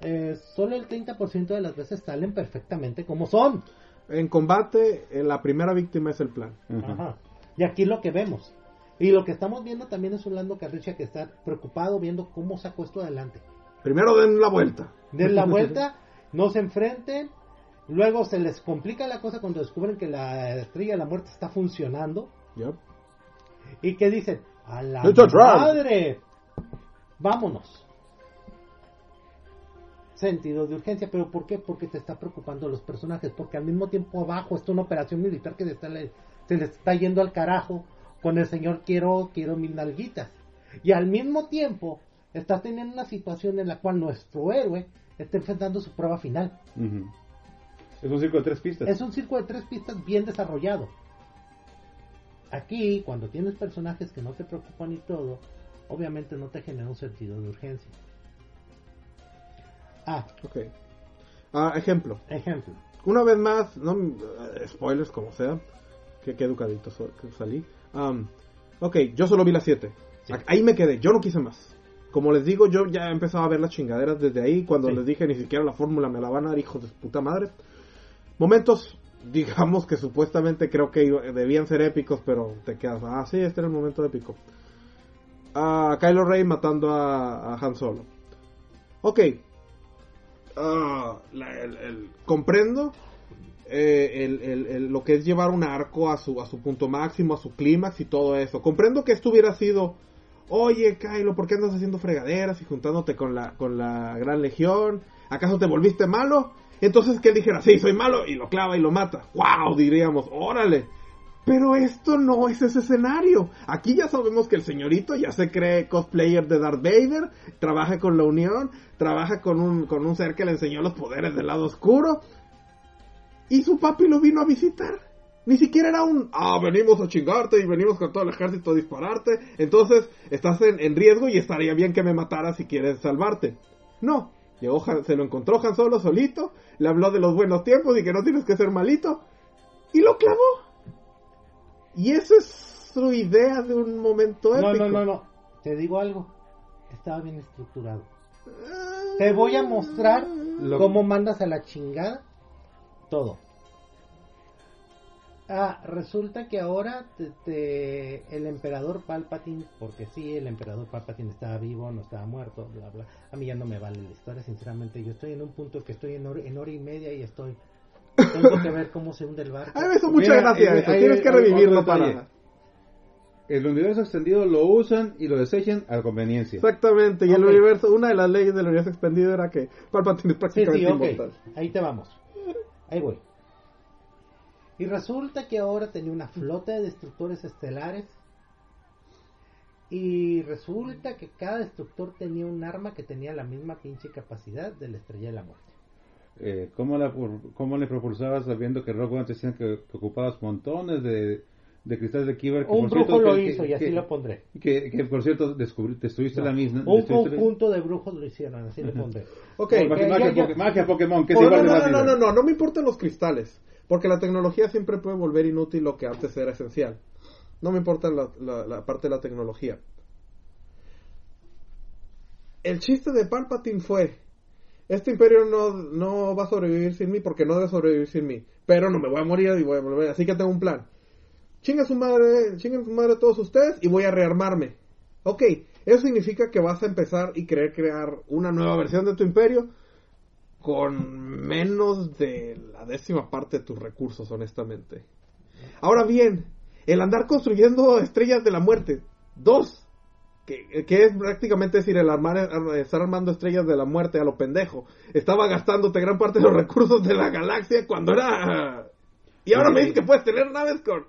eh, solo el 30% de las veces salen perfectamente como son. En combate, eh, la primera víctima es el plan. Ajá. Y aquí lo que vemos. Y lo que estamos viendo también es un Lando Carricha que está preocupado viendo cómo sacó esto adelante. Primero den la vuelta. Den la vuelta, no se enfrenten, luego se les complica la cosa cuando descubren que la estrella de la muerte está funcionando. Yep. Y que dicen, a la It's a trap. madre, vámonos. sentido de urgencia. ¿Pero por qué? Porque te está preocupando los personajes. Porque al mismo tiempo abajo está una operación militar que se, está, le- se les está yendo al carajo con el señor quiero, quiero mil nalguitas. Y al mismo tiempo está teniendo una situación en la cual nuestro héroe está enfrentando su prueba final. Es un circo de tres pistas. Es un circo de tres pistas bien desarrollado. Aquí, cuando tienes personajes que no te preocupan y todo, obviamente no te genera un sentido de urgencia. Ah, Ok. Ah, ejemplo. ejemplo. Una vez más, no eh, spoilers como sea. Que qué educadito so- que salí. Am, ok, yo solo vi las 7. Ahí me quedé, yo no quise más. Como les digo, yo ya he empezado a ver las chingaderas desde ahí. Cuando Sí. les dije ni siquiera la fórmula me la van a dar, hijos de puta madre. Momentos, digamos que supuestamente creo que debían ser épicos, pero te quedas, ah, sí, este era el momento épico. A Kylo Ren matando a, Han Solo. Ok, ah, la- el- el- comprendo eh, el- lo que es llevar un arco a su, a su punto máximo, a su clímax y todo eso. Comprendo que esto hubiera sido, oye Kylo, ¿por qué andas haciendo fregaderas y juntándote con la, con la Gran Legión? ¿Acaso te volviste malo? Entonces que él dijera, sí, soy malo, y lo clava y lo mata. ¡Wow! Diríamos, órale. Pero esto no es ese escenario. Aquí ya sabemos que el señorito ya se cree cosplayer de Darth Vader, trabaja con la Unión, trabaja con un, con un ser que le enseñó los poderes del lado oscuro. Y su papi lo vino a visitar. Ni siquiera era un, ah, venimos a chingarte y venimos con todo el ejército a dispararte. Entonces estás en, en riesgo y estaría bien que me matara si quieres salvarte. No, llegó se lo encontró Han Solo solito, le habló de los buenos tiempos y que no tienes que ser malito. Y lo clavó. Y esa es su idea de un momento No, épico. no, no, no. Te digo algo. Estaba bien estructurado. Te voy a mostrar Lo- cómo mandas a la chingada todo. Ah, resulta que ahora te- te- el emperador Palpatine, porque sí, el emperador Palpatine estaba vivo, no estaba muerto, bla, bla. A mí ya no me vale la historia, sinceramente. Yo estoy en un punto que estoy en hora, en hora y media y estoy... Tengo que ver cómo se hunde el barco. A mí me hizo mucha Mira, gracia eh, eso. Tienes que revivirlo para... El universo extendido lo usan y lo desechan a conveniencia. Exactamente, y el universo, una de las leyes del universo expandido era que Palpatine es Sí, prácticamente sí, ok. inmortal. Ahí te vamos. Ahí voy. Y resulta que ahora tenía una flota de destructores estelares. Y resulta que cada destructor tenía un arma que tenía la misma pinche capacidad de la estrella de la muerte. Eh, ¿cómo, la, ¿Cómo le propulsabas sabiendo que Rogue One te decían que, que ocupabas montones de, de cristales de Kyber? que, Un por brujo cierto, lo que- hizo que- y así lo pondré. Que, que, por cierto, descubrí, destruiste la misma. Un destruiste la- conjunto de brujos lo hicieron, así lo pondré. Ok, Magia, Ok, magia, ya, ya. Poké- magia Pokémon, que es Oh, igual no, de no, no, no, no, no me importan los cristales, porque la tecnología siempre puede volver inútil lo que antes era esencial. No me importa la, la- la parte de la tecnología. El chiste de Palpatine fue, este imperio no, no va a sobrevivir sin mí porque no debe sobrevivir sin mí, pero no me voy a morir y voy a volver, así que tengo un plan. Chinga su madre, chinga su madre todos ustedes y voy a rearmarme. Ok, eso significa que vas a empezar y querer crear una nueva versión de tu imperio con menos de la décima parte de tus recursos, honestamente. Ahora bien, el andar construyendo estrellas de la muerte, dos, que, que es prácticamente decir, el armar, ar- estar armando estrellas de la muerte a lo pendejo, estaba gastándote gran parte de los recursos de la galaxia cuando era... Y ahora me dices que puedes tener naves con...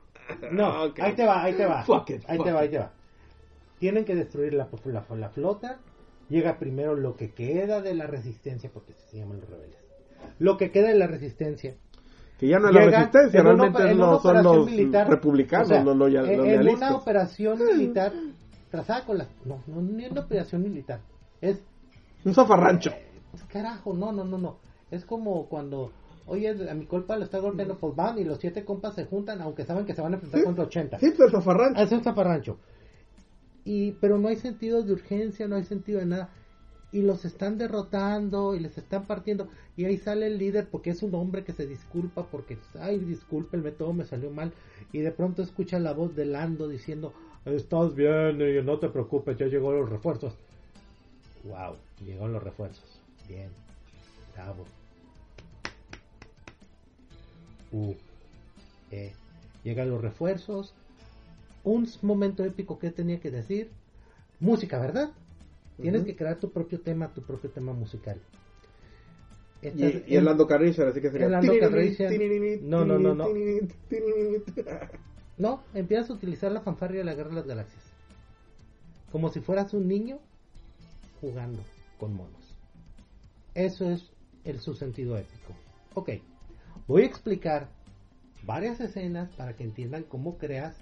No, Ok. ahí te va, ahí te va. Fuck it, ahí fuck te va, ahí te va. Tienen que destruir la, la, la flota. Llega primero lo que queda de la resistencia, porque se llaman los rebeldes. Lo que queda de la resistencia. Que ya no es la resistencia, una realmente una son los militar, republicanos, o sea, los, loya- en, los en lealistas. una operación militar trazada con las... No, no, ni una operación militar. Es Un zafarrancho. Pues, Carajo, no, no, no, no. Es como cuando, oye, a mi culpa lo está golpeando, pues van y los siete compas se juntan, aunque saben que se van a enfrentar Sí. contra 80. Sí, pero el zafarrancho. Es un zafarrancho. Y, pero no hay sentido de urgencia, no hay sentido de nada. Y los están derrotando y les están partiendo. Y ahí sale el líder porque es un hombre que se disculpa porque, ay, discúlpenme, todo me salió mal. Y de pronto escucha la voz de Lando diciendo, estás bien, y no te preocupes, ya llegó los refuerzos. Wow, llegaron los refuerzos. Bien, bravo. Uh, eh, llegan los refuerzos. Un momento épico que tenía que decir. Música, ¿verdad? Tienes que crear tu propio tema, tu propio tema musical. Y, Estás y el Lando Calrissian, así que sería... El Lando No, no, no, no. No, empiezas a utilizar la fanfarria de la Guerra de las Galaxias. Como si fueras un niño jugando con monos. Eso es el su sentido épico. Ok, voy a explicar varias escenas para que entiendan cómo creas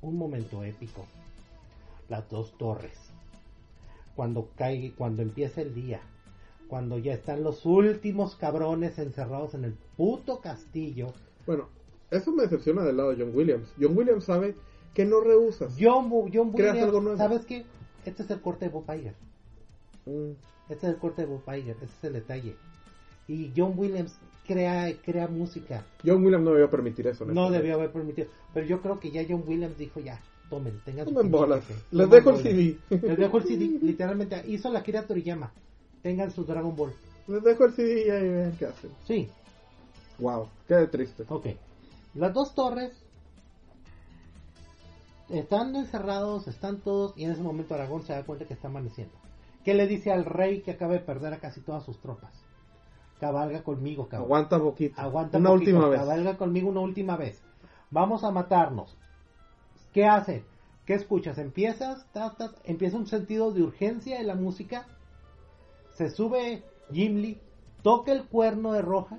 un momento épico. Las dos torres. Cuando cae, cuando empieza el día. Cuando ya están los últimos cabrones encerrados en el puto castillo. Bueno, eso me decepciona del lado de John Williams. John Williams sabe que no rehusas. John, John Creas Williams, algo nuevo. ¿sabes qué? Este es el corte de Bob Iger. Mm, Este es el corte de Bob Iger, ese es el detalle. Y John Williams crea, crea música. John Williams no debió permitir eso. No debió haber permitido. Pero yo creo que ya John Williams dijo ya, tomen, tengan su bolas. Les dejo el. CD. Les dejo el CD, literalmente. Hizo la Kira Toriyama. Tengan su Dragon Ball. Les dejo el CD y ahí vean qué hacen. Sí, Wow, qué triste. ok. Las dos torres están encerrados, están todos, y en ese momento Aragón se da cuenta que está amaneciendo. ¿Qué le dice al rey que acaba de perder a casi todas sus tropas? Cabalga conmigo, cabrón. Aguanta poquito. Aguanta Una poquito, última vez. Cabalga conmigo una última vez. Vamos a matarnos. ¿Qué hace? ¿Qué escuchas? Empiezas, tas, tas, empieza un sentido de urgencia en la música. Se sube Gimli, toca el cuerno de Roja,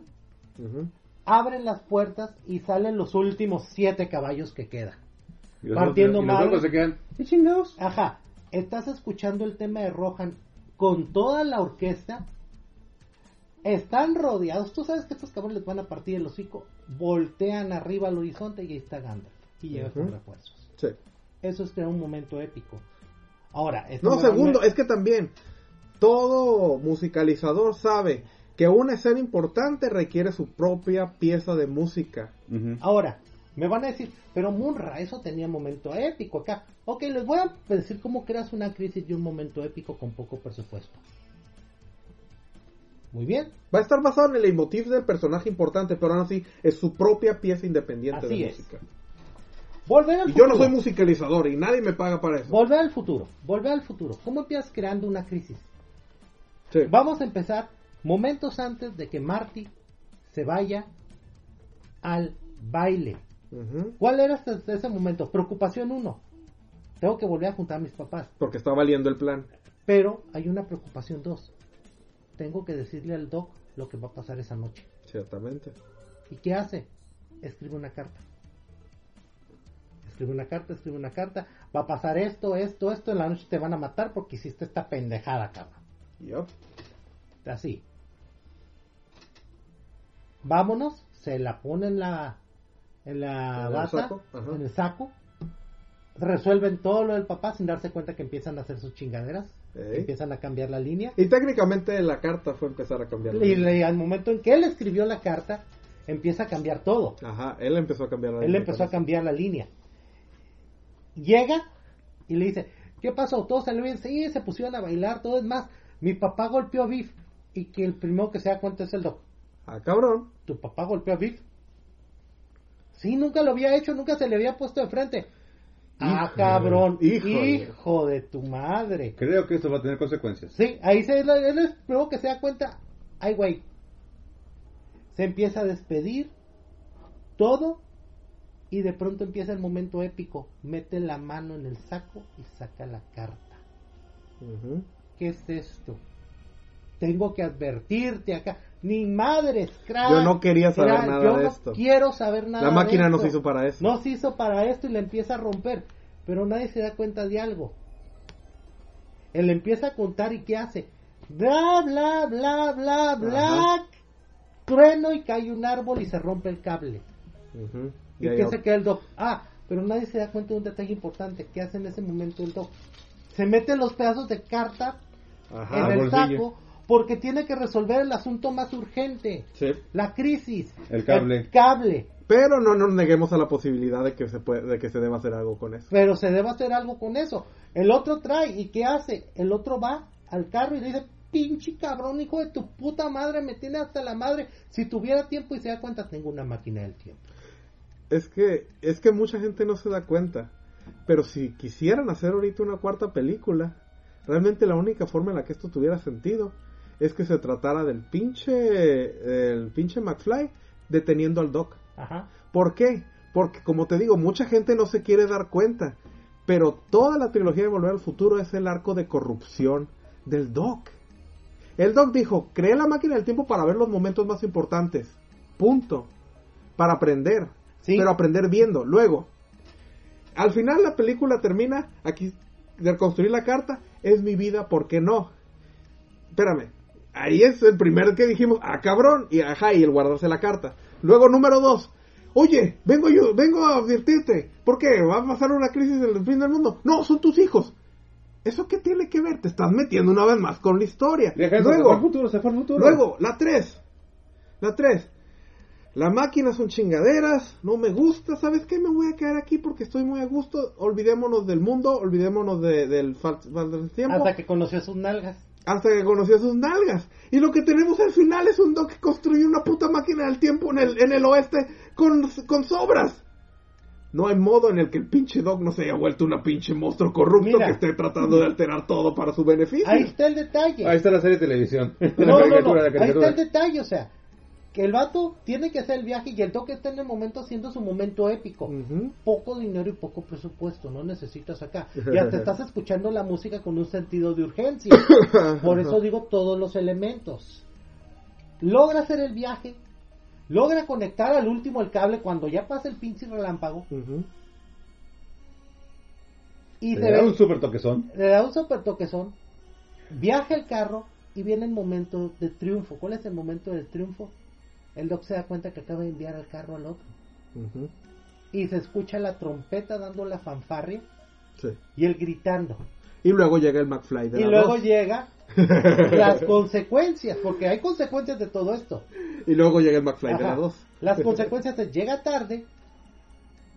Ujú. Abren las puertas y salen los últimos siete caballos que quedan. Y los Partiendo otros- y los se quedan. ¿Qué chingados? Ajá, estás escuchando el tema de Rohan con toda la orquesta. Están rodeados. Tú sabes que estos cabrones les van a partir el hocico. Voltean arriba al horizonte y ahí está Gandalf. Y llega con Ujú. refuerzos. Sí. Eso es crear un momento épico. Ahora, No, segundo, es que también todo musicalizador sabe que una escena importante requiere su propia pieza de música. Ahora, me van a decir, pero Munra, eso tenía momento épico acá. Ok, les voy a decir cómo creas una crisis y un momento épico con poco presupuesto. Muy bien, Va a estar basado en el emotiv del personaje importante, pero aún así es su propia pieza independiente Así de es. música. volver al Y yo no futuro. soy musicalizador y nadie me paga para eso. Volver al futuro, volver al futuro. ¿Cómo empiezas creando una crisis? Sí. Vamos a empezar momentos antes de que Marty se vaya al baile. ¿Cuál era hasta ese momento? Preocupación uno. Tengo que volver a juntar a mis papás. Porque está valiendo el plan. Pero hay una preocupación dos. Tengo que decirle al doc lo que va a pasar esa noche. Ciertamente. ¿Y qué hace? Escribe una carta. Escribe una carta, escribe una carta. Va a pasar esto, esto, esto. En la noche te van a matar porque hiciste esta pendejada, cabrón. Yup. Así. Vámonos. Se la pone en la, en la En el bata, saco, ajá. en el saco. Resuelven todo lo del papá sin darse cuenta que empiezan a hacer sus chingaderas. Empiezan a cambiar la línea. Y técnicamente la carta fue empezar a cambiar. la Y línea. le- al momento en que él escribió la carta, empieza a cambiar todo. Ajá, él empezó a cambiar la Él línea, empezó a cambiar la línea. Llega y le dice, ¿qué pasó? Todo salió bien. Sí, se pusieron a bailar, todo es más. Mi papá golpeó a Biff. Y que el primero que se da cuenta es el doc. Ah, cabrón. ¿Tu papá golpeó a Biff? Sí, nunca lo había hecho, nunca se le había puesto de frente. ah, Híjole, cabrón. híjole. Hijo de tu madre. Creo que esto va a tener consecuencias. Sí, ahí se, él es primero que se da cuenta. Ay, güey. Se empieza a despedir. Todo. Y de pronto empieza el momento épico. Mete la mano en el saco y saca la carta. ¿Qué es esto? Tengo que advertirte acá. Ni madres, crack. Yo no quería saber nada yo de no esto. quiero saber nada La máquina de no esto. se hizo para eso. No se hizo para esto y le empieza a romper. Pero nadie se da cuenta de algo. Él empieza a contar y ¿qué hace? Bla, bla, bla, bla, bla. Trueno y cae un árbol y se rompe el cable. ¿Y ot- se queda el doc? Ah, pero nadie se da cuenta de un detalle importante. ¿Qué hace en ese momento el doc? Se mete los pedazos de carta Ajá. en el bolsillo. saco porque tiene que resolver el asunto más urgente. Sí. La crisis. El cable. El cable. Pero no nos neguemos a la posibilidad de que se puede, de que se deba hacer algo con eso. Pero se debe hacer algo con eso. El otro trae, ¿y qué hace? El otro va al carro y le dice, pinche cabrón, hijo de tu puta madre, me tiene hasta la madre. Si tuviera tiempo y se da cuenta, tengo una máquina del tiempo. Es que, es que mucha gente no se da cuenta. Pero si quisieran hacer ahorita una cuarta película, realmente la única forma en la que esto tuviera sentido es que se tratara del pinche, el pinche McFly deteniendo al Doc. Ajá. ¿Por qué? Porque, como te digo, mucha gente no se quiere dar cuenta. Pero toda la trilogía de Volver al Futuro es el arco de corrupción del Doc. El Doc dijo, creé la máquina del tiempo para ver los momentos más importantes. Punto. Para aprender. Sí. Pero aprender viendo. Luego, al final la película termina aquí de construir la carta. Es mi vida, ¿por qué no? Espérame. Ahí es el primer que dijimos, ah, cabrón, y ajá, y el guardarse la carta. Luego, número dos, oye, vengo yo, vengo a advertirte, ¿por qué? ¿Va a pasar una crisis en el fin del mundo? No, son tus hijos. ¿Eso qué tiene que ver? Te estás metiendo una vez más con la historia. Viajar, se fue al Luego, futuro, se fue al futuro. luego, la tres. La tres. La máquina son chingaderas, no me gusta, ¿sabes qué? Me voy a quedar aquí porque estoy muy a gusto. Olvidémonos del mundo, olvidémonos de- del del tiempo. Hasta que conoció sus nalgas. Hasta que conoció sus nalgas. Y lo que tenemos al final es un Doc que construyó una puta máquina del tiempo en el, en el oeste con, con sobras. No hay modo en el que el pinche Doc no se haya vuelto una pinche monstruo corrupto Mira. que esté tratando de alterar todo para su beneficio. Ahí está el detalle. Ahí está la serie de televisión. No, la no, no, Ahí está el detalle, o sea, que el vato tiene que hacer el viaje y el toque está en el momento haciendo su momento épico. Poco dinero y poco presupuesto, no necesitas acá. Ya te estás escuchando la música con un sentido de urgencia. Por eso digo todos los elementos. Logra hacer el viaje, logra conectar al último el cable cuando ya pasa el pinche relámpago y Le se da ve un super toquezón. le da un super toquezón, viaja el carro y viene el momento de triunfo. ¿Cuál es el momento del triunfo? El Doc se da cuenta que acaba de enviar el carro al otro. Y se escucha la trompeta dando la fanfarria Sí. y él gritando. Y luego llega el McFly de Y la luego llega las consecuencias, porque hay consecuencias de todo esto. Y luego llega el McFly de la 2. Las consecuencias es llega tarde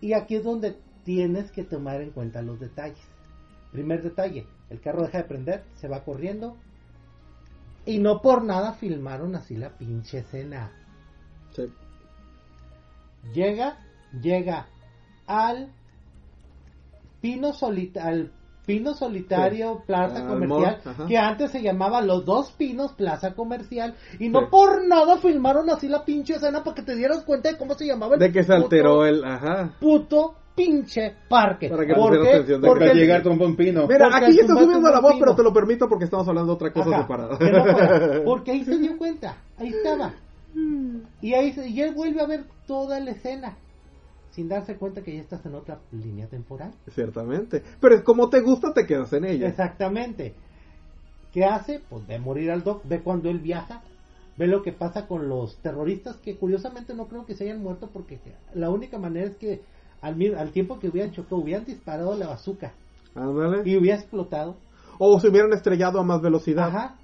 y aquí es donde tienes que tomar en cuenta los detalles. Primer detalle, el carro deja de prender, se va corriendo y no por nada filmaron así la pinche escena. Sí. Llega, llega al Pino Solita al Pino Solitario Plaza Al Comercial, que antes se llamaba Los Dos Pinos Plaza Comercial, y no Sí. por nada filmaron así la pinche escena para que te dieras cuenta de cómo se llamaba el De que se puto- alteró el... Ajá. puto pinche parque. Para que ¿Por qué? atención de Porque Para el- llegar con un pino. Mira, Porque aquí ya el está tumbato subiendo la voz, pero te lo permito porque estamos hablando de otra cosa Ajá, separada. no porque ahí se dio cuenta, ahí estaba. Y ahí se- y él vuelve a ver toda la escena sin darse cuenta que ya estás en otra línea temporal. Ciertamente. Pero es como te gusta, te quedas en ella. Exactamente. ¿Qué hace? Pues ve morir al Doc, ve cuando él viaja, ve lo que pasa con los terroristas, que curiosamente no creo que se hayan muerto porque la única manera es que al, mi- al tiempo que hubieran chocado, hubieran disparado la bazooka Ándale. y hubiera explotado. O se hubieran estrellado a más velocidad, Ajá,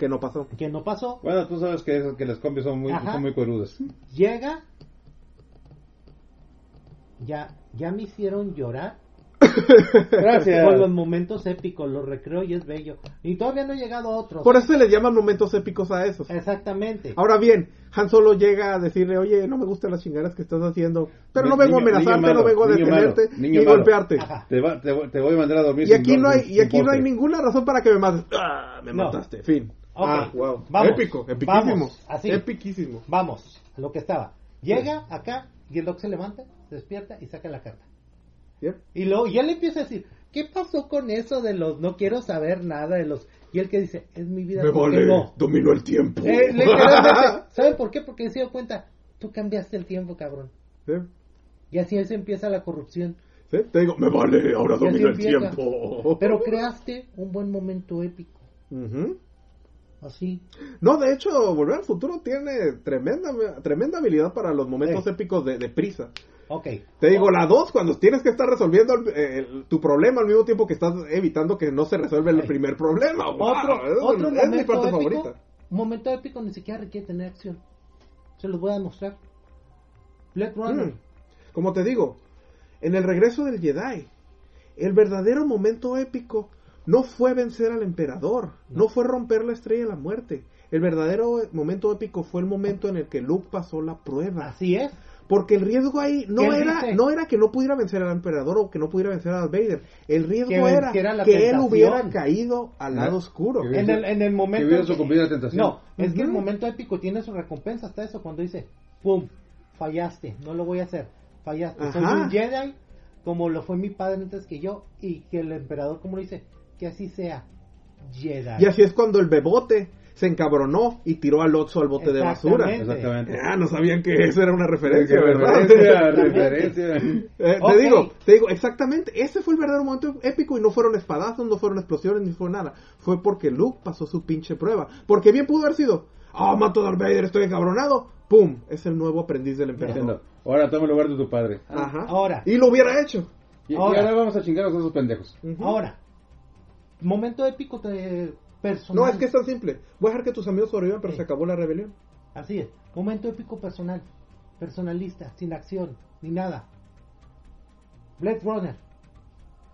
que no pasó. que no pasó. Bueno, tú sabes que, es- que las combis son muy, Ajá. son muy cuerudas. Llega, ya, ya me hicieron llorar Gracias. con los momentos épicos, los recreo y es bello. Y todavía no he llegado a otros. Por eso se les llaman momentos épicos a esos. Exactamente. Ahora bien, Han Solo llega a decirle, oye, no me gustan las chingadas que estás haciendo, pero no vengo a amenazarte, malo, no vengo a malo, detenerte, ni malo. golpearte. Te, va- te, voy- te voy a mandar a dormir Y aquí sin- no hay, sin- y aquí no hay ninguna razón para que me mates. Ah, me No. mataste, fin. Ah, wow. vamos, Épico, epiquísimo. vamos, así. Epiquísimo. Vamos, a lo que estaba. Llega acá y el Doc se levanta, se despierta y saca la carta. Yep. Y luego y él le empieza a decir, ¿qué pasó con eso de los no quiero saber nada de los... Y él que dice, es mi vida. Me ¿por qué vale, no? domino el tiempo. Eh, literalmente, ¿Saben por qué? Porque se dio cuenta, tú cambiaste el tiempo, cabrón. ¿Sí? Y así es empieza la corrupción. ¿Sí? Te digo, me vale, ahora domino el tiempo. Pero creaste un buen momento épico. Ujú. Así. No, de hecho, Volver al Futuro tiene tremenda, tremenda habilidad para los momentos Sí. épicos de, de prisa. Ok. Te digo, la dos, cuando tienes que estar resolviendo el- el- tu problema al mismo tiempo que estás evitando que no se resuelva el Sí. primer problema. ¡Wow! Otro, es, otro es mi momento parte épico. favorita. Momento épico ni siquiera requiere tener acción. Se los voy a demostrar. Runner. Mm. Como te digo, en el regreso del Jedi, el verdadero momento épico no fue vencer al emperador, no fue romper la estrella de la muerte. El verdadero momento épico fue el momento en el que Luke pasó la prueba. Así es. Porque el riesgo ahí no ¿Qué él era, dice? no era que no pudiera vencer al emperador o que no pudiera vencer a Darth Vader. El riesgo Que era que él hubiera caído al lado oscuro. En el, en el momento. hubiera en que- sucumbido a la tentación. No, es que el momento épico tiene su recompensa hasta eso, cuando dice, ¡pum! Fallaste, no lo voy a hacer. Fallaste. Soy un Jedi, como lo fue mi padre antes que yo, y que el emperador, como lo dice, que así sea. Jedi. Y así es cuando el bebote se encabronó y tiró al Otso al bote de basura. Exactamente. Ah, no sabían que eso era una referencia, ¿verdad? Referencia, referencia. Eh. Te digo, te digo, exactamente, ese fue el verdadero momento épico y no fueron espadazos, no fueron explosiones, ni fue nada. Fue porque Luke pasó su pinche prueba. Porque bien pudo haber sido, ah, mato a Darth Vader, estoy encabronado. ¡Pum! Es el nuevo aprendiz del emperador. Ahora toma el lugar de tu padre. Ajá. Ahora. Y lo hubiera hecho. Y, y Ahora. vamos a chingarnos a esos pendejos. Ahora, momento épico de personal. No, es que es tan simple. Voy a dejar que tus amigos sobrevivan, pero Sí. se acabó la rebelión. Así es, momento épico personal, personalista, sin acción, ni nada. Blade Runner,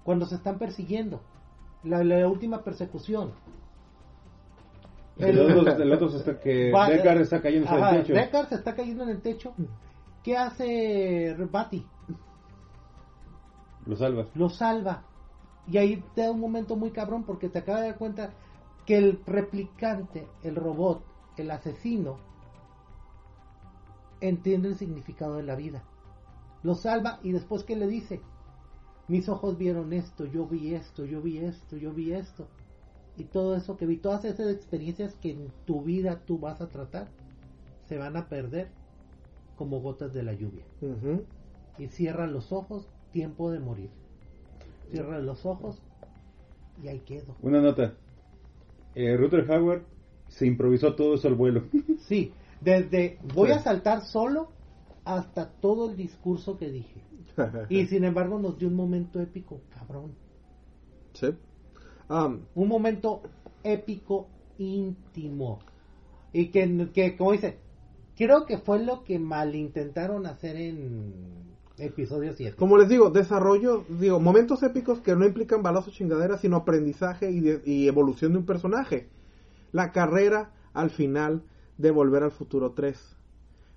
cuando se están persiguiendo, la, la última persecución. El otro, el otro está que Va- Deckard está cayendo Ajá, del techo. Deckard se está cayendo en el techo. ¿Qué hace Bati? Lo salvas. Lo salva. Y ahí te da un momento muy cabrón porque te acaba de dar cuenta que el replicante, el robot, el asesino, entiende el significado de la vida. Lo salva y después que le dice, mis ojos vieron esto, yo vi esto, yo vi esto, yo vi esto. Y todo eso que vi, todas esas experiencias que en tu vida tú vas a tratar, se van a perder como gotas de la lluvia. Y cierra los ojos, tiempo de morir. Cierra los ojos y ahí quedo. Una nota. Eh, Ruther Hauer se improvisó todo eso al vuelo. Sí, desde voy Sí. a saltar solo hasta todo el discurso que dije. Y sin embargo nos dio un momento épico, cabrón. Sí. Am, Un momento épico íntimo. Y que, que como dice, creo que fue lo que mal intentaron hacer en episodio 7. como les digo, desarrollo, digo, momentos épicos que no implican balazos chingaderas, sino aprendizaje y, de- y evolución de un personaje. La carrera al final de Volver al Futuro 3.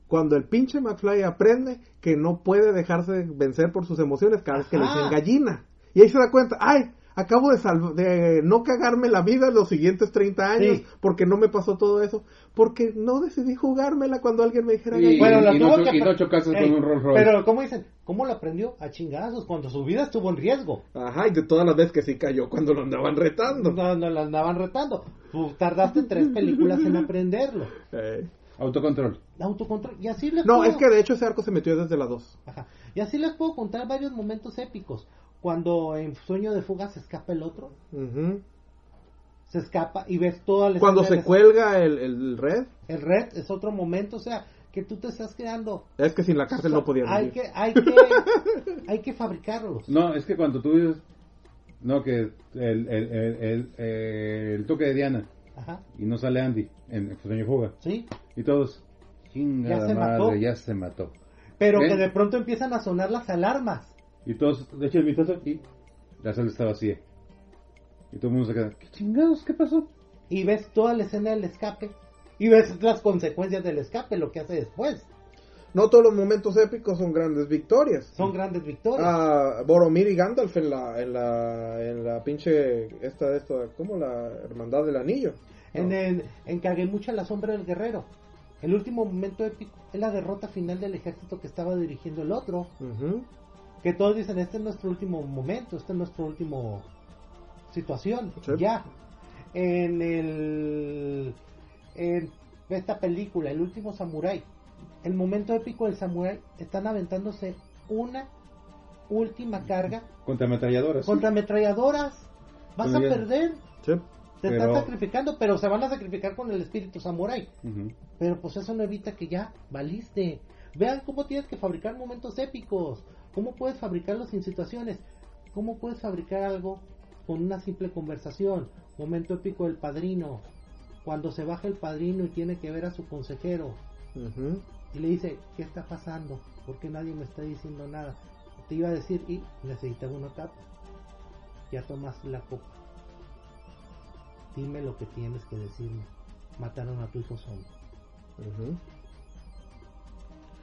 Cuando el pinche McFly aprende que no puede dejarse vencer por sus emociones cada vez que le dicen gallina. Y ahí se da cuenta, ay, acabo de, de no cagarme la vida los siguientes 30 años Sí. porque no me pasó todo eso. Porque no decidí jugármela cuando alguien me dijera Y-. Bueno, lo y tuvo no que y no con un Rolls Royce. Pero, ¿cómo dicen? ¿Cómo lo aprendió? A chingazos, cuando su vida estuvo en riesgo. Ajá, y de todas las veces que sí cayó cuando lo andaban retando. No, no la andaban retando. Tú tardaste tres películas en aprenderlo. Eh. Autocontrol. Autocontrol. Y así les No, puedo- es que de hecho ese arco se metió desde la 2. Ajá. Y así les puedo contar varios momentos épicos. Cuando en Sueño de Fuga se escapa el otro, se escapa y ves toda la Cuando se de- cuelga el, el red, El red es otro momento, o sea, que tú te estás creando. es que sin la cárcel no podía hay vivir. que, hay que, hay que fabricarlos. No, es que cuando tú dices. No, que el, el, el, el, eh, el toque de Diana. Ajá. Y no sale Andy en Sueño Fuga. Sí. Y todos. Ya Chingada se madre, mató. ya se mató. Pero ¿Eh? que de pronto empiezan a sonar las alarmas. Y todos, de hecho, el vistazo y la sala está vacía. Y todo el mundo se queda, ¿qué chingados? ¿Qué pasó? Y ves toda la escena del escape. Y ves las consecuencias del escape, lo que hace después. No todos los momentos épicos son grandes victorias. Son grandes victorias. Ah, Boromir y Gandalf en la, en la, en la pinche, esta, esta, ¿cómo? La Hermandad del Anillo. En, en, en Kagemucha, la sombra del guerrero. El último momento épico es la derrota final del ejército que estaba dirigiendo el otro. Ujú. Que todos dicen, este es nuestro último momento, este es nuestro último situación. Sí. Ya. En el en esta película, El último samurái, el momento épico del samurái, están aventándose una última carga Contra ametralladoras. contra ametralladoras. Vas a perder. Sí. Te Pero- están sacrificando, pero se van a sacrificar con el espíritu samurái. Ujú. Pero pues eso no evita que ya valiste. Vean cómo tienes que fabricar momentos épicos. Cómo puedes fabricarlos sin situaciones. Cómo puedes fabricar algo con una simple conversación. Momento épico del padrino. Cuando se baja el padrino y tiene que ver a su consejero. Y le dice, ¿qué está pasando? ¿Por qué nadie me está diciendo nada? Te iba a decir, y necesitaba una tapa. Ya tomaste la copa. Dime lo que tienes que decirme. Mataron a tu hijo solo. Ujú.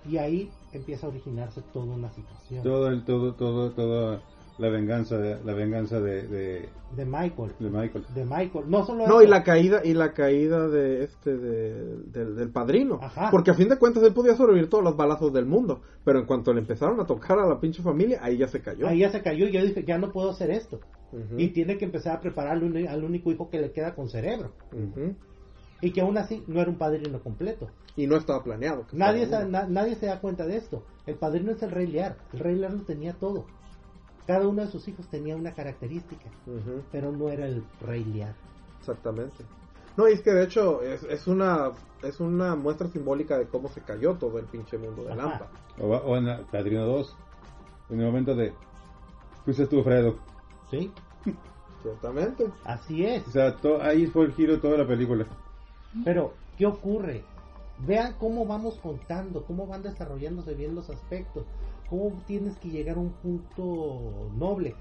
Y ahí empieza a originarse toda una situación Todo el, todo, todo, toda la venganza, de- la venganza de, de, de Michael. de Michael. De Michael. No solo No, eso, y la caída, y la caída de este, de- del, del padrino. Ajá. Porque a fin de cuentas él podía sobrevivir todos los balazos del mundo. Pero en cuanto le empezaron a tocar a la pinche familia, ahí ya se cayó. Ahí ya se cayó y yo dije, ya no puedo hacer esto. Y tiene que empezar a preparar al, único hijo que le queda con cerebro. Ujú. Y que aún así no era un padrino completo. Y no estaba planeado. que Nadie, na- nadie se da cuenta de esto. El padrino es el rey Lear. El rey Lear lo tenía todo. Cada uno de sus hijos tenía una característica, pero no era el rey Lear. Exactamente. No, y es que de hecho es, es una es una muestra simbólica de cómo se cayó todo el pinche mundo de Ajá. Lampa. O, o en Padrino 2, en el momento de, fuiste tú, Fredo. ¿Sí? Ciertamente. Así es. O sea, to- ahí fue el giro de toda la película. Pero, ¿qué ocurre? Vean cómo vamos contando, cómo van desarrollándose bien los aspectos, cómo tienes que llegar a un punto noble.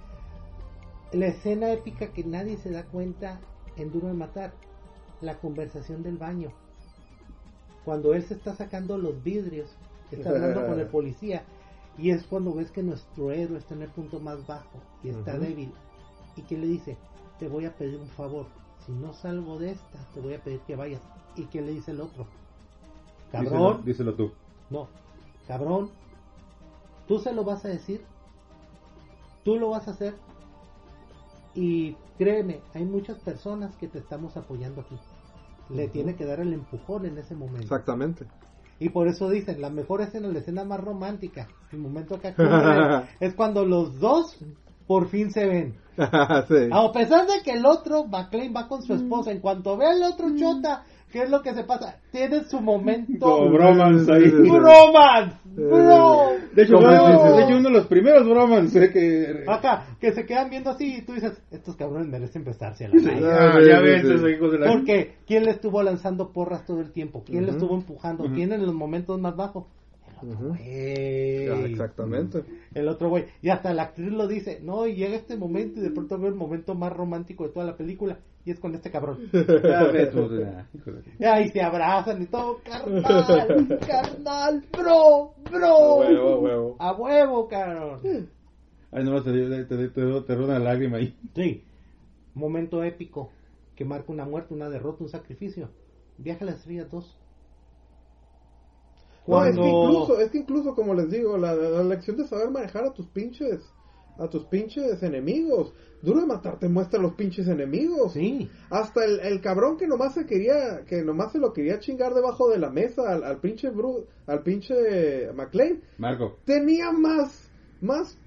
La escena épica que nadie se da cuenta en Duro de Matar, la conversación del baño. Cuando él se está sacando los vidrios, está hablando con el policía, y es cuando ves que nuestro héroe está en el punto más bajo y está débil. Y que le dice, te voy a pedir un favor, si no salgo de esta, te voy a pedir que vayas. ¿Y qué le dice el otro? Díselo, Cabrón, díselo tú. no, cabrón, tú se lo vas a decir, tú lo vas a hacer, y créeme, hay muchas personas que te estamos apoyando aquí. Le tiene que dar el empujón en ese momento. Exactamente. Y por eso dicen, la mejor escena, la escena más romántica, el momento que ocurre es cuando los dos por fin se ven. sí. A pesar de que el otro, McLean, va con su Mm. esposa, en cuanto ve al otro chota, ¿qué es lo que se pasa? Tiene su momento Como bromance ahí. Sí, sí, sí. bromance, bro. De hecho, de uno de los primeros bromance eh, que... Acá, que se quedan viendo así y tú dices, estos cabrones merecen besarse a la Sí, ah, ya ves, sí. esos hijos de la... Porque, ¿quién le estuvo lanzando porras todo el tiempo? ¿Quién le Ujú. estuvo empujando? Ujú. ¿Quién en los momentos más bajos? El otro güey. Ah, exactamente. El otro güey. Y hasta la actriz lo dice. No, y llega este momento y de pronto veo el momento más romántico de toda la película. Y es con este cabrón. Ya pues, Y ahí se abrazan y todo. Carnal, carnal, bro, bro. A huevo, a huevo. A huevo, cabrón. Ay, no, te, te, te, te, una lágrima ahí. Sí. Momento épico. Que marca una muerte, una derrota, un sacrificio. Viaja a las estrellas 2. No, es que incluso, es que incluso como les digo, la, la lección de saber manejar a tus pinches, a tus pinches enemigos. Duro de matar te muestra a los pinches enemigos. Sí. Hasta el, el cabrón que nomás se quería, que nomás se lo quería chingar debajo de la mesa al, al pinche Bru, al pinche McLean, Marco. tenía más, más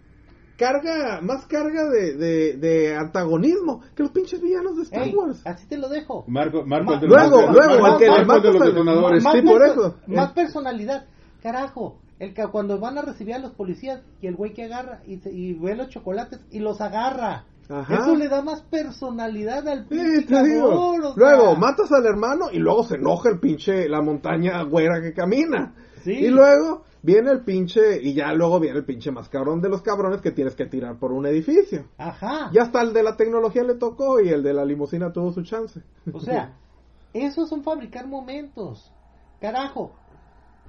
carga, más carga de, de, de antagonismo que los pinches villanos de Star Ey, Wars. así te lo dejo. Marco, Marco, Ma- Luego, los- luego, Marco, el que le Marco de los detonadores. Sí, por eso. Más personalidad. Carajo. El que cuando van a recibir a los policías y el güey que agarra y, se- y ve los chocolates y los agarra. Ajá. Eso le da más personalidad al Sí, pinche te digo. cabrón, o Luego, sea. matas al hermano y luego se enoja el pinche, la montaña güera que camina. Sí. Y luego viene el pinche, y ya luego viene el pinche más cabrón de los cabrones que tienes que tirar por un edificio. Ajá. Ya hasta el de la tecnología le tocó y el de la limusina tuvo su chance. O sea, esos son fabricar momentos. Carajo.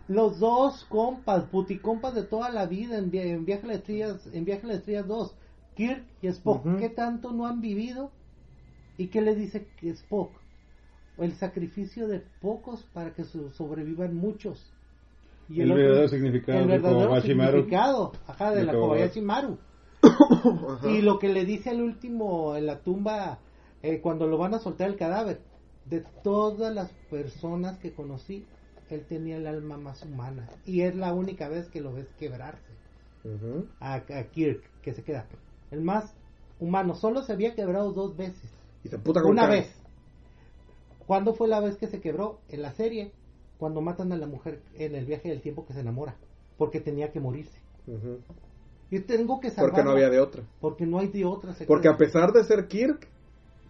Los dos compas, puticompas de toda la vida en, via- en Viaje a las Estrellas, en Viaje a las Estrellas 2, Kirk y Spock, Ujú. ¿qué tanto no han vivido? ¿Y qué le dice Spock? El sacrificio de pocos para que so- sobrevivan muchos. Y El verdadero significado el de verdadero Kobayashi Maru. significado, ajá, de, De la Kobayashi. Kobayashi Maru. Y lo que le dice al último en la tumba, eh, cuando lo van a soltar el cadáver, de todas las personas que conocí, él tenía el alma más humana. Y es la única vez que lo ves quebrarse. A, a Kirk, que se queda. El más humano. Solo se había quebrado dos veces. Y se puta con Una cara. vez. ¿Cuándo fue la vez que se quebró? En la serie. Cuando matan a la mujer en el viaje del tiempo que se enamora. Porque tenía que morirse. Ujú. Yo tengo que salvarla. Porque no había de otra. Porque no hay de otra. se Porque a pesar de ser Kirk,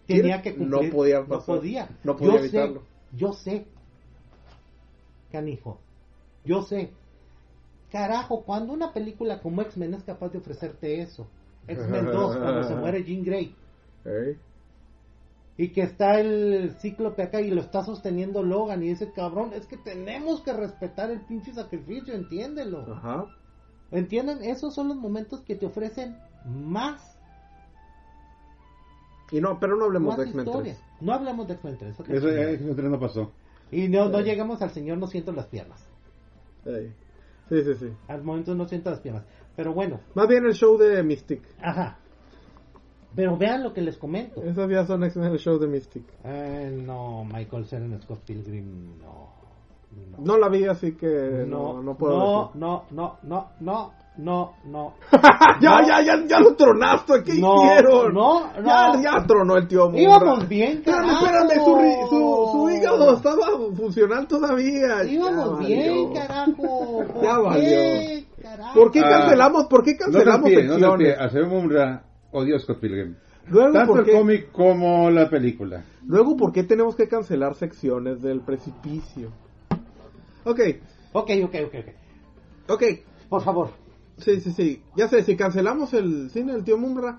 tenía Kirk que cumplir. no podía no pasar. podía. No podía yo evitarlo. Sé, yo sé. Canijo. Yo sé. Carajo, cuando una película como X-Men es capaz de ofrecerte eso. X-Men 2, cuando se muere Jean Grey. Ey. Y que está el cíclope acá y lo está sosteniendo Logan y dice, cabrón, es que tenemos que respetar el pinche sacrificio, entiéndelo. Ajá. ¿Entienden? Esos son los momentos que te ofrecen más, Y no, pero no hablemos más de X-Men historias. 3. No hablamos de X-Men 3. otra Eso eh, eso no pasó. Y no, no llegamos al señor no siento las piernas. Ey. Sí, sí, sí. Al momento no siento las piernas. Pero bueno, Más bien el show de Mystic. ajá. Pero vean lo que les comento. Esos días son X-Men el show de Mystic. Eh, no, Michael Cera en Scott Pilgrim, no. No, No la vi, así que no, no, puedo no, decir. no, no, no, no, no, no. ya, ya, ya, ya lo tronaste, ¿qué No, hicieron? no, Ya, no. ya tronó el tío Murra. Íbamos bien, Espérame, carajo. espérame, su, ri- su, su hígado estaba funcional todavía. Íbamos Ya bien, valió. carajo. ¿Por Ya qué, carajo? ¿Por qué Ah, cancelamos? ¿Por qué No te cancelamos pie, no te. Hacer un odio a Scott Pilgrim. Luego, Tanto ¿por el cómic como la película. luego, ¿por qué tenemos que cancelar secciones del precipicio? Ok, Ok, ok, ok, ok. ok. Por favor. Sí, sí, sí. Ya sé, si cancelamos el cine del tío Mumra,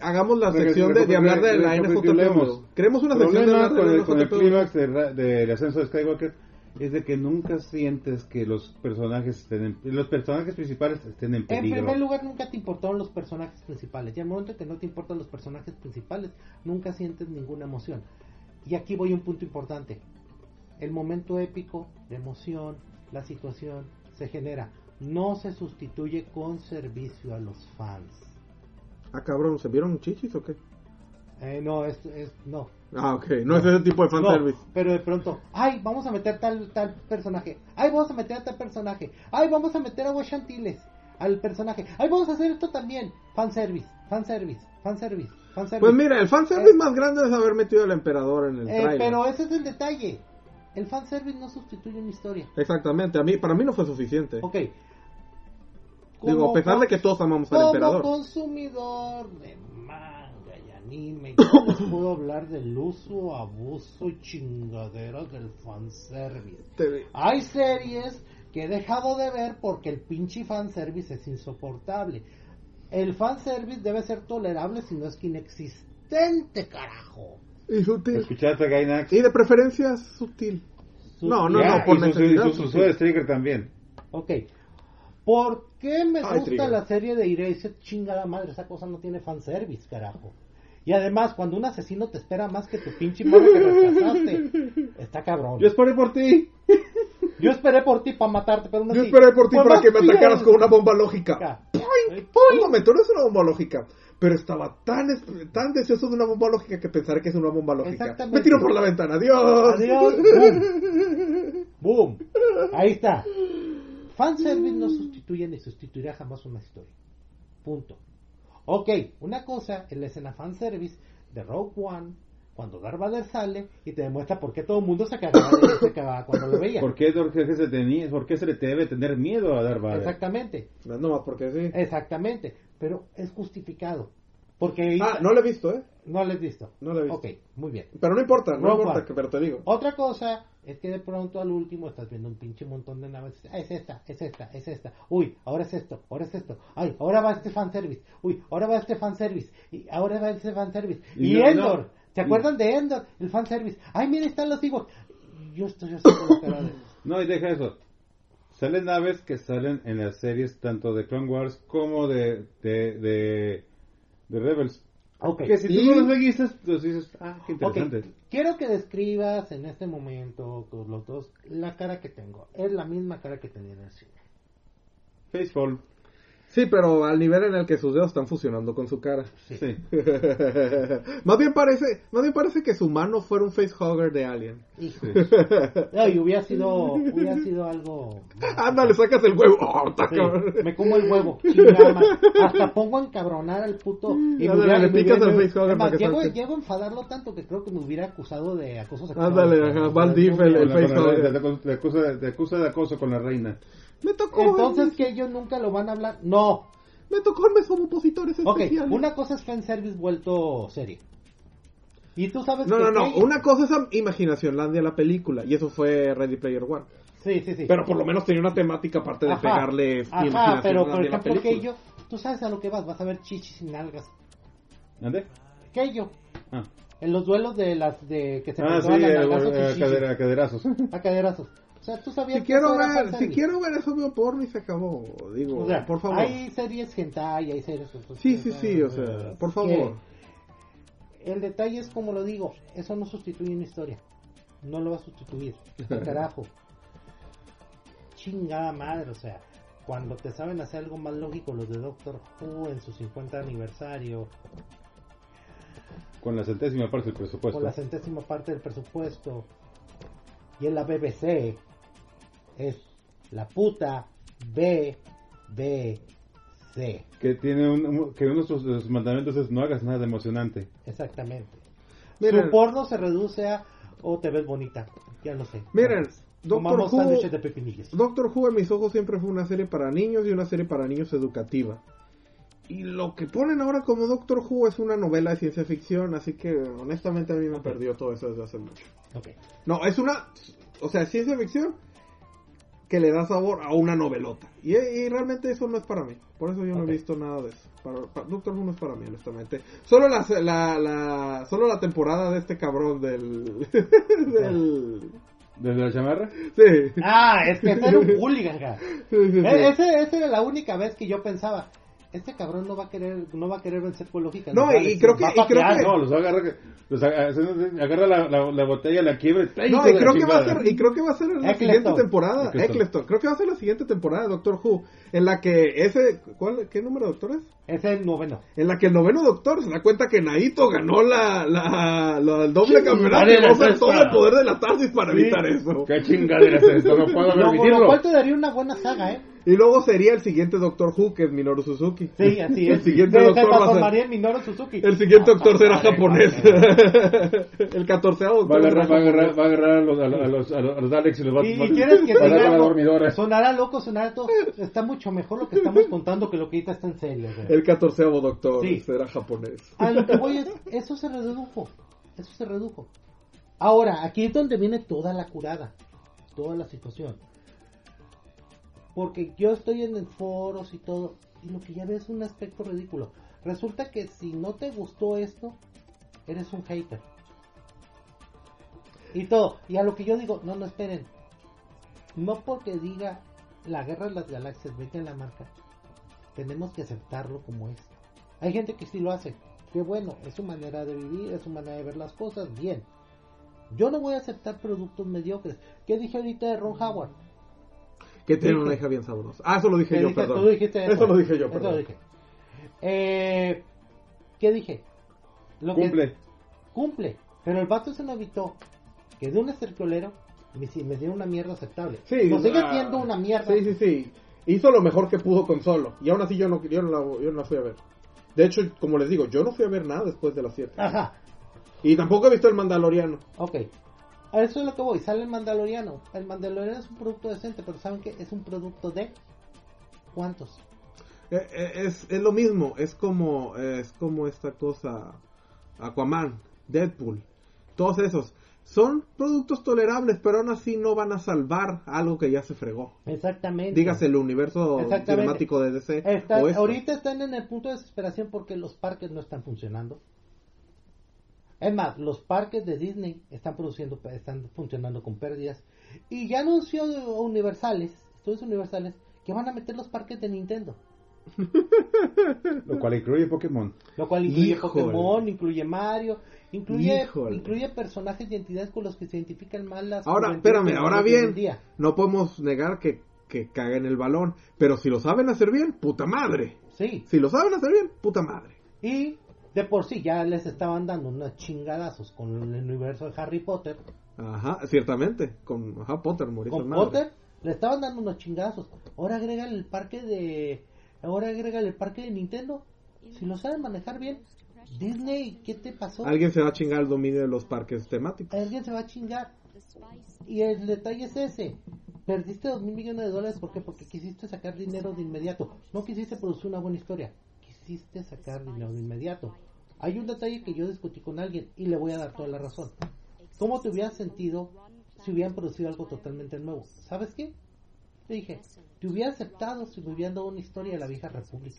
hagamos la Porque- sección de, de hablar de la. NJPW. Queremos una El sección de problema hablar de con la el, con el NJPW. clímax de ra- del ascenso de Skywalker es de que nunca sientes que los personajes estén en- los personajes principales estén en En peligro. primer lugar, nunca te importaron los personajes principales. Y al momento que no te importan los personajes principales, nunca sientes ninguna emoción. Y aquí voy a un punto importante. El momento épico de emoción, la situación, se genera. No se sustituye con servicio a los fans. Ah, cabrón, ¿se vieron chichis o qué? Eh, no, es, es no. Ah, ok. No, es ese tipo de No, fanservice. pero de pronto, ay, vamos a meter tal tal personaje, ay, vamos a meter a tal personaje, ay, vamos a meter a Washantiles al personaje, ay, vamos a hacer esto también, fanservice, fanservice, fanservice, fanservice. Pues mira, el fanservice más grande es haber metido al emperador en el Eh, trailer. pero ese es el detalle, el fanservice no sustituye una historia, Exactamente, a mí, para mí no fue suficiente. ok. Digo, Como a pesar de que todos amamos al como emperador. consumidor de manga y anime, yo les puedo hablar del uso, abuso y chingaderas del fanservice. Te- Hay series que he dejado de ver porque el pinche fanservice es insoportable. El fanservice debe ser tolerable si no es que inexistente, carajo. Y sutil. ¿Escuchaste a Gainax? Y de preferencia sutil. Su- No, no, Ya, no, por y su- necesidad. y su, su, su Striker también. Ok. ¿Por qué me Ay, gusta Trigger. la serie de Erase? Chingada madre, esa cosa no tiene fanservice, carajo. Y además, cuando un asesino te espera más que tu pinche morro que rescataste, está cabrón. Yo esperé por ti. Yo esperé por ti para matarte, pero no Yo esperé por ti Fue para que me atacaras con una bomba lógica. Un momento, no es una bomba lógica. Pero estaba tan, tan deseoso de una bomba lógica que pensaré que es una bomba lógica. Exactamente. Me tiro por la ventana. Adiós. Adiós. Boom. Boom. Ahí está. Fanservice no sustituye ni sustituirá jamás una historia. Punto. Ok, una cosa es la escena fanservice de Rogue One, cuando Darth Vader sale y te demuestra por qué todo el mundo se cagaba, de- se cagaba cuando lo veía. ¿Por qué, se tenía, ¿Por qué se le debe tener miedo a dar Vader? Exactamente, No, no más porque sí. exactamente. Pero es justificado. Porque Ah, no lo he visto, ¿eh? no lo has visto. No lo he visto. Ok, muy bien. Pero no importa, no Rogue importa, One. que, pero te digo. Otra cosa es que de pronto al último estás viendo un pinche montón de naves. Ah, es esta, es esta, es esta. Uy, ahora es esto, ahora es esto. Ay, ahora va este fanservice. Uy, ahora va este fanservice. Y ahora va este fanservice. Y no, Endor. no. ¿Se acuerdan de Endor? El fanservice. Ay, mira, están los hijos. Yo estoy cara de... No, y deja eso. Salen naves que salen en las series tanto de Clone Wars como de, de, de, de Rebels. Ok. Que si tú Y- no los seguiste, pues dices, ah, qué interesante. quiero que describas en este momento los dos la cara que tengo. Es la misma cara que tenía en el cine. Facefall. Sí, pero al nivel en el que sus dedos están fusionando con su cara. Sí. más bien parece, más bien parece que su mano fuera un facehugger de Alien. Hijo. Ay, hubiera sido, hubiera sido algo. Ándale, sacas el huevo. Oh, Sí, me como el huevo, chingada madre. Hasta pongo a encabronar al puto. Y Ándale, hubiera- le y picas hubiera- al facehugger para que llego, a enfadarlo tanto que creo que me hubiera acusado de acoso sexual. Ándale, Diff, el- el facehugger. te acusa de acoso con la reina. Me tocó. Entonces, que ellos nunca lo van a hablar. No. Me tocó mes opositores Ok, especiales. una cosa es fanservice vuelto serie. Y tú sabes No, que. no, no. Kay- Una cosa es a- Imaginación Landia, la película. Y eso fue Ready Player One. Sí, sí, sí. Pero por lo menos tenía una temática aparte de Ajá. pegarle Ajá, Imaginación pero por a la ejemplo, película. Keio, tú sabes a lo que vas, vas a ver chichis y nalgas. ¿Ande? Keio, Ah, En los duelos de las de que se ah sí, a eh, eh, chichis. cadera- caderazos. A caderazos. O sea, tú sabías Si que quiero ver, si quiero ver eso veo porno y se acabó. Digo, O sea, por favor. hay series hentai, hay series... Sí, sí, sí, o sea, por favor. El detalle es como lo digo, eso no sustituye una historia. No lo va a sustituir. Carajo. Chingada madre, o sea, cuando te saben hacer algo más lógico los de Doctor Who en su 50 aniversario, Con la centésima parte del presupuesto. con la centésima parte del presupuesto, y en la BBC, es la puta BBC. Que tiene un, un- que uno de sus, de sus mandamientos es no hagas nada emocionante. Exactamente. Miren. Su porno se reduce a o te ves bonita, ya lo sé. Miren, Doctor Who, de pepinillos. Doctor Who en mis ojos siempre fue una serie para niños y una serie para niños educativa. Y lo que ponen ahora como Doctor Who es una novela de ciencia ficción, así que honestamente a mí me perdió todo eso desde hace mucho. Ok. No, es una, o sea, ciencia ficción que le da sabor a una novelota. Y, y realmente eso no es para mí. Por eso yo no he visto nada de eso. Para, para- Doctor Who no es para mí, honestamente. Solo la, la, la, solo la temporada de este cabrón del... del... ¿Desde la chamarra? Sí. Ah, es que ese era un hooligan, ja. Sí, sí, sí. E- Ese, esa era la única vez que yo pensaba, este cabrón no va a querer, no va a querer vencer con lógica. No, y creo que- va a y creo que- No, los agarra, los agarra, agarra la, la, la botella, la quiebra y ¡ay, No, y creo que va a ser, y creo que va a ser en la Eccleston. siguiente temporada, Eccleston. Eccleston. Creo que va a ser la siguiente temporada de Doctor Who, en la que ese, ¿cuál, qué número de doctor es? Ese es el noveno. En la que el noveno doctor se da cuenta que Naito ganó la, la, la- el doble campeonato y va a usar todo el poder de la TARDIS para Sí. evitar eso. ¿Qué chingadera es esto? No puedo Lo, lo permitirlo. cual te daría una buena saga, ¿eh? Y luego sería el siguiente Doctor Who, que es Minoru Suzuki. Sí, así es. El siguiente Se- doctor se va a transformaría ser... en Minoru Suzuki. El siguiente doctor será japonés. el catorceavo Va a doctor agarrar, va a agarrar, va a agarrar a los, a los, a los, a los- a los Daleks y los va, Y, va- y quieres que va a diga agarrar a la algo? dormidora. sonará loco, sonará todo. Está mucho mejor lo que estamos contando que lo que ahorita está en serio. güey. El catorceavo doctor Sí. será japonés. A lo que voy es, eso se redujo. Eso se redujo. Ahora, aquí es donde viene toda la curada. Toda la situación. Porque yo estoy en el foros y todo. Y lo que ya ves es un aspecto ridículo. Resulta que si no te gustó esto, eres un hater. Y todo. Y a lo que yo digo, no, no esperen. No porque diga la guerra de las galaxias, vete en la marca. Tenemos que aceptarlo como es. Hay gente que sí lo hace. Qué bueno, es su manera de vivir, es su manera de ver las cosas, bien. Yo no voy a aceptar productos mediocres. ¿Qué dije ahorita de Ron Howard? Que tiene una hija bien sabrosa. Ah, eso lo dije ¿Qué yo, dije? perdón. Dijiste eso. lo dije yo, Eso perdón. lo dije. Eh, ¿Qué dije? Lo que- Cumple. cumple. Pero el vato se me evitó que de un estercolero me, me dio una mierda aceptable. Sí, no sigue ah, siendo una mierda. Sí, sí, sí. Hizo lo mejor que pudo con solo. Y aún así yo no, yo no, la, yo no la fui a ver. De hecho, como les digo, yo no fui a ver nada después de las 7. Ajá. Y tampoco he visto el Mandaloriano. Ok. A eso es lo que voy. Sale el Mandaloriano. El Mandaloriano es un producto decente, pero ¿saben qué? Es un producto de... ¿Cuántos? Eh, eh, Es, es lo mismo. Es como, es como esta cosa. Aquaman, Deadpool. Todos esos. Son productos tolerables, pero aún así no van a salvar algo que ya se fregó. Exactamente. Dígase el universo cinemático de DC. Está- o esto. ahorita están en el punto de desesperación porque los parques no están funcionando. Es más, los parques de Disney están produciendo, están funcionando con pérdidas. Y ya anunció Universales, estudios Universales, que van a meter los parques de Nintendo. Lo cual incluye Pokémon. Lo cual incluye Híjole. Pokémon, incluye Mario, incluye, Híjole. incluye personajes y entidades con los que se identifican más las Ahora, espérame, ahora bien, no podemos negar que, que caguen el balón, pero si lo saben hacer bien, puta madre. Sí, Si lo saben hacer bien, puta madre. y de por sí ya les estaban dando unos chingadazos con el universo de Harry Potter. Ajá, ciertamente, con ajá, Potter, morir con madre. Potter le estaban dando unos chingazos. Ahora agregan el parque de ahora agregan el parque de Nintendo. Si lo saben manejar bien, Disney, ¿qué te pasó? Alguien se va a chingar el dominio de los parques temáticos. Alguien se va a chingar. Y el detalle es ese. Perdiste dos mil millones de dólares, ¿por qué? Porque quisiste sacar dinero de inmediato. No quisiste producir una buena historia. Quisiste sacar dinero de inmediato. Hay un detalle que yo discutí con alguien y le voy a dar toda la razón. ¿Cómo te hubieras sentido si hubieran producido algo totalmente nuevo? ¿Sabes qué? Le dije, te hubiera aceptado si me hubieran dado una historia de la vieja república.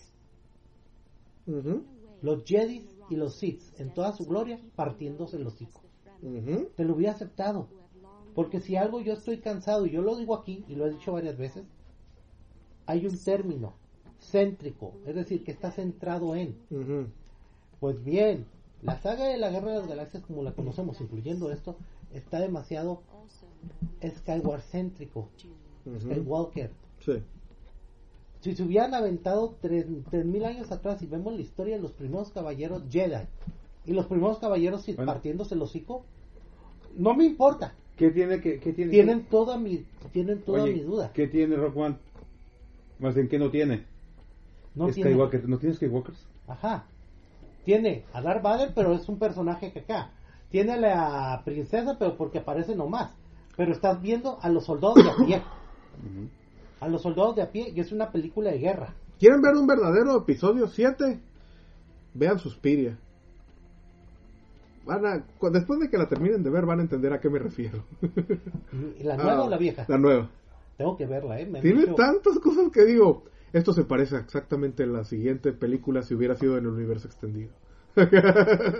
Los Jedis y los Sith en toda su gloria partiéndose el hocico. Ujú. Te lo hubiera aceptado. Porque si algo yo estoy cansado, y yo lo digo aquí, y lo he dicho varias veces, hay un término céntrico, es decir, que está centrado en. Pues bien, la saga de la Guerra de las Galaxias, como la conocemos, incluyendo esto, está demasiado Skyward céntrico, Ujú. Skywalker. Sí. Si se hubieran aventado tres tres mil años atrás y vemos la historia de los primeros caballeros Jedi y los primeros caballeros Bueno. partiéndose el hocico, no me importa. ¿Qué tiene que qué tiene? Tienen toda mi, tienen toda Oye, mi duda. ¿Qué tiene Rock One? Más bien, ¿qué no tiene? No tiene, Skywalker. ¿No tiene Skywalkers? ajá. Tiene a Darth Vader, pero es un personaje que acá. Tiene a la princesa, pero porque aparece nomás. Pero estás viendo a los soldados de a pie. A los soldados de a pie, y es una película de guerra. ¿Quieren ver un verdadero episodio 7? Vean Suspiria. Van a, después de que la terminen de ver van a entender a qué me refiero. ¿Y ¿La nueva Ah, o la vieja? La nueva. Tengo que verla, ¿eh? Me Tiene dicho- tantas cosas que digo. Esto se parece exactamente a la siguiente película si hubiera sido en el universo extendido.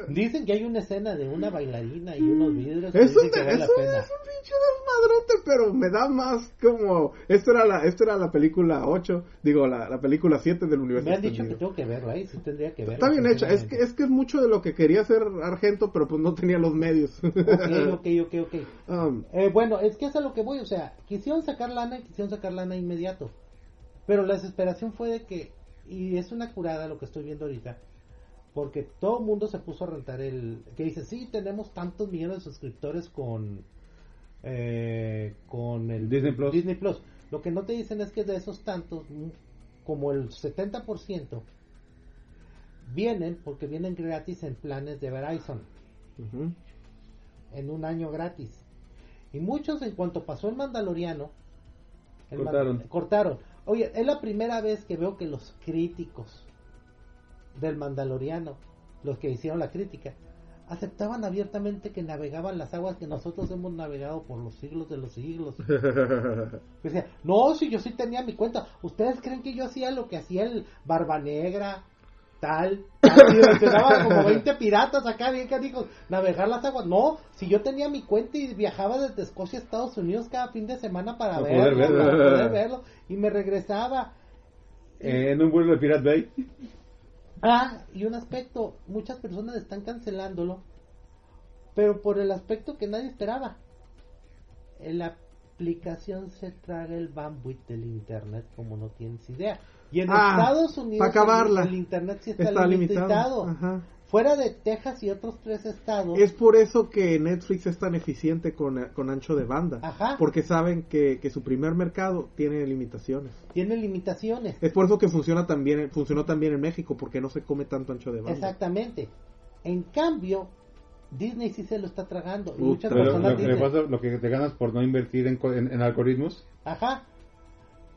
Dicen que hay una escena de una bailarina y unos vidrios que Es un, dicen que vale es la un- pena. es un pinche desmadrote, pero me da más como... Esto era la, esto era la película 8, digo, la, la película 7 del universo Me han dicho que tengo que verla, ¿eh? Sí tendría que verla. Está bien hecha, es que, es que es mucho de lo que quería hacer Argento, pero pues no tenía los medios. Ok, ok, ok, ok. Um, Eh, bueno, es que es a lo que voy, o sea, quisieron sacar lana y quisieron sacar lana inmediato. Pero la desesperación fue de que, y es una curada lo que estoy viendo ahorita, porque todo el mundo se puso a rentar el, que dice, sí, tenemos tantos millones de suscriptores con, eh, con el Disney Plus. Disney Plus. Lo que no te dicen es que de esos tantos, como el 70%, vienen porque vienen gratis en planes de Verizon en un año gratis. Y muchos en cuanto pasó el Mandaloriano, el Cortaron. Mand- cortaron. Oye, es la primera vez que veo que los críticos del Mandaloriano, los que hicieron la crítica, aceptaban abiertamente que navegaban las aguas que nosotros hemos navegado por los siglos de los siglos. Decía, no, si yo sí tenía mi cuenta. ¿Ustedes creen que yo hacía lo que hacía el Barba Negra, tal? tal? Como 20 piratas acá, bien canijos, navegar las aguas. No, si yo tenía mi cuenta y viajaba desde Escocia a Estados Unidos cada fin de semana para Para poder verlo, verlo. para poder verlo, y me regresaba. Eh, en un vuelo de Pirate Bay. Ah, y un aspecto, muchas personas están cancelándolo, pero por el aspecto que nadie esperaba. La aplicación se traga el bandwidth del internet como no tienes idea. Y en Ah, Estados Unidos el internet sí está, Está limitado. limitado. Ajá. Fuera de Texas y otros tres estados. Es por eso que Netflix es tan eficiente con, con ancho de banda. Ajá. Porque saben que, que su primer mercado tiene limitaciones. Tiene limitaciones. Es por eso que funciona también, funcionó también en México, porque no se come tanto ancho de banda. Exactamente. En cambio, Disney sí se lo está tragando. Y muchas Pero personas lo que, dicen, pasa, lo que te ganas por no invertir en, en algoritmos. Ajá.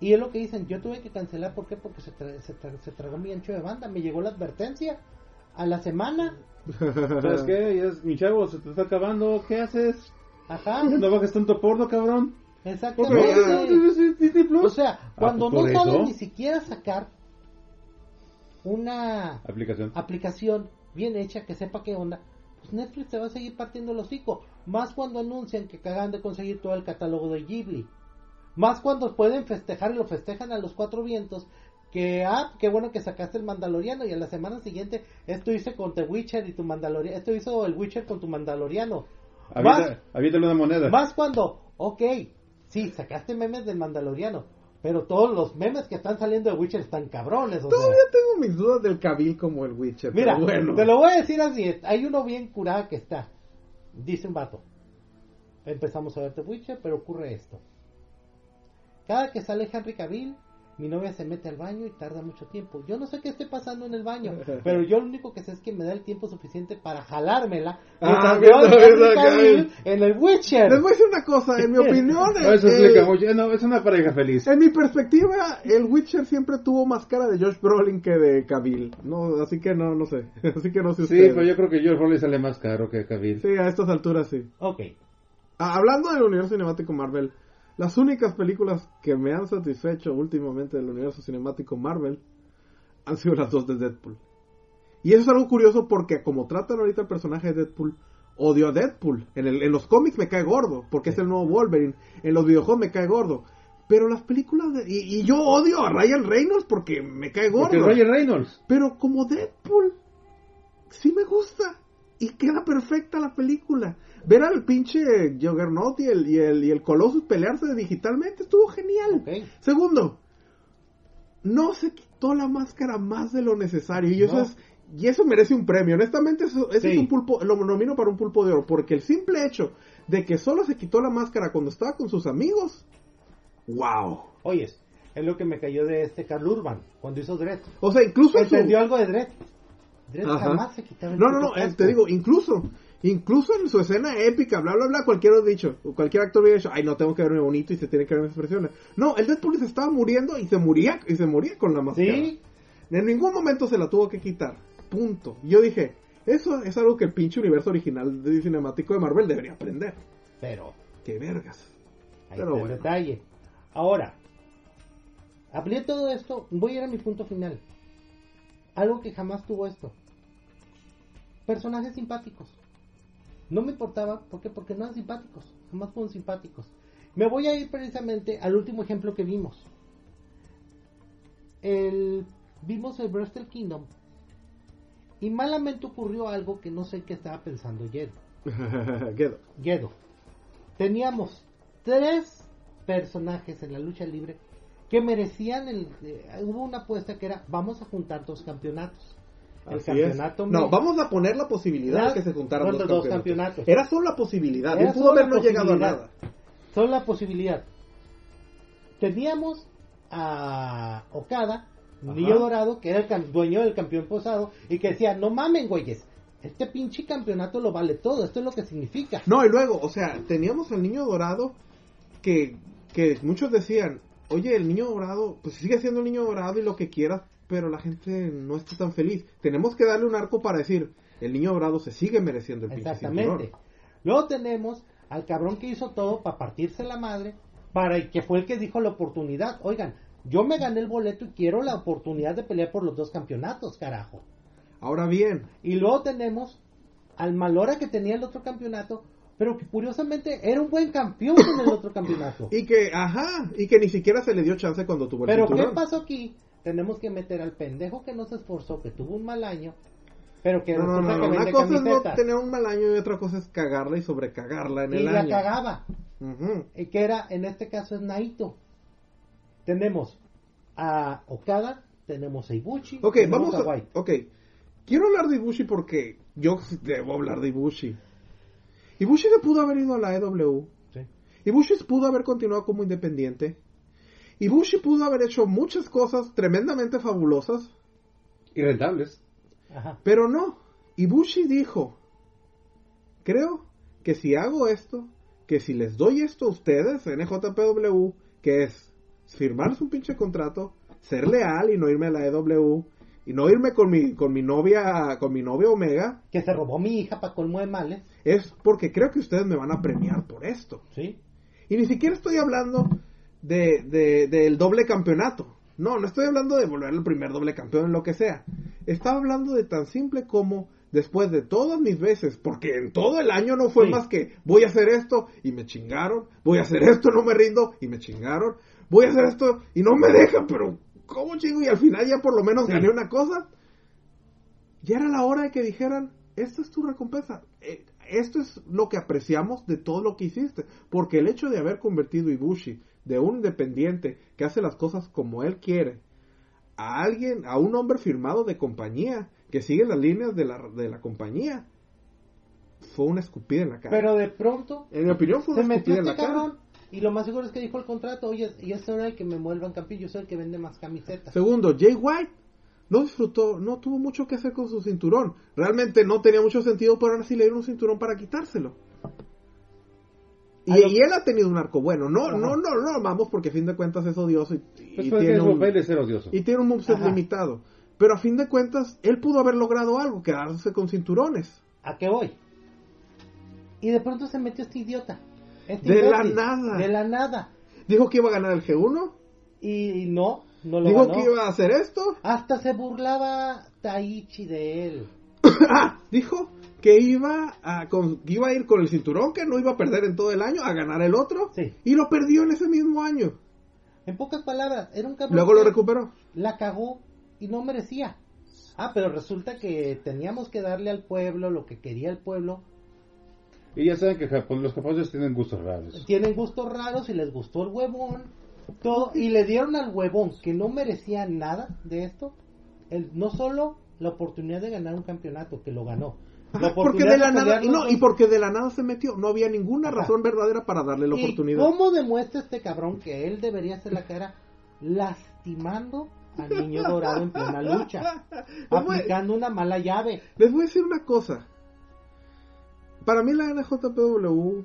Y es lo que dicen, yo tuve que cancelar, ¿por qué? Porque se, tra- se, tra- se tragó mi ancho de banda, me llegó la advertencia a la semana. ¿Sabes qué? Ya es- mi chavo, se te está acabando. ¿Qué haces? Ajá, No bajes tanto porno, cabrón. exactamente. O sea, cuando pues no eso. ni siquiera sacar una Aplicación. aplicación bien hecha que sepa qué onda, pues Netflix se va a seguir partiendo el hocico. Más cuando anuncian que acaban de conseguir todo el catálogo de Ghibli. Más cuando pueden festejar y lo festejan a los cuatro vientos. Que, ah, qué bueno que sacaste el Mandaloriano y a la semana siguiente esto hice con The Witcher y tu Mandaloriano. Esto hizo el Witcher con tu Mandaloriano. Aviéntale una moneda. más cuando, ok, sí, sacaste memes del Mandaloriano. Pero todos los memes que están saliendo de Witcher están cabrones. O sea. Todavía tengo mis dudas del Cabil como el Witcher. Mira, pero bueno. te lo voy a decir así, hay uno bien curado que está. Dice un vato. Empezamos a ver The Witcher, pero ocurre esto. Cada que sale Henry Cavill, mi novia se mete al baño y tarda mucho tiempo. Yo no sé qué esté pasando en el baño, pero yo lo único que sé es que me da el tiempo suficiente para jalármela Ah, Cavill Cavill. en el Witcher. Les voy a decir una cosa, en mi opinión, No, eso explica. No, es una pareja feliz. en mi perspectiva, el Witcher siempre tuvo más cara de Josh Brolin que de Cavill. No, así que no, no sé. Así que no sé Sí, ustedes. pero yo creo que George Foley sale más caro que Cavill. Sí, a estas alturas sí. Ok, Ah, hablando del universo cinemático Marvel, las únicas películas que me han satisfecho últimamente del universo cinemático Marvel han sido las dos de Deadpool. Y eso es algo curioso porque como tratan ahorita el personaje de Deadpool, odio a Deadpool. En, el- en los cómics me cae gordo, porque es el nuevo Wolverine. En los videojuegos me cae gordo. Pero las películas de... Y, y yo odio a Ryan Reynolds porque me cae gordo. Porque Roger Reynolds. Pero como Deadpool, sí me gusta. Y queda perfecta la película. Ver al pinche Juggernaut y el, y el, y el Colossus pelearse digitalmente estuvo genial. Segundo, no se quitó la máscara más de lo necesario. Y eso es. Y eso merece un premio. Honestamente, eso, Sí. es un pulpo, lo nomino para un pulpo de oro. Porque el simple hecho de que solo se quitó la máscara cuando estaba con sus amigos. ¡Wow! Oyes, es lo que me cayó de este Carl Urban cuando hizo Dredd. O sea, incluso su- Entendió algo de Dredd. Dredd Ajá. jamás se quitaba el No, no, no, eh, casco. te digo, incluso, incluso en su escena épica, bla, bla, bla, cualquiera dicho, cualquier actor hubiera dicho, ay, no, tengo que verme bonito y se tiene que ver mis expresiones. No, el Deadpool se estaba muriendo y se moría, y se moría con la máscara. Sí, En ningún momento se la tuvo que quitar. Punto. Y yo dije, eso es algo que el pinche universo original de cinemático de Marvel debería aprender. pero Qué vergas. ahí Pero está el bueno. detalle. Ahora, hablé todo esto, voy a ir a mi punto final. Algo que jamás tuvo esto. Personajes simpáticos. No me importaba, ¿por qué? Porque no eran simpáticos, jamás fueron simpáticos. Me voy a ir precisamente al último ejemplo que vimos. El, vimos el Bristol Kingdom y malamente ocurrió algo que no sé qué estaba pensando Yedo. Quedo. Yedo. Teníamos tres personajes en la lucha libre que merecían el... eh, hubo una apuesta que era, vamos a juntar dos campeonatos. El Así campeonato... No, vamos a poner la posibilidad de que se juntaran dos, los dos campeonatos. campeonatos. Era solo la posibilidad. Era no pudo haber no llegado a nada. Solo la posibilidad. Teníamos a Okada. Niño Dorado, que era el dueño del campeón posado, y que decía, no mamen, güeyes, este pinche campeonato lo vale todo, esto es lo que significa. No, y luego, o sea, teníamos al niño dorado que, que muchos decían, oye, el niño dorado, pues sigue siendo el niño dorado y lo que quieras, pero la gente no está tan feliz. Tenemos que darle un arco para decir, el niño dorado se sigue mereciendo el pinche Exactamente. Luego tenemos al cabrón que hizo todo para partirse la madre, para que fue el que dijo la oportunidad. Oigan, yo me gané el boleto y quiero la oportunidad de pelear por los dos campeonatos, carajo. Ahora bien, Y luego tenemos al Malora que tenía el otro campeonato, pero que curiosamente era un buen campeón en el otro campeonato. y que, ajá, y que ni siquiera se le dio chance cuando tuvo el Pero ¿qué pasó aquí? Tenemos que meter al pendejo que no se esforzó, que tuvo un mal año, pero que No, no, no, que no, una cosa es no tener un mal año y otra cosa es cagarla y sobrecagarla en y el la año. cagaba. Ujú. y que era, en este caso es Naito. Tenemos a Okada, tenemos a Ibushi, Ok, vamos a... White. Ok, quiero hablar de Ibushi porque yo debo hablar de Ibushi. Ibushi se pudo haber ido a la EW. Sí. Pudo haber continuado como independiente. Ibushi pudo haber hecho muchas cosas tremendamente fabulosas, Y rentables. Ajá. pero no. Ibushi dijo, creo que si hago esto, que si les doy esto a ustedes, NJPW, que es firmarles un pinche contrato, ser leal y no irme a la EW, y no irme con mi, con mi novia, con mi novia Omega, Que se robó mi hija para colmo de males, es porque creo que ustedes me van a premiar por esto. ¿sí? Y ni siquiera estoy hablando de, de- del doble campeonato. No, no estoy hablando de volver el primer doble campeón en lo que sea. Estaba hablando de tan simple como después de todas mis veces, porque en todo el año no fue Sí. más que voy a hacer esto y me chingaron, voy a hacer esto, no me rindo y me chingaron, voy a hacer esto y no me dejan, pero ¿cómo chingo? Y al final ya por lo menos Sí. gané una cosa. Ya era la hora de que dijeran, esta es tu recompensa. Eh, esto es lo que apreciamos de todo lo que hiciste. Porque el hecho de haber convertido Ibushi de un independiente que hace las cosas como él quiere a alguien, a un hombre firmado de compañía que sigue las líneas de la, de la compañía, fue una escupida en la cara. Pero de pronto en mi opinión fue se una metió escupida en este la cara. Y lo más seguro es que dijo el contrato, oye, y es hora de que me vuelvan campeón, yo soy el que vende más camisetas. Segundo, Jay White no disfrutó, no tuvo mucho que hacer con su cinturón. Realmente no tenía mucho sentido, pero ahora sí le dieron un cinturón para quitárselo. Y, él ha tenido un arco bueno. No, Ajá. no, no, no, vamos, porque a fin de cuentas es odioso y, y Pues que tiene, un, de ser odioso. y tiene un moveset Ajá. limitado. Pero a fin de cuentas, él pudo haber logrado algo, quedarse con cinturones. ¿A qué voy? Y de pronto se metió este idiota. Este De la nada. De la nada. Dijo que iba a ganar el G1. Y, y no, No lo Dijo ganó. que iba a hacer esto. Hasta se burlaba Taichi de él. Ah, dijo que iba a, con- iba a ir con el cinturón, que no iba a perder en todo el año, a ganar el otro. Sí. Y lo perdió en ese mismo año. En pocas palabras, era un cabrón Luego lo recuperó. la cagó y no merecía. Ah, pero resulta que teníamos que darle al pueblo lo que quería el pueblo. Y ya saben que Japón- los japoneses tienen gustos raros. Tienen gustos raros y les gustó el huevón. Todo, y le dieron al huevón que no merecía nada de esto. El, no solo la oportunidad de ganar un campeonato, que lo ganó. La Ajá, porque oportunidad de la nada, y no, y porque de la nada se metió. No había ninguna Ajá. razón verdadera para darle la ¿Y oportunidad. ¿Cómo demuestra este cabrón que él debería hacer la cara lastimando al niño dorado en plena lucha? Aplicando una mala llave. Les voy a decir una cosa. Para mí la NJPW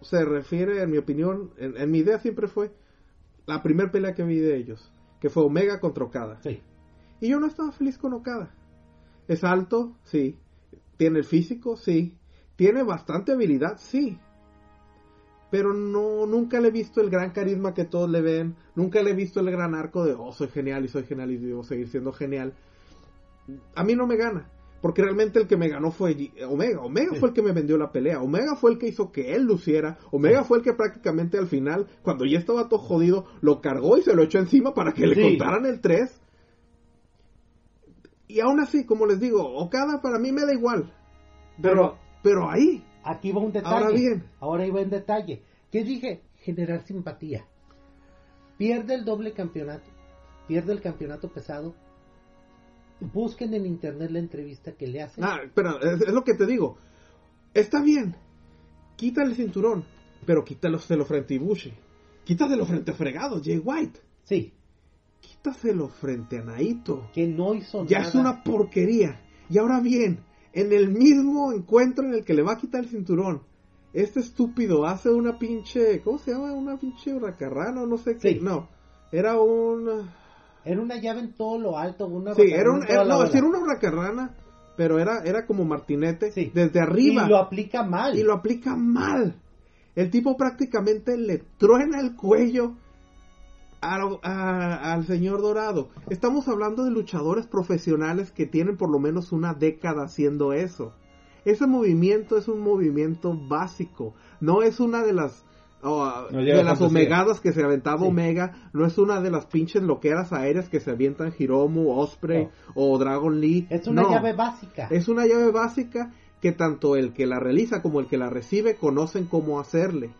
se refiere, en mi opinión, en, en mi idea siempre fue la primera pelea que vi de ellos, que fue Omega contra Okada. Sí. Y yo no estaba feliz con Okada. Es alto, sí. Tiene el físico, sí. Tiene bastante habilidad, sí. Pero no, nunca le he visto el gran carisma que todos le ven. Nunca le he visto el gran arco de, oh, soy genial y soy genial y debo seguir siendo genial. A mí no me gana. Porque realmente el que me ganó fue Omega. Omega Sí. fue el que me vendió la pelea. Omega fue el que hizo que él luciera. Omega fue el que prácticamente al final, cuando ya estaba todo jodido, lo cargó y se lo echó encima para que le Sí. contaran el 3. Y aún así, como les digo, Okada para mí me da igual. Pero, pero ahí, Aquí va un detalle. Ahora bien. Ahora iba un detalle. ¿Qué dije? Generar simpatía. Pierde el doble campeonato. Pierde el campeonato pesado. Busquen en internet la entrevista que le hacen. Ah, pero es, es lo que te digo. Está bien. Quítale el cinturón. Pero quítaselo frente a Ibushi. Quítaselo frente a Fregado, Jay White. Sí. Quítaselo frente a Naito. Que no hizo Ya nada. es una porquería. Y ahora bien, en el mismo encuentro en el que le va a quitar el cinturón, este estúpido hace una pinche. ¿Cómo se llama? Una pinche hurracarrana o no sé qué. Sí. No. Era un. Era una llave en todo lo alto. Una Sí, era un. era- no, sí, era una hurracarrana. Pero era, era como martinete. Sí. Desde arriba. Y lo aplica mal. y lo aplica mal. El tipo prácticamente le truena el cuello a- a- al señor Dorado. Estamos hablando de luchadores profesionales que tienen por lo menos una década haciendo eso. Ese movimiento es un movimiento básico. No es una de las oh, No lleva de las omegadas que se aventaba Sí. Omega. No es una de las pinches loqueras aéreas que se avientan Hiromu, Osprey o Dragon Lee. Es una No. llave básica. Es una llave básica que tanto el que la realiza como el que la recibe conocen cómo hacerle.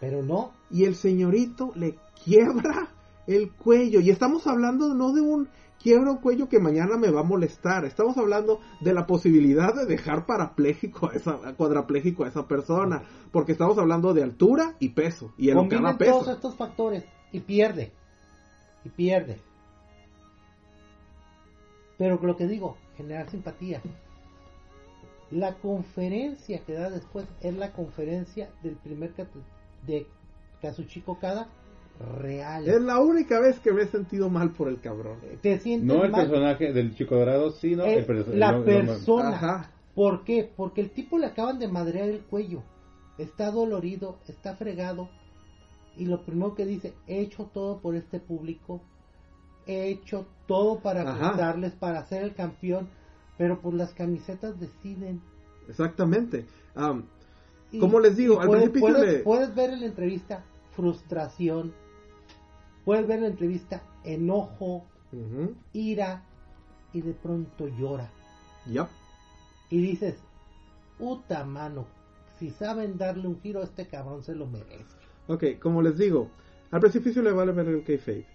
Pero no. Y el señorito le quiebra el cuello. Y estamos hablando no de un quiebra un cuello que mañana me va a molestar. Estamos hablando de la posibilidad de dejar parapléjico a esa, cuadrapléjico a esa persona. Porque estamos hablando de altura y peso. Y el Combinen cada todos peso. estos factores y pierde. Y pierde. Pero lo que digo, generar simpatía. La conferencia que da después es la conferencia del primer de Kazuchika Okada real. Es la única vez que me he sentido mal por el cabrón. Te sientes No el mal. personaje del chico dorado, sino Eh, el perso- la el- el- persona. Ajá. ¿Por qué? Porque el tipo le acaban de madrear el cuello. Está dolorido, está fregado. Y lo primero que dice, he hecho todo por este público. He hecho todo para Ajá. gustarles, para ser el campeón. Pero pues las camisetas deciden. Exactamente. Como les digo, al puedes, principio puedes, le- puedes ver en la entrevista frustración. Puedes ver en la entrevista enojo, ira. Y de pronto llora. yup. Y dices, puta mano, si saben darle un giro a este cabrón se lo merece. Ok, como les digo, al principio le vale ver el kayfabe.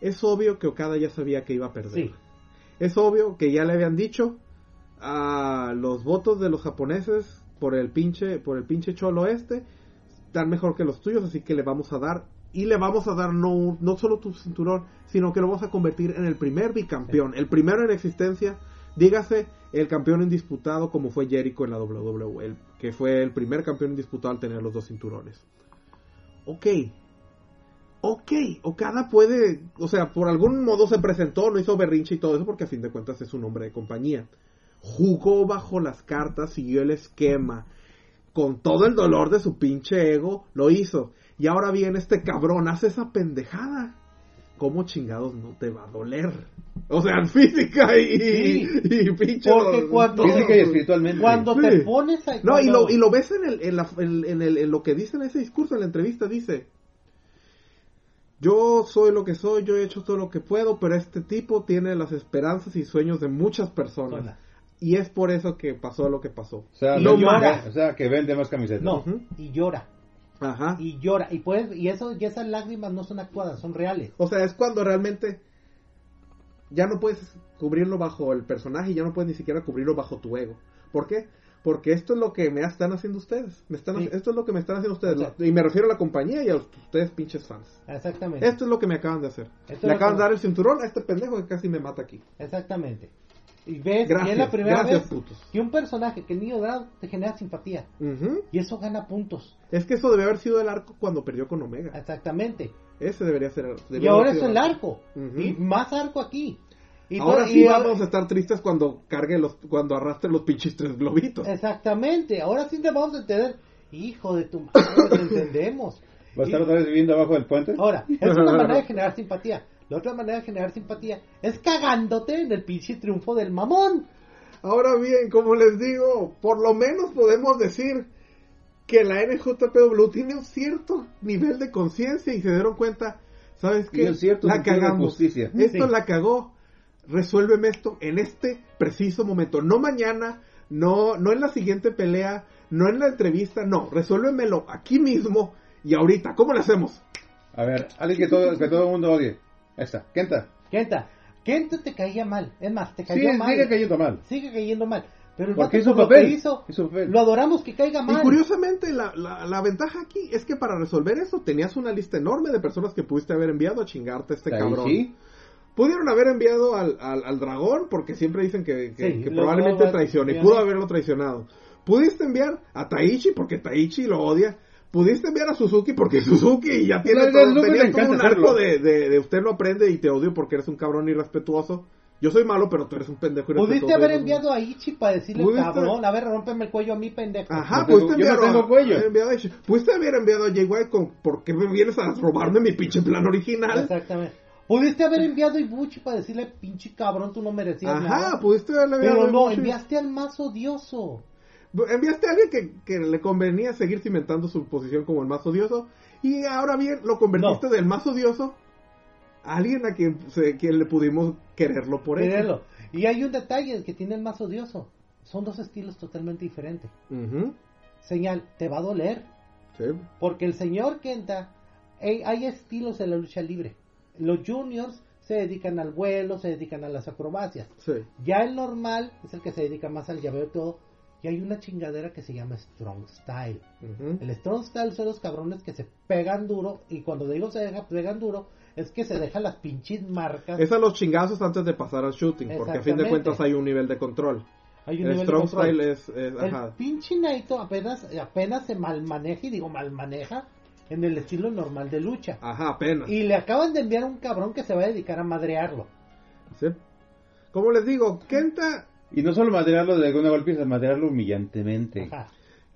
Es obvio que Okada ya sabía que iba a perder. Sí, Es obvio que ya le habían dicho a los votos de los japoneses por el pinche por el pinche cholo este están mejor que los tuyos, así que le vamos a dar y le vamos a dar no no solo tu cinturón, sino que lo vamos a convertir en el primer bicampeón, el primero en existencia, dígase el campeón indisputado como fue Jericho en la WWE, el- que fue el primer campeón indisputado al tener los dos cinturones. Ok, ok, Okada puede, o sea, por algún modo se presentó, no hizo berrinche y todo eso, porque a fin de cuentas es un hombre de compañía. Jugó bajo las cartas, siguió el esquema, con todo el dolor de su pinche ego, lo hizo. Y ahora viene este cabrón, hace esa pendejada. ¿cómo chingados no te va a doler? O sea, física y, Sí. y, pinche Porque cuando-. Física y espiritualmente. Cuando Sí. te pones a... No, y lo, y lo ves en, el, en, la- en- en el- en lo que dice en ese discurso, en la entrevista, dice, yo soy lo que soy, yo he hecho todo lo que puedo, pero este tipo tiene las esperanzas y sueños de muchas personas. Hola. Y es por eso que pasó lo que pasó. O sea, Y vende- llora. o sea, que vende más camisetas. No, Ujú. y llora. Ajá. Y llora. Y puedes, y eso, y esas lágrimas no son actuadas, son reales. O sea, es cuando realmente ya no puedes cubrirlo bajo el personaje y ya no puedes ni siquiera cubrirlo bajo tu ego. ¿Por qué? Porque esto es lo que me están haciendo ustedes. Me están Sí. Esto es lo que me están haciendo ustedes. O sea- y me refiero a la compañía y a ustedes pinches fans. Exactamente. Esto es lo que me acaban de hacer. Esto es Le acaban de dar el cinturón a este pendejo que casi me mata aquí. Exactamente. Y ves, Gracias, y es la primera gracias, vez putos. que un personaje, que el niño dorado, te genera simpatía. Y eso gana puntos. Es que eso debe haber sido el arco cuando perdió con Omega. Exactamente. Ese debería ser. Y debería ahora haber es el arco. Y más arco aquí. Y Ahora todo- sí y vamos a estar tristes cuando cargue los, cuando arrastre los pinches tres globitos. Exactamente. Ahora sí te vamos a entender. Hijo de tu madre, te entendemos. ¿Va a estar Y- otra vez viviendo abajo del puente? Ahora, es una manera de generar simpatía. La otra manera de generar simpatía es cagándote en el pinche triunfo del mamón. Ahora bien, como les digo, por lo menos podemos decir que la NJPW tiene un cierto nivel de conciencia y se dieron cuenta, ¿sabes qué? cierto la cagamos. justicia. Esto Sí. la cagó. Resuélveme esto en este preciso momento, no mañana, no no en la siguiente pelea, no en la entrevista, no, resuélvemelo aquí mismo y ahorita, ¿cómo le hacemos? A ver, alguien que todo, que todo el mundo odie. Ahí está, Kenta. Kenta, Kenta te caía mal. Es más, te Sí, cayó mal. sigue cayendo mal. Sigue cayendo mal. Pero el Porque hizo lo papel. que hizo, Hizo papel. lo adoramos que caiga mal. Y curiosamente, la, la, la ventaja aquí es que para resolver eso tenías una lista enorme de personas que pudiste haber enviado a chingarte a este Ahí cabrón. sí. Pudieron haber enviado al, al, al dragón, porque siempre dicen que, que- Sí, que lo- probablemente lo- traicione, y lo- pudo haberlo traicionado. Pudiste enviar a Taichi, porque Taichi lo odia. Pudiste enviar a Suzuki, porque Suzuki ya tiene No, todo, no, tenía todo un arco de, de, de usted lo aprende y te odio porque eres un cabrón irrespetuoso. Yo soy malo, pero tú eres un pendejo irrespetuoso. Pudiste haber enviado a Ichi para decirle, Pudiste- cabrón, a ver, rómpeme el cuello a mí, pendejo. Ajá, No pudiste enviar a- cuello. enviado a Ichi. Pudiste haber enviado a Jay White con ¿por qué me vienes a robarme mi pinche plan original? Exactamente. Pudiste haber enviado a Ibuchi para decirle, pinche cabrón, tú no merecías Ajá, nada. pudiste haberle enviado Pero no, enviaste al más odioso. Enviaste a alguien que, que le convenía seguir cimentando su posición como el más odioso. Y ahora bien, lo convertiste No. del más odioso a alguien a quien, se- quien le pudimos quererlo por eso. Quererlo. Y hay un detalle que tiene el más odioso. Son dos estilos totalmente diferentes. Señal, te va a doler. sí. Porque el señor Kenta, hay, hay estilos en la lucha libre. Los juniors se dedican al vuelo, se dedican a las acrobacias. sí. Ya el normal es el que se dedica más al llaveo y todo. Y hay una chingadera que se llama Strong Style. Ujú. El Strong Style son los cabrones que se pegan duro. Y cuando digo se deja, pegan duro, es que se dejan las pinches marcas. Es a los chingazos antes de pasar al shooting, porque a fin de cuentas hay un nivel de control. Hay un El nivel de strong control. style es, es- El ajá. pinche Naito apenas, apenas se mal maneja, y digo mal maneja, en el estilo normal de lucha. Ajá, apenas. Y le acaban de enviar un cabrón que se va a dedicar a madrearlo. Sí. Como les digo, Kenta Y no solo madrearlo de alguna golpiza, madrearlo humillantemente. Ajá.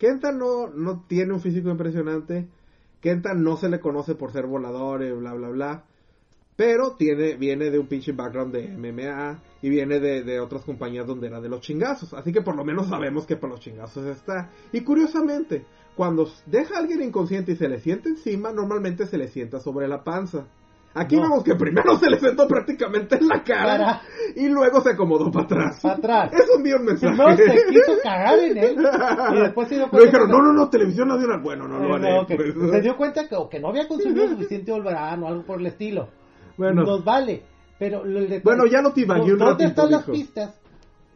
Kenta no, no tiene un físico impresionante. Kenta no se le conoce por ser volador y bla bla bla. Pero tiene, viene de un pinche background de MMA y viene de, de otras compañías donde era de los chingazos. Así que por lo menos sabemos que por los chingazos está. Y curiosamente, cuando deja a alguien inconsciente y se le siente encima, normalmente se le sienta sobre la panza. Aquí No. vemos que primero se le sentó prácticamente en la cara Cara. y luego se acomodó para atrás. Pa' atrás. Eso envía un mensaje. Primero se quiso cagar en él y después se dio cuenta dijeron, que- no, no, no, televisión nacional. Bueno, no Eh, haré. no, que pues. se dio cuenta que, o que no había consumido suficiente Olverán o algo por el estilo. Bueno. Nos vale. Pero Bueno, ya lo tibagué un ¿Dónde están las pistas?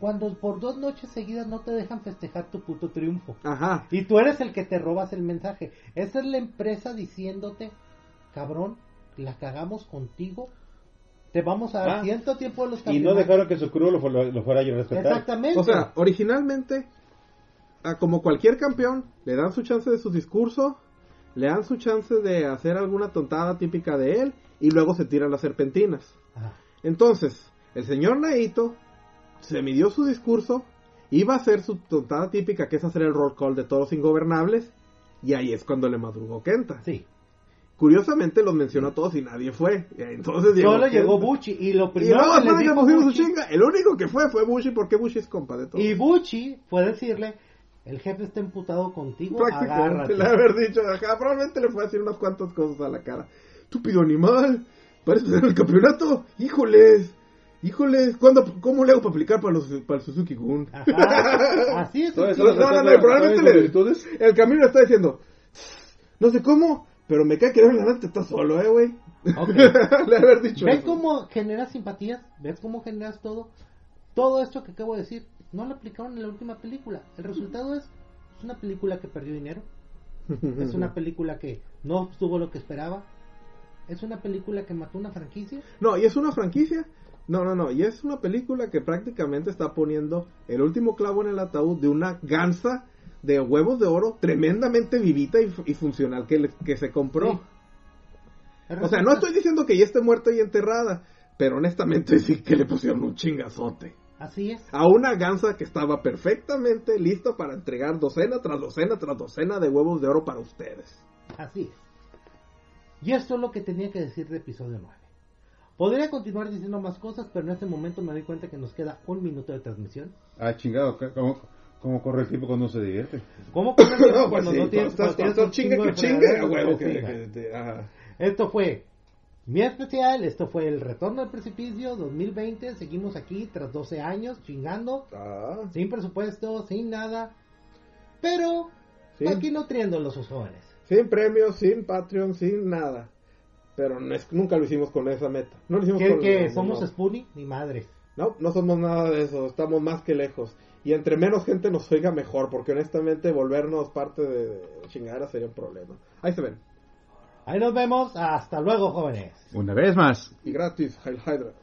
Cuando por dos noches seguidas no te dejan festejar tu puto triunfo. Ajá. Y tú eres el que te robas el mensaje. Esa es la empresa diciéndote, cabrón, la cagamos contigo. Te vamos a dar Ah, cierto tiempo de los Y no campeonatos. dejaron que su crew lo, lo- lo fuera a respetar. Exactamente. O sea, originalmente, a como cualquier campeón, le dan su chance de su discurso, le dan su chance de hacer alguna tontada típica de él y luego se tiran las serpentinas. Ajá. Entonces, el señor Naito se midió su discurso, iba a hacer su tontada típica que es hacer el roll call de todos los ingobernables y ahí es cuando le madrugó Kenta. Sí. Curiosamente los mencionó a todos y nadie fue. Entonces Solo llegó Bucci y lo Y primero luego que le dijo Bucci, chinga, el único que fue fue Bushi porque Bushi es compa de todos. y Bucci fue decirle, el jefe está emputado contigo, agárrate. le ha haber dicho, ajá, probablemente le fue a decir unas cuantas cosas a la cara. Estúpido animal, parece ser el campeonato, híjoles, híjoles, ¿cuándo, ¿cómo le hago para aplicar para, los, para el Suzuki Gun? Ajá, así es. No, no, no, no, probablemente le, el camino le está diciendo, no sé cómo, pero me cae que de adelante está solo, eh, güey. Le ha haber dicho ¿Ves eso. cómo generas simpatías? ¿Ves cómo generas todo? Todo esto que acabo de decir, no lo aplicaron en la última película. El resultado es, es una película que perdió dinero. Es una película que no obtuvo lo que esperaba. Es una película que mató una franquicia. No, y es una franquicia. No, no, no. Y es una película que prácticamente está poniendo el último clavo en el ataúd de una gansa de huevos de oro tremendamente vivita y, y funcional que, le- que se compró. Sí. O sea, no estoy diciendo que ya esté muerta y enterrada, pero honestamente sí que le pusieron un chingazote. Así es. A una gansa que estaba perfectamente lista para entregar docena tras docena tras docena de huevos de oro para ustedes. Así es. Y esto es lo que tenía que decir de episodio 9. Podría continuar diciendo más cosas, pero en este momento me doy cuenta que nos queda un minuto de transmisión. Ah, chingado, ¿cómo, cómo corre el tiempo cuando se divierte? ¿Cómo poner No, pues cuando sí, no tienes, estás- cuando chingue chingue, a huevo que. Esto fue mi especial, esto fue el retorno al precipicio 2020. Seguimos aquí tras 12 años chingando, Ah, sin presupuesto, sin nada, pero Sí. aquí nutriendo los jóvenes. Sin premios, sin Patreon, sin nada. Pero no es- nunca lo hicimos con esa meta. No lo hicimos ¿Qué, con que somos no. Spoonie? Ni madres. No, no somos nada de eso. Estamos más que lejos. Y entre menos gente nos oiga mejor. Porque honestamente volvernos parte de, de chingadera sería un problema. Ahí se ven. Ahí nos vemos, hasta luego jóvenes. Una vez más. Y gratis, Heil Hydra.